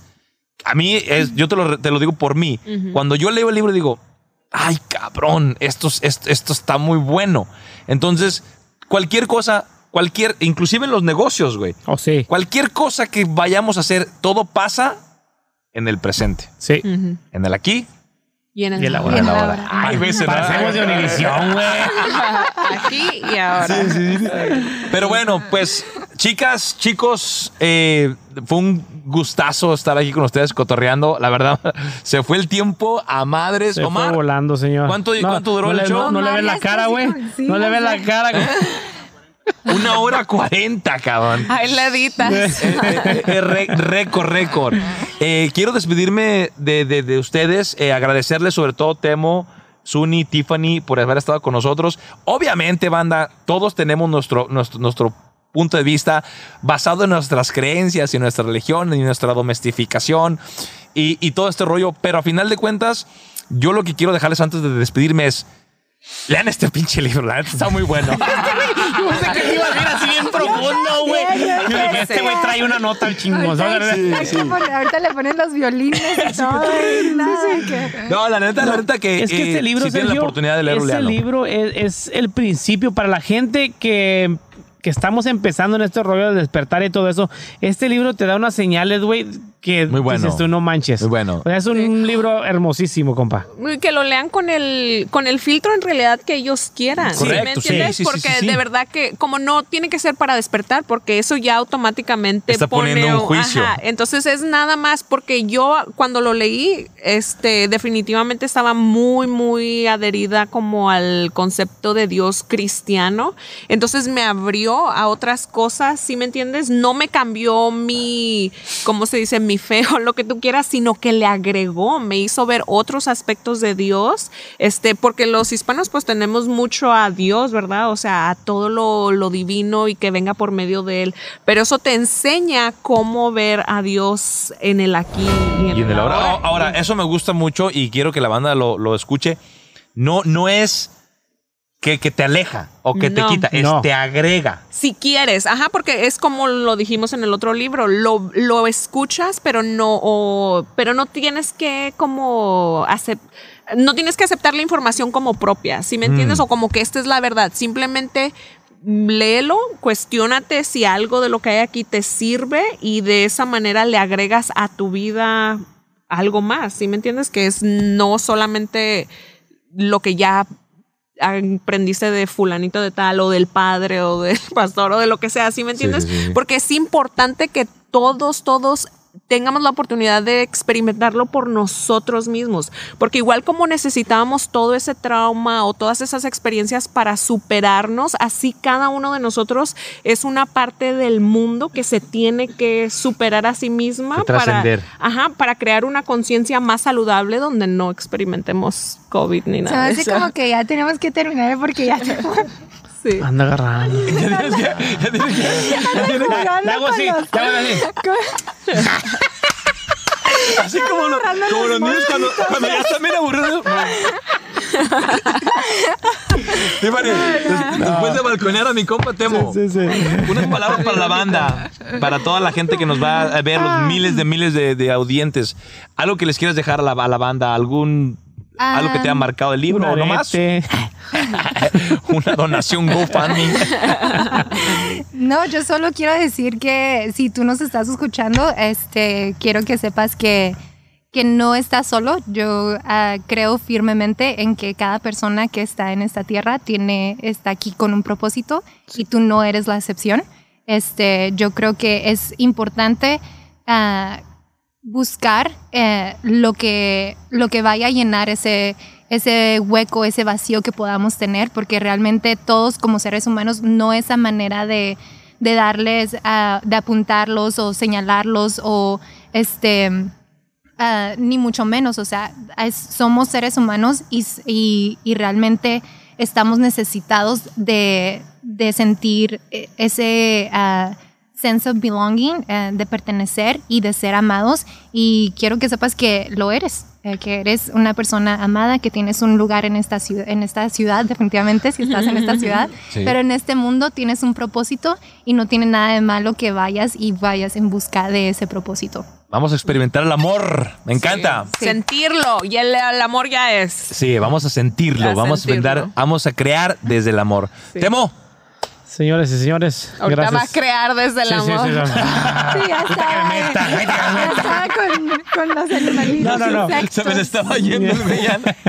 A mí, es, yo te lo, te lo digo por mí. Cuando yo leo el libro digo, ay cabrón, esto, es- esto, esto está muy bueno. Entonces, cualquier cosa, cualquier, inclusive en los negocios, güey, Oh, sí. cualquier cosa que vayamos a hacer, todo pasa en el presente, Sí. En el aquí Y en el, Y el ahora. Y en en ahora. ahora. Ay, güey, se da- Parecemos de Univisión, güey. Aquí y ahora. Pero bueno, pues, chicas, chicos, eh, fue un gustazo estar aquí con ustedes cotorreando. La verdad, se fue el tiempo a madres. Se Omar, fue volando, señor. ¿cuánto- cuánto duró no el le, show? No, no le ves la cara, güey. sí, no le ves la cara. una hora cuarenta, cabrón. Ahí la editas. Eh, eh, eh, récord, récord. Quiero despedirme de, de- de ustedes, eh, agradecerles sobre todo Temo, Suni, Tiffany por haber estado con nosotros. Obviamente, banda, todos tenemos nuestro, nuestro, nuestro punto de vista basado en nuestras creencias y nuestra religión y nuestra domestificación y, y todo este rollo. Pero a final de cuentas, yo lo que quiero dejarles antes de despedirme es, lean este pinche libro, la neta está muy bueno. Yo pensé que iba a ser así bien profundo, güey. Este güey trae una nota al chingos. Ahorita, le ponen los violines y todo. y nada, que- No, la neta, la neta que, Es que eh, este libro, si la oportunidad de leerlo, este libro es, es el principio para la gente que, que estamos empezando en este rollo de despertar y todo eso. Este libro te da unas señales, güey, que Muy bueno. dices tú no manches. Muy bueno. O sea, es un libro hermosísimo, compa. Que lo lean con el, con el filtro en realidad que ellos quieran. ¿sí Correcto, ¿Me sí, entiendes? sí, sí, porque sí, sí. de verdad que como no tiene que ser para despertar, porque eso ya automáticamente Está pone poniendo un juicio. Ajá, entonces es nada más porque yo cuando lo leí, este, definitivamente estaba muy, muy adherida como al concepto de Dios cristiano. Entonces me abrió a otras cosas, ¿sí me entiendes? No me cambió mi, ¿cómo se dice? Mi fe o lo que tú quieras, sino que le agregó, me hizo ver otros aspectos de Dios, este, porque los hispanos pues tenemos mucho a Dios, ¿verdad? O sea, a todo lo, lo divino y que venga por medio de él. Pero eso te enseña cómo ver a Dios en el aquí y en, Y en el ahora. ahora. Ahora, eso me gusta mucho y quiero que la banda lo, lo escuche. No, no es que, que te aleja o que te quita, es No. te agrega. Si quieres, ajá, porque es como lo dijimos en el otro libro, lo, lo escuchas, pero no, o- pero no tienes que como acep- no tienes que aceptar la información como propia, ¿sí me entiendes? Mm. O como que esta es la verdad, simplemente léelo, cuestiónate si algo de lo que hay aquí te sirve y de esa manera le agregas a tu vida algo más, ¿sí me entiendes? Que es no solamente lo que ya aprendiste de fulanito de tal o del padre o del pastor o de lo que sea, ¿sí me entiendes? sí, sí, sí. Porque es importante que todos, todos tengamos la oportunidad de experimentarlo por nosotros mismos. Porque igual como necesitábamos todo ese trauma o todas esas experiencias para superarnos, así cada uno de nosotros es una parte del mundo que se tiene que superar a sí misma para, trascender. ajá, para crear una conciencia más saludable donde no experimentemos COVID ni nada. de hace eso. como que ya tenemos que terminar porque ya Sí. Anda agarrando. jugando Le hago con así, los- le hago así. Así como, lo- como los niños cuando, cuando ya están bien aburridos. Tiffany, des- después de balconear a mi compa Temo, Sí, sí. unas palabras para la banda, para toda la gente que nos va a ver, los miles de miles de, de audientes. Algo que les quieras dejar a la, a la banda, algún algo que te haya marcado el libro, no más. Una donación GoFundMe. No, yo solo quiero decir que si tú nos estás escuchando, este, quiero que sepas que, que no estás solo. Yo ah, creo firmemente en que cada persona que está en esta tierra tiene, está aquí con un propósito y tú no eres la excepción. Este, yo creo que es importante ah, buscar eh, lo, que, lo que vaya a llenar ese, ese hueco, ese vacío que podamos tener, porque realmente todos como seres humanos no esa manera de, de darles, ah, de apuntarlos o señalarlos o este... ah, ni mucho menos, o sea, somos seres humanos y- y realmente estamos necesitados de, de sentir eh, ese ah, sense of belonging, eh, de pertenecer y de ser amados. Y quiero que sepas que lo eres, eh, que eres una persona amada, que tienes un lugar en esta ciudad, en esta ciudad definitivamente, si estás en esta ciudad, Sí. pero en este mundo tienes un propósito y no tiene nada de malo que vayas y vayas en busca de ese propósito. Vamos a experimentar el amor. Me encanta. Sí. Sentirlo y el, el amor ya es. Sí, vamos a sentirlo, A vamos sentirlo. a vamos a crear desde el amor. Temo, Señores y señores, Ahorita gracias. va a crear desde el Sí, sí, amor. sí, sí. Sí, ya estaba, con, con los animalitos. No, no, no. insectos. se me le estaba yendo el brillante.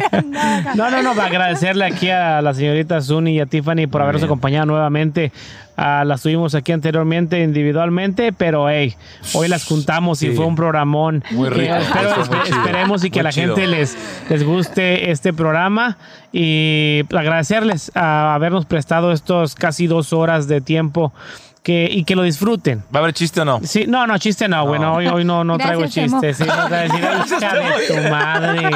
No, no, no, para agradecerle aquí a la señorita Zuni y a Tiffany por habernos acompañado nuevamente. Ah, las tuvimos aquí anteriormente individualmente, pero hey, hoy las juntamos Sí. y fue un programón. Muy rico, Eh, espero- estuvo muy esperemos y que muy la chido. gente les, les guste este programa y agradecerles a habernos prestado estos casi dos horas de tiempo que, y que lo disfruten. ¿Va a haber chiste o no? Sí, no, no, chiste no, bueno, hoy, hoy no, no traigo Gracias, Temo. chistes. Sí, no, te voy a decir, "Ay, hija de tu madre.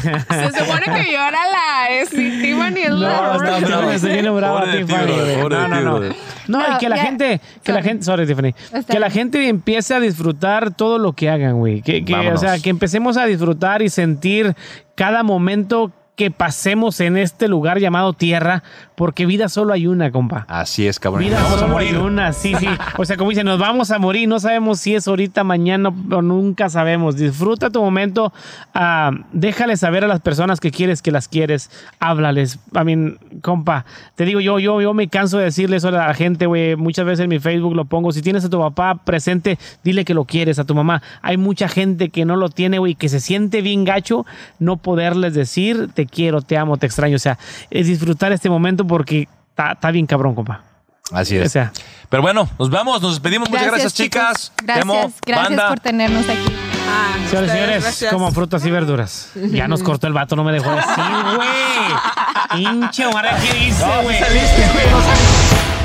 Se supone que yo era la es Tiffany es la No, está bravo. de ti, Tiffany. No, no, no. No, y que la ya. gente, que la Sorry. gente, sorry, Tiffany, que la gente empiece a disfrutar todo lo que hagan, güey. Que, que, o sea, que empecemos a disfrutar y sentir cada momento que pasemos en este lugar llamado tierra, porque vida solo hay una, compa. Así es, cabrón. Vida Vamos a solo hay morir. una, sí, sí. O sea, como dicen, nos vamos a morir, no sabemos si es ahorita, mañana o nunca sabemos. Disfruta tu momento, ah, déjale saber a las personas que quieres que las quieres, háblales. I mean, compa, te digo yo, yo, yo me canso de decirle eso a la gente, güey. Muchas veces en mi Facebook lo pongo. Si tienes a tu papá presente, dile que lo quieres, a tu mamá. Hay mucha gente que no lo tiene, güey, que se siente bien gacho no poderles decir te te quiero, te amo, te extraño. O sea, es disfrutar este momento porque está bien cabrón, compa. Así es. O sea. Pero bueno, nos vamos, nos despedimos. Muchas gracias, chicas. Gracias, Demo, gracias por tenernos aquí. Ah, señores, señores, como frutas y verduras. Ya nos cortó el vato, no me dejó decir, güey. Pinche Omar, ¿qué dice, güey? No, saliste, güey.